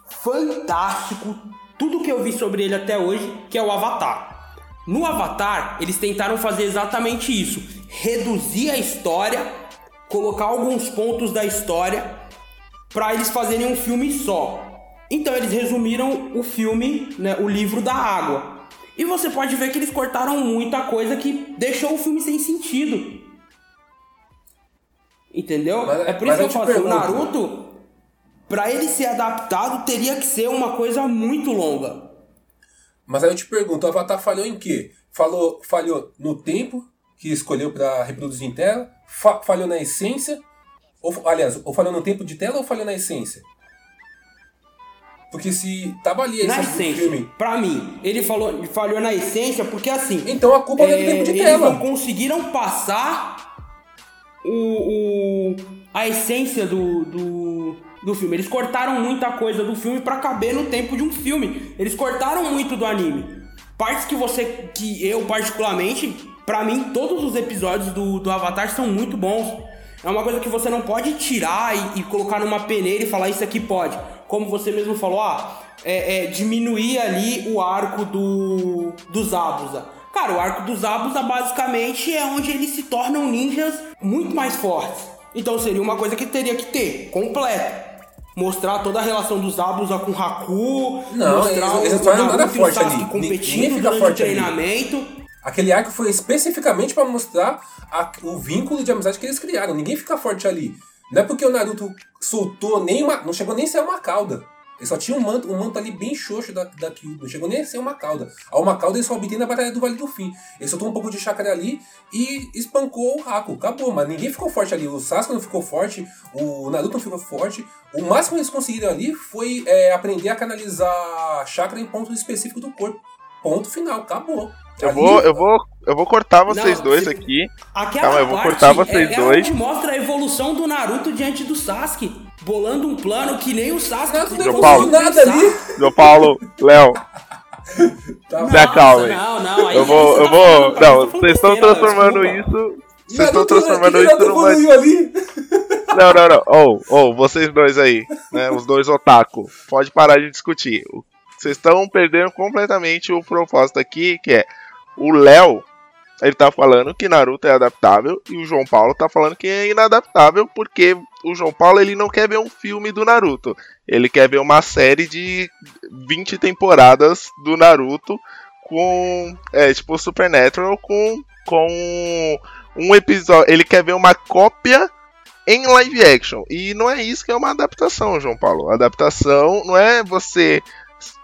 fantástico. Tudo que eu vi sobre ele até hoje, que é o Avatar. No Avatar, eles tentaram fazer exatamente isso: reduzir a história, colocar alguns pontos da história para eles fazerem um filme só. Então eles resumiram o filme, né, o livro da água. E você pode ver que eles cortaram muita coisa que deixou o filme sem sentido. Entendeu? Mas- é por isso que eu eu falo assim, o. Naruto, pra ele ser adaptado, teria que ser uma coisa muito longa. Mas aí eu te pergunto, o Avatar falhou em quê? Falou, falhou no tempo que escolheu pra reproduzir em tela? Fa- falhou na essência? Ou, aliás, ou falhou no tempo de tela ou falhou na essência? Porque se tava ali a Na essência filme... pra mim, ele falou, falhou na essência porque assim. Então a culpa é do tempo de eles tela. não conseguiram passar o, o- a essência do, do, do filme. Eles cortaram muita coisa do filme pra caber no tempo de um filme. Eles cortaram muito do anime. Partes que você. que eu, particularmente, pra mim, todos os episódios do, do Avatar são muito bons. É uma coisa que você não pode tirar e, e colocar numa peneira e falar isso aqui pode. Como você mesmo falou, ah, é, é, diminuir ali o arco do, do Zabuza. Cara, o arco do Zabuza basicamente é onde eles se tornam ninjas muito mais fortes. Então seria uma coisa que teria que ter, completa. Mostrar toda a relação dos Zabuza com Haku, Não, mostrar eles- eles não o tornam nada o forte ali. Ninguém competindo fica durante forte o ali. Aquele arco foi especificamente pra mostrar a- o vínculo de amizade que eles criaram. Ninguém fica forte ali. Não é porque o Naruto soltou nem uma. Não chegou nem a ser uma cauda. Ele só tinha um manto, um manto ali bem xoxo da, da. Não chegou nem a ser uma cauda. A uma cauda ele só obtém na Batalha do Vale do Fim. Ele soltou um pouco de chakra ali e espancou o Haku. Acabou, mas ninguém ficou forte ali. O Sasuke não ficou forte, o Naruto não ficou forte. O máximo que eles conseguiram ali foi é, aprender a canalizar chakra em pontos específicos do corpo. Ponto final, acabou. Eu vou, eu vou, eu vou cortar vocês Não, dois se- aqui. Aquela Calma, eu vou cortar vocês é, dois. É mostra a evolução do Naruto diante do Sasuke. Bolando um plano que nem o Sasuke Naruto não conseguiu Paulo. nada ali. João Paulo, Léo, Tá se acalmem. Não, não, aí Eu vou, eu tá vou. tá Não, falando vocês estão transformando desculpa. isso. Vocês estão transformando isso numa. evoluiu ali? Não, não, não. Ou, ou, vocês dois aí, né? Os dois otaku. Pode parar de discutir. Vocês estão perdendo completamente o propósito aqui, que é o Léo. Ele tá falando que Naruto é adaptável e o João Paulo tá falando que é inadaptável porque o João Paulo ele não quer ver um filme do Naruto. Ele quer ver uma série de 20 temporadas do Naruto com é tipo Supernatural com com um episódio, ele quer ver uma cópia em live action. E não é isso que é uma adaptação, João Paulo. Adaptação não é você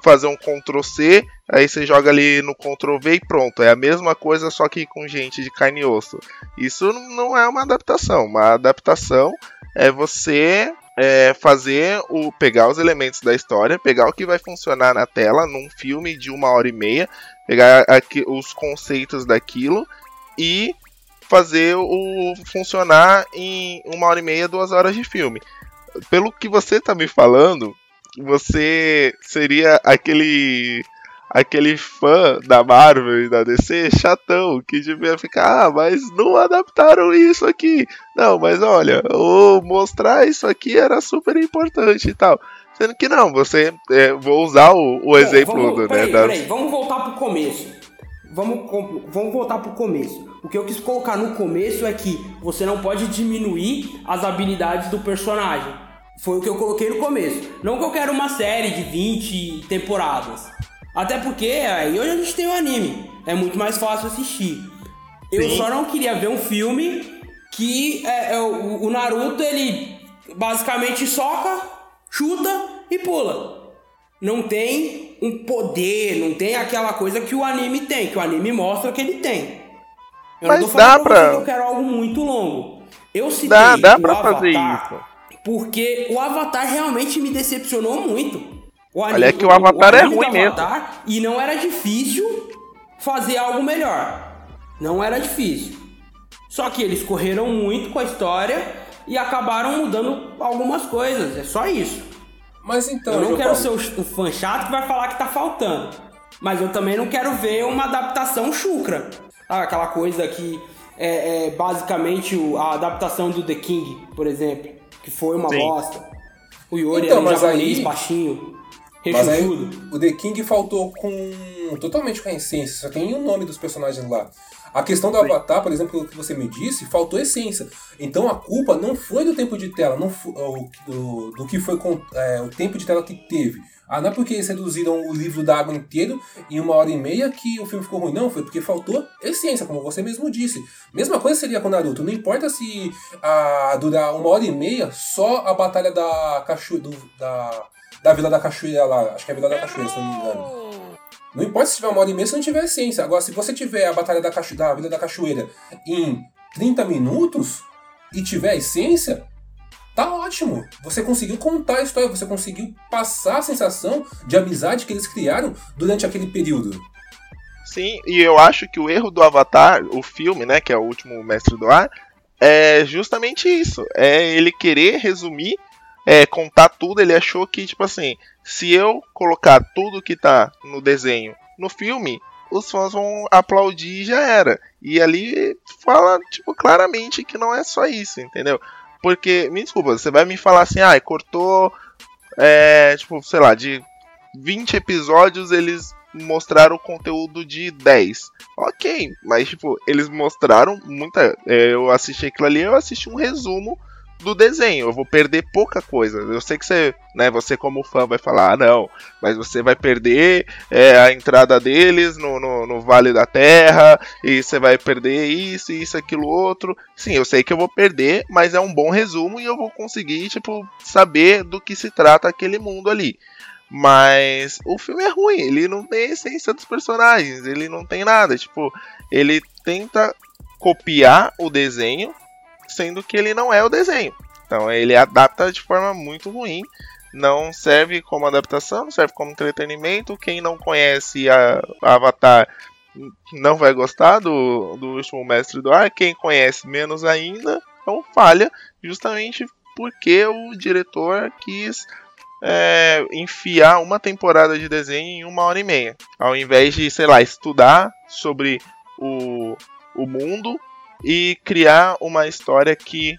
fazer um Ctrl C, aí você joga ali no Ctrl V e pronto. É a mesma coisa, só que com gente de carne e osso. Isso não é uma adaptação. Uma adaptação é você é, fazer o pegar os elementos da história, pegar o que vai funcionar na tela num filme de uma hora e meia, pegar aqui, os conceitos daquilo e fazer o funcionar em uma hora e meia, duas horas de filme. Pelo que você tá me falando, você seria aquele aquele fã da Marvel e da DC chatão que devia ficar, ah, mas não adaptaram isso aqui. Não, mas olha, o mostrar isso aqui era super importante e tal. Sendo que não, você é, vou usar o, o Bom, exemplo vamos, do, né, peraí, das- peraí, vamos voltar pro começo. Vamos, vamos voltar pro começo. O que eu quis colocar no começo é que você não pode diminuir as habilidades do personagem. Foi o que eu coloquei no começo. Não que eu quero uma série de 20 temporadas. Até porque aí hoje a gente tem o anime. É muito mais fácil assistir. Eu Sim. só não queria ver um filme que é, é, o, o Naruto ele basicamente soca, chuta e pula não tem um poder, não tem aquela coisa que o anime tem, que o anime mostra que ele tem. Eu Mas não tô falando dá pra que eu quero algo muito longo. Eu citei Dá, dá pra fazer Avatar porque o Avatar realmente me decepcionou muito. O Olha que o Avatar é anime do ruim mesmo. Avatar, E não era difícil fazer algo melhor. Não era difícil. Só que eles correram muito com a história e acabaram mudando algumas coisas. É só isso. Mas então, Eu não João quero Paulo, ser o, o fã chato que vai falar que tá faltando. Mas eu também não quero ver uma adaptação chucra. Sabe, aquela coisa que é, é basicamente o- a adaptação do The King, por exemplo. Que foi uma Sim. bosta. O Yori Então, era um japonês aí- baixinho, Mas aí o The King faltou com totalmente com a essência, só tem o nome dos personagens lá. A questão do Avatar, por exemplo, que você me disse, faltou essência. Então a culpa não foi do tempo de tela, não foi, o, do, do que foi é, o tempo de tela que teve. Ah, não é porque eles reduziram o livro da água inteiro em uma hora e meia que o filme ficou ruim. Não, foi porque faltou essência, como você mesmo disse. Mesma coisa seria com Naruto. Não importa se ah, durar uma hora e meia só a batalha da cachoeira. Da, da Vila da Cachoeira lá. Acho que é a Vila da Cachoeira, se não me engano. Não importa se tiver uma hora e meia se não tiver essência. Agora, se você tiver a Batalha da, Cacho da Vila da Cachoeira em 30 minutos e tiver essência, tá ótimo. Você conseguiu contar a história, você conseguiu passar a sensação de amizade que eles criaram durante aquele período. Sim, e eu acho que o erro do Avatar, o filme, né, que é o último Mestre do Ar, é justamente isso. É ele querer resumir, é, contar tudo. Ele achou que, tipo assim, se eu colocar tudo que tá no desenho no filme, os fãs vão aplaudir e já era. E ali fala, tipo, claramente que não é só isso, entendeu? Porque, me desculpa, você vai me falar assim, ah, cortou, é, tipo, sei lá, de 20 episódios eles mostraram conteúdo de 10. Ok, mas tipo, eles mostraram muita. é, Eu assisti aquilo ali, eu assisti um resumo do desenho. Eu vou perder pouca coisa. Eu sei que você, né, você como fã vai falar, ah, não, mas você vai perder é, a entrada deles no, no, no Vale da Terra, e você vai perder isso, isso, aquilo, outro. Sim, eu sei que eu vou perder, mas é um bom resumo e eu vou conseguir, tipo, saber do que se trata aquele mundo ali. Mas o filme é ruim, ele não tem essência dos personagens, ele não tem nada. Tipo, ele tenta copiar o desenho, sendo que ele não é o desenho. Então ele adapta de forma muito ruim. Não serve como adaptação, não serve como entretenimento. Quem não conhece a, Avatar não vai gostar do, do último Mestre do Ar. Quem conhece menos ainda, então falha, justamente porque o diretor quis é, enfiar uma temporada de desenho em uma hora e meia. Ao invés de, sei lá, estudar sobre o, o mundo e criar uma história que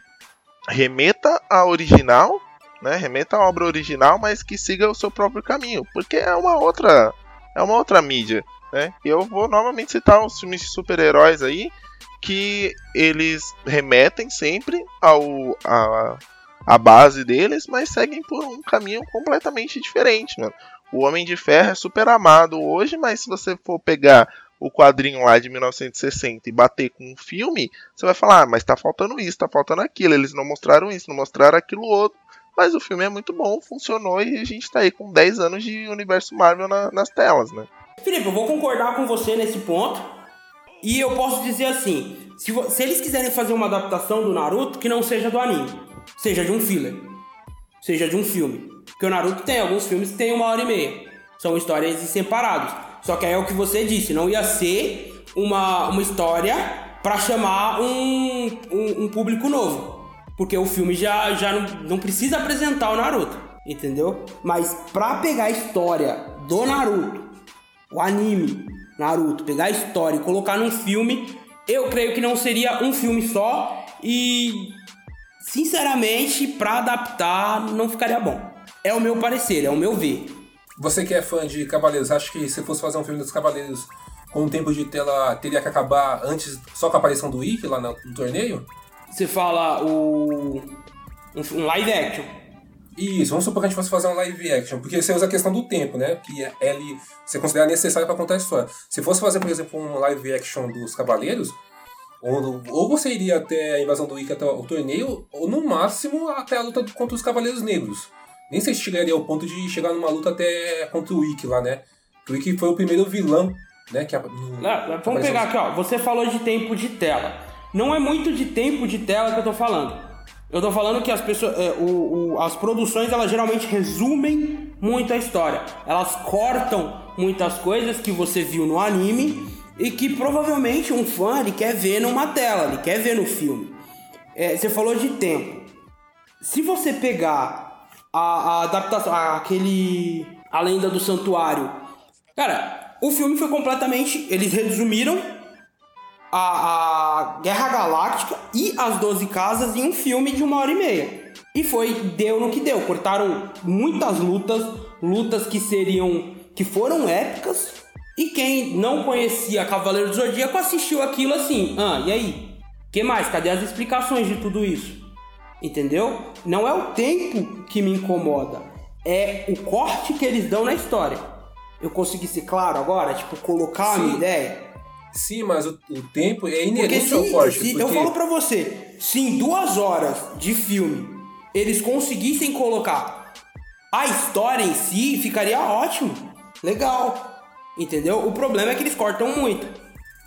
remeta à original, né? Remeta à obra original, mas que siga o seu próprio caminho, porque é uma outra, é uma outra mídia, né? Eu vou novamente citar os filmes de super-heróis aí que eles remetem sempre ao a, a base deles, mas seguem por um caminho completamente diferente, mano. O Homem de Ferro é super amado hoje, mas se você for pegar o quadrinho lá de 1960 e bater com um filme, você vai falar, ah, mas tá faltando isso, tá faltando aquilo, eles não mostraram isso, não mostraram aquilo outro. Mas o filme é muito bom, funcionou e a gente tá aí com 10 anos de universo Marvel na- nas telas, né? Felipe, eu vou concordar com você nesse ponto. E eu posso dizer assim: se, se eles quiserem fazer uma adaptação do Naruto, que não seja do anime, seja de um filler, seja de um filme. Porque o Naruto tem alguns filmes que tem uma hora e meia. São histórias separados. Só que aí é o que você disse, não ia ser uma, uma história pra chamar um, um, um público novo. Porque o filme já, já não, não precisa apresentar o Naruto, entendeu? Mas pra pegar a história do Naruto, o anime Naruto, pegar a história e colocar num filme, eu creio que não seria um filme só e sinceramente, pra adaptar não ficaria bom. É o meu parecer, é o meu ver. Você que é fã de Cavaleiros, acha que se fosse fazer um filme dos Cavaleiros com um tempo de tela, teria que acabar antes, só com a aparição do Ikki lá no, no torneio? Você fala o um, live action. Isso, vamos supor que a gente fosse fazer um live action, porque você usa a questão do tempo, né? Que é- ele você considera necessário para contar a história. Se fosse fazer, por exemplo, um live action dos Cavaleiros, ou, ou você iria até a invasão do Ikki até o torneio, ou no máximo até a luta contra os Cavaleiros Negros. Nem sei se chegaria ao ponto de chegar numa luta até contra o Ikki lá, né? O Ikki foi o primeiro vilão, né? Que, no- Ah, Vamos pegar aqui, ó. Você falou de tempo de tela. Não é muito de tempo de tela que eu tô falando. Eu tô falando que as pessoas, é, o- o- as produções elas geralmente resumem muito a história. Elas cortam muitas coisas que você viu no anime e que provavelmente um fã ele quer ver numa tela, ele quer ver no filme. É, você falou de tempo. Se você pegar a, a adaptação, a- aquele a lenda do santuário, cara, o filme foi completamente, eles resumiram a, a Guerra Galáctica e as 12 Casas em um filme de uma hora e meia. E foi, deu no que deu. Cortaram muitas lutas, lutas que seriam, que foram épicas, E quem não conhecia Cavaleiro do Zodíaco assistiu aquilo assim. Ah, e aí? que mais? Cadê as explicações de tudo isso? Entendeu? Não é o tempo que me incomoda, é o corte que eles dão na história. Eu consegui ser claro agora? Tipo, colocar a minha Sim. ideia? Sim, mas o, o tempo é inerente ao corte. se- porque... eu falo pra você, se em duas horas de filme eles conseguissem colocar a história em si, ficaria ótimo. Legal. Entendeu? O problema é que eles cortam muito.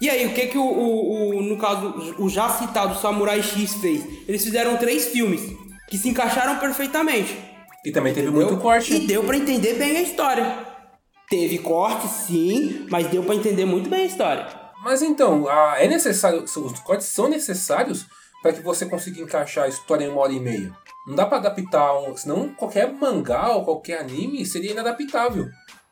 E aí, o que que o, o- o- no caso, o já citado Samurai X fez? Eles fizeram três filmes que se encaixaram perfeitamente. E também teve Entendeu? muito corte. E deu pra entender bem a história. Teve corte, sim, mas deu pra entender muito bem a história. Mas então, a- é necessário. Os cortes são necessários para que você consiga encaixar a história em uma hora e meia. Não dá pra adaptar um. Senão qualquer mangá ou qualquer anime seria inadaptável.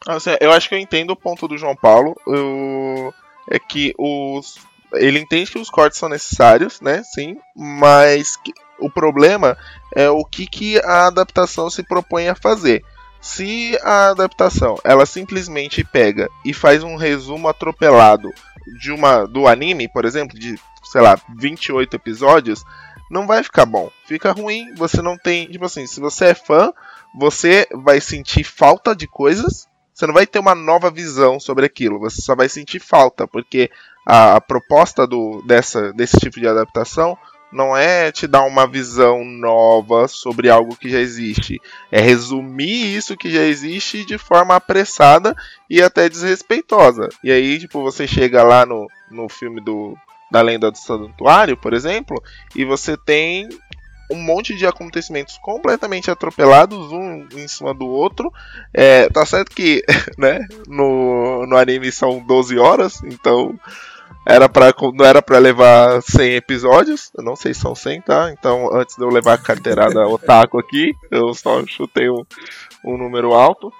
Assim, eu acho que eu entendo o ponto do João Paulo. Eu- É que os. Ele entende que os cortes são necessários, né? Sim. Mas que- o problema é o que, que a adaptação se propõe a fazer. Se a adaptação ela simplesmente pega e faz um resumo atropelado de uma do anime, por exemplo, de sei lá 28 episódios, não vai ficar bom. Fica ruim. Você não tem, tipo assim, se você é fã, você vai sentir falta de coisas você não vai ter uma nova visão sobre aquilo, você só vai sentir falta, porque a, a proposta do, dessa, desse tipo de adaptação não é te dar uma visão nova sobre algo que já existe, é resumir isso que já existe de forma apressada e até desrespeitosa. E aí, tipo, você chega lá no, no filme do, da Lenda do Santuário, por exemplo, e você tem um monte de acontecimentos completamente atropelados, um em cima do outro. É, tá certo que, né, no, no anime são 12 horas, então era pra, não era pra levar 100 episódios, eu não sei se são 100, tá? Então, antes de eu levar a carteirada otaku aqui, eu só chutei um, um número alto.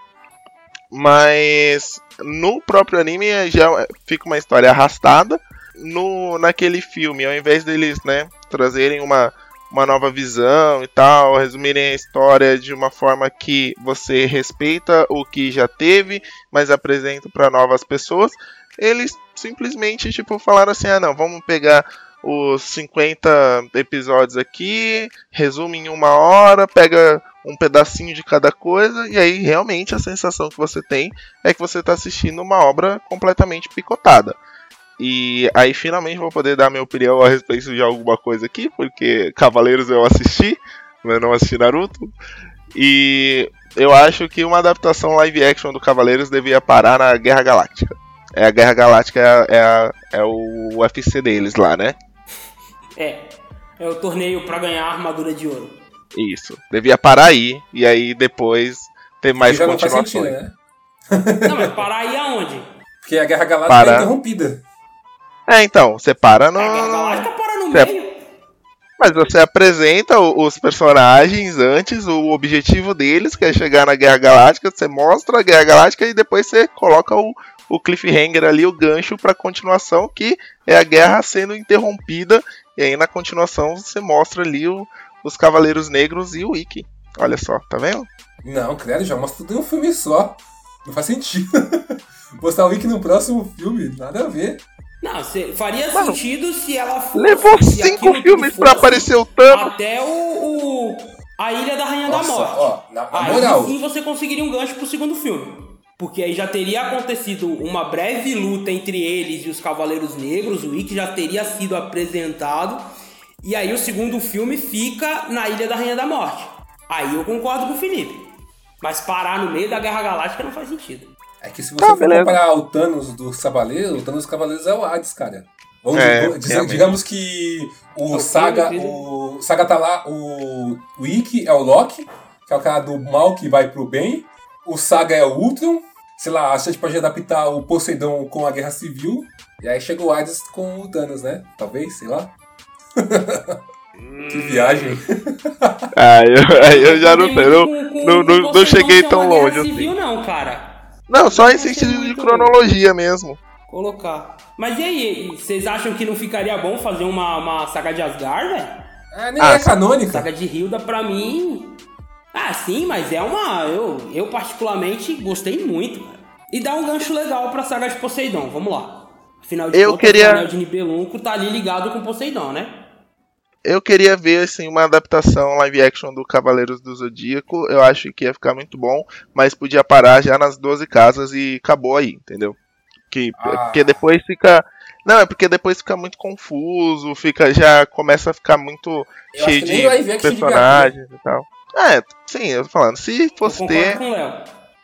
Mas no próprio anime já fica uma história arrastada. No, naquele filme, ao invés deles, né, trazerem uma, uma nova visão e tal, resumirem a história de uma forma que você respeita o que já teve, mas apresenta para novas pessoas, eles simplesmente tipo falaram assim: "Ah, não, vamos pegar os 50 episódios aqui, resume em uma hora, pega um pedacinho de cada coisa e aí realmente a sensação que você tem é que você está assistindo uma obra completamente picotada. E aí finalmente vou poder dar minha opinião a respeito de alguma coisa aqui, porque Cavaleiros eu assisti, mas não assisti Naruto. E eu acho que uma adaptação live action do Cavaleiros devia parar na Guerra Galáctica. É a Guerra Galáctica é, a- é, a- é o UFC deles lá, né? É, é o torneio pra ganhar a armadura de ouro. Isso. Devia parar aí e aí depois ter mais já não continuações. sentido, né? Não, mas parar aí aonde? Porque a Guerra Galáctica Para. é interrompida. É, então, você para no. A Guerra Galáctica para no Você- meio. Mas você apresenta os personagens antes, o objetivo deles, que é chegar na Guerra Galáctica, você mostra a Guerra Galáctica e depois você coloca o, o cliffhanger ali, o gancho pra continuação, que é a guerra sendo interrompida, e aí na continuação você mostra ali o- os Cavaleiros Negros e o Ikki. Olha só, tá vendo? Não, credo, já mostra tudo em um filme só. Não faz sentido. Mostrar o Wiki no próximo filme, nada a ver. Não, faria Mano, sentido se ela fosse. Levou cinco filmes tudo pra fosse aparecer o Thanos. Até o, o- A Ilha da Rainha Nossa, da Morte. ó, na, na aí moral, sim você conseguiria um gancho pro segundo filme. Porque aí já teria acontecido uma breve luta entre eles e os Cavaleiros Negros, o Ikki já teria sido apresentado. E aí o segundo filme fica na Ilha da Rainha da Morte. Aí eu concordo com o Felipe. Mas parar no meio da Guerra Galáctica não faz sentido. É que se você Tá, for beleza. comparar o Thanos dos Cavaleiros, o Thanos dos Cavaleiros é o Hades, cara. Vamos É, dizer- digamos que o É Saga, o Saga tá lá, o, o Ikki é o Loki, que é o cara do mal que vai pro bem. O Saga é o Ultron. Sei lá, a gente pode adaptar o Poseidon com a Guerra Civil. E aí chega o Hades com o Thanos, né? Talvez, sei lá. que viagem. Ah, eu, eu já não sei, não, não, não, não cheguei tão uma guerra longe assim. civil, não, cara. Não, só em sentido de cronologia mesmo. Colocar. Mas e aí, vocês acham que não ficaria bom fazer uma, uma saga de Asgard, velho? É, nem Ah, é canônica. Saga de Hilda, pra mim. Ah, sim, mas é uma. Eu, eu particularmente gostei muito, cara. E dá um gancho legal pra saga de Poseidon, vamos lá. Afinal de Eu contas, queria- o anel de Poseidon, vamos lá. Afinal de Eu contas, queria- o anel de Nibelunco tá ali ligado com Poseidon, né? Eu queria ver assim uma adaptação live action do Cavaleiros do Zodíaco. Eu acho que ia ficar muito bom, mas podia parar já nas 12 casas e acabou aí, entendeu? Que Ah. porque depois fica Não, é porque depois fica muito confuso, fica já começa a ficar muito Eu cheio de personagens e tal. É, sim, eu tô falando, se fosse ter,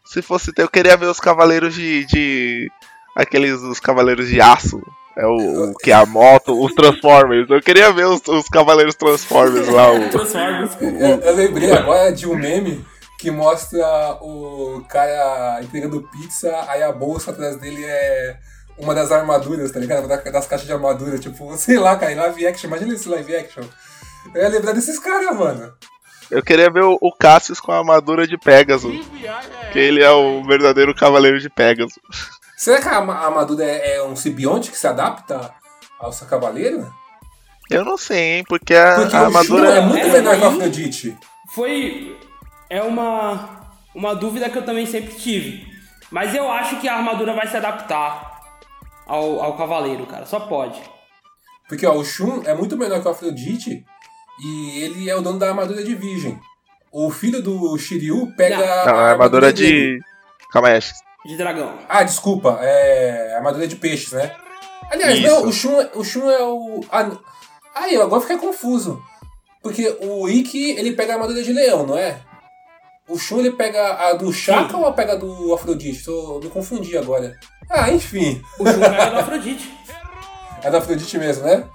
se fosse ter, eu queria ver os cavaleiros de, de aqueles os cavaleiros de aço. É o, o que é a moto, os Transformers. Eu queria ver os, os cavaleiros Transformers lá. o- Transformers. Eu, eu lembrei agora de um meme que mostra o cara entregando pizza, aí a bolsa atrás dele é uma das armaduras, tá ligado? Da- Das caixas de armadura, tipo, sei lá, cara, live action, imagina esse live action. Eu ia lembrar desses caras, mano. Eu queria ver o, o Cassius com a armadura de Pegasus. Que ele é o verdadeiro cavaleiro de Pegasus. Será que a a armadura é, é um simbionte que se adapta ao seu cavaleiro? Eu não sei, hein, porque a, Porque a o armadura. Shun é muito essa menor que o daí- Afrodite. Foi. É uma. Uma dúvida que eu também sempre tive. Mas eu acho que a armadura vai se adaptar ao, ao cavaleiro, cara. Só pode. Porque ó, o Shun é muito menor que o Afrodite e ele é o dono da armadura de virgem. O filho do Shiryu pega Não, a armadura dele. de. Calma aí, acho que- De dragão. Ah, desculpa, é armadura de peixes, né? Aliás, Isso. não, o Shun, é- o Shun é o. Ah, eu agora fiquei confuso. Porque o Ikki, ele pega a armadura de leão, não é? O Shun, ele pega a do Shaka ou a pega do Afrodite? Tô, me confundi agora. Ah, enfim. O Shun pega do Afrodite. É do Afrodite mesmo, né?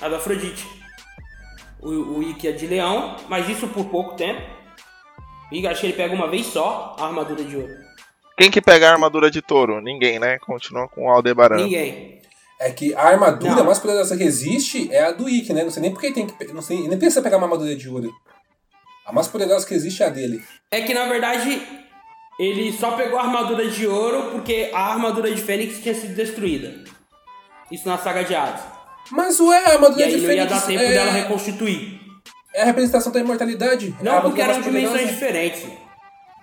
A do Afrodite. O, o Ikki é de leão, mas isso por pouco tempo. E acho que ele pega uma vez só a armadura de ouro. Quem que pega a armadura de touro? Ninguém, né? Continua com o Aldebaran. Ninguém. É que a armadura Não. mais poderosa que existe é a do Ikki, né? Não sei nem porque tem que. Não sei, nem precisa pegar uma armadura de ouro. A mais poderosa que existe é a dele. É que na verdade ele só pegou a armadura de ouro porque a armadura de Fênix tinha sido destruída. Isso na saga de Hades. Mas ué, a armadura E aí de não ia Fênix dar tempo é, dela reconstituir. é a representação da imortalidade. É Não, armadura porque eram dimensões diferentes.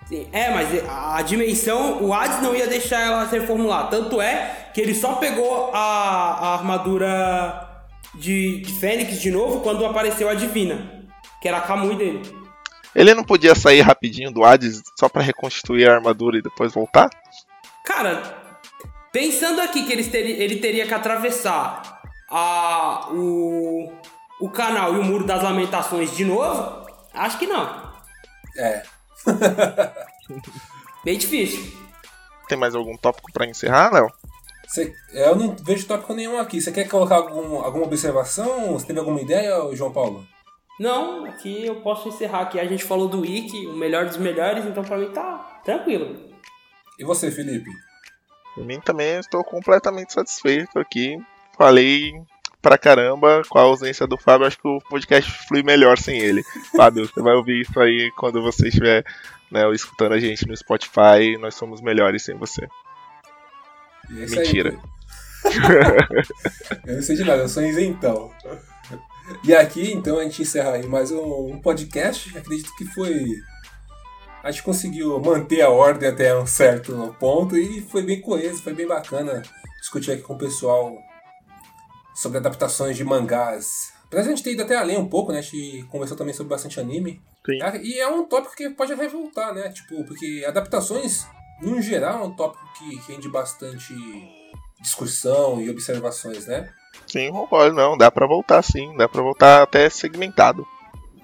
Sim, é, mas a dimensão, o Hades não ia deixar ela se reformular. Tanto é que ele só pegou a, a armadura de, de Fênix de novo quando apareceu a Divina, que era a Kamui dele. Ele não podia sair rapidinho do Hades só pra reconstituir a armadura e depois voltar? Cara, pensando aqui que eles teri- ele teria que atravessar a, o, o canal e o muro das lamentações de novo, acho que não. É. Bem difícil. Tem mais algum tópico pra encerrar, Léo? Cê- eu não vejo tópico nenhum aqui. Você quer colocar algum, alguma observação? Você teve alguma ideia, João Paulo? Não, aqui eu posso encerrar aqui. A gente falou do Wiki, o melhor dos melhores, então pra mim tá tranquilo. E você, Felipe? Por mim também estou completamente satisfeito aqui. Falei pra caramba com a ausência do Fábio. Acho que o podcast flui melhor sem ele. Fábio, você vai ouvir isso aí quando você estiver né, escutando a gente no Spotify. Nós somos melhores sem você. É aí, Mentira. pô. eu não sei de nada, eu sou isentão. E aqui, então, a gente encerra aí mais um, um podcast. Acredito que foi. A gente conseguiu manter a ordem até um certo ponto e foi bem coeso, foi bem bacana discutir aqui com o pessoal sobre adaptações de mangás. Apesar de a gente ter ido até além um pouco, né? A gente conversou também sobre bastante anime. Sim. Ah, E é um tópico que pode revoltar, né? Tipo, porque adaptações, no geral, é um tópico que rende bastante discussão e observações, né? Sim, concordo, não. Dá pra voltar sim. Dá pra voltar até segmentado.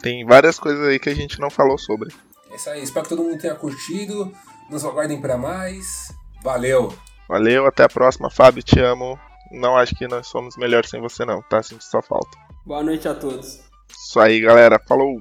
Tem várias coisas aí que a gente não falou sobre. É isso aí. Espero que todo mundo tenha curtido. Nos aguardem pra mais. Valeu! Valeu, até a próxima. Fábio, te amo. Não acho que nós somos melhores sem você, não, tá? Sinto só falta. Boa noite a todos. Isso aí, galera. Falou!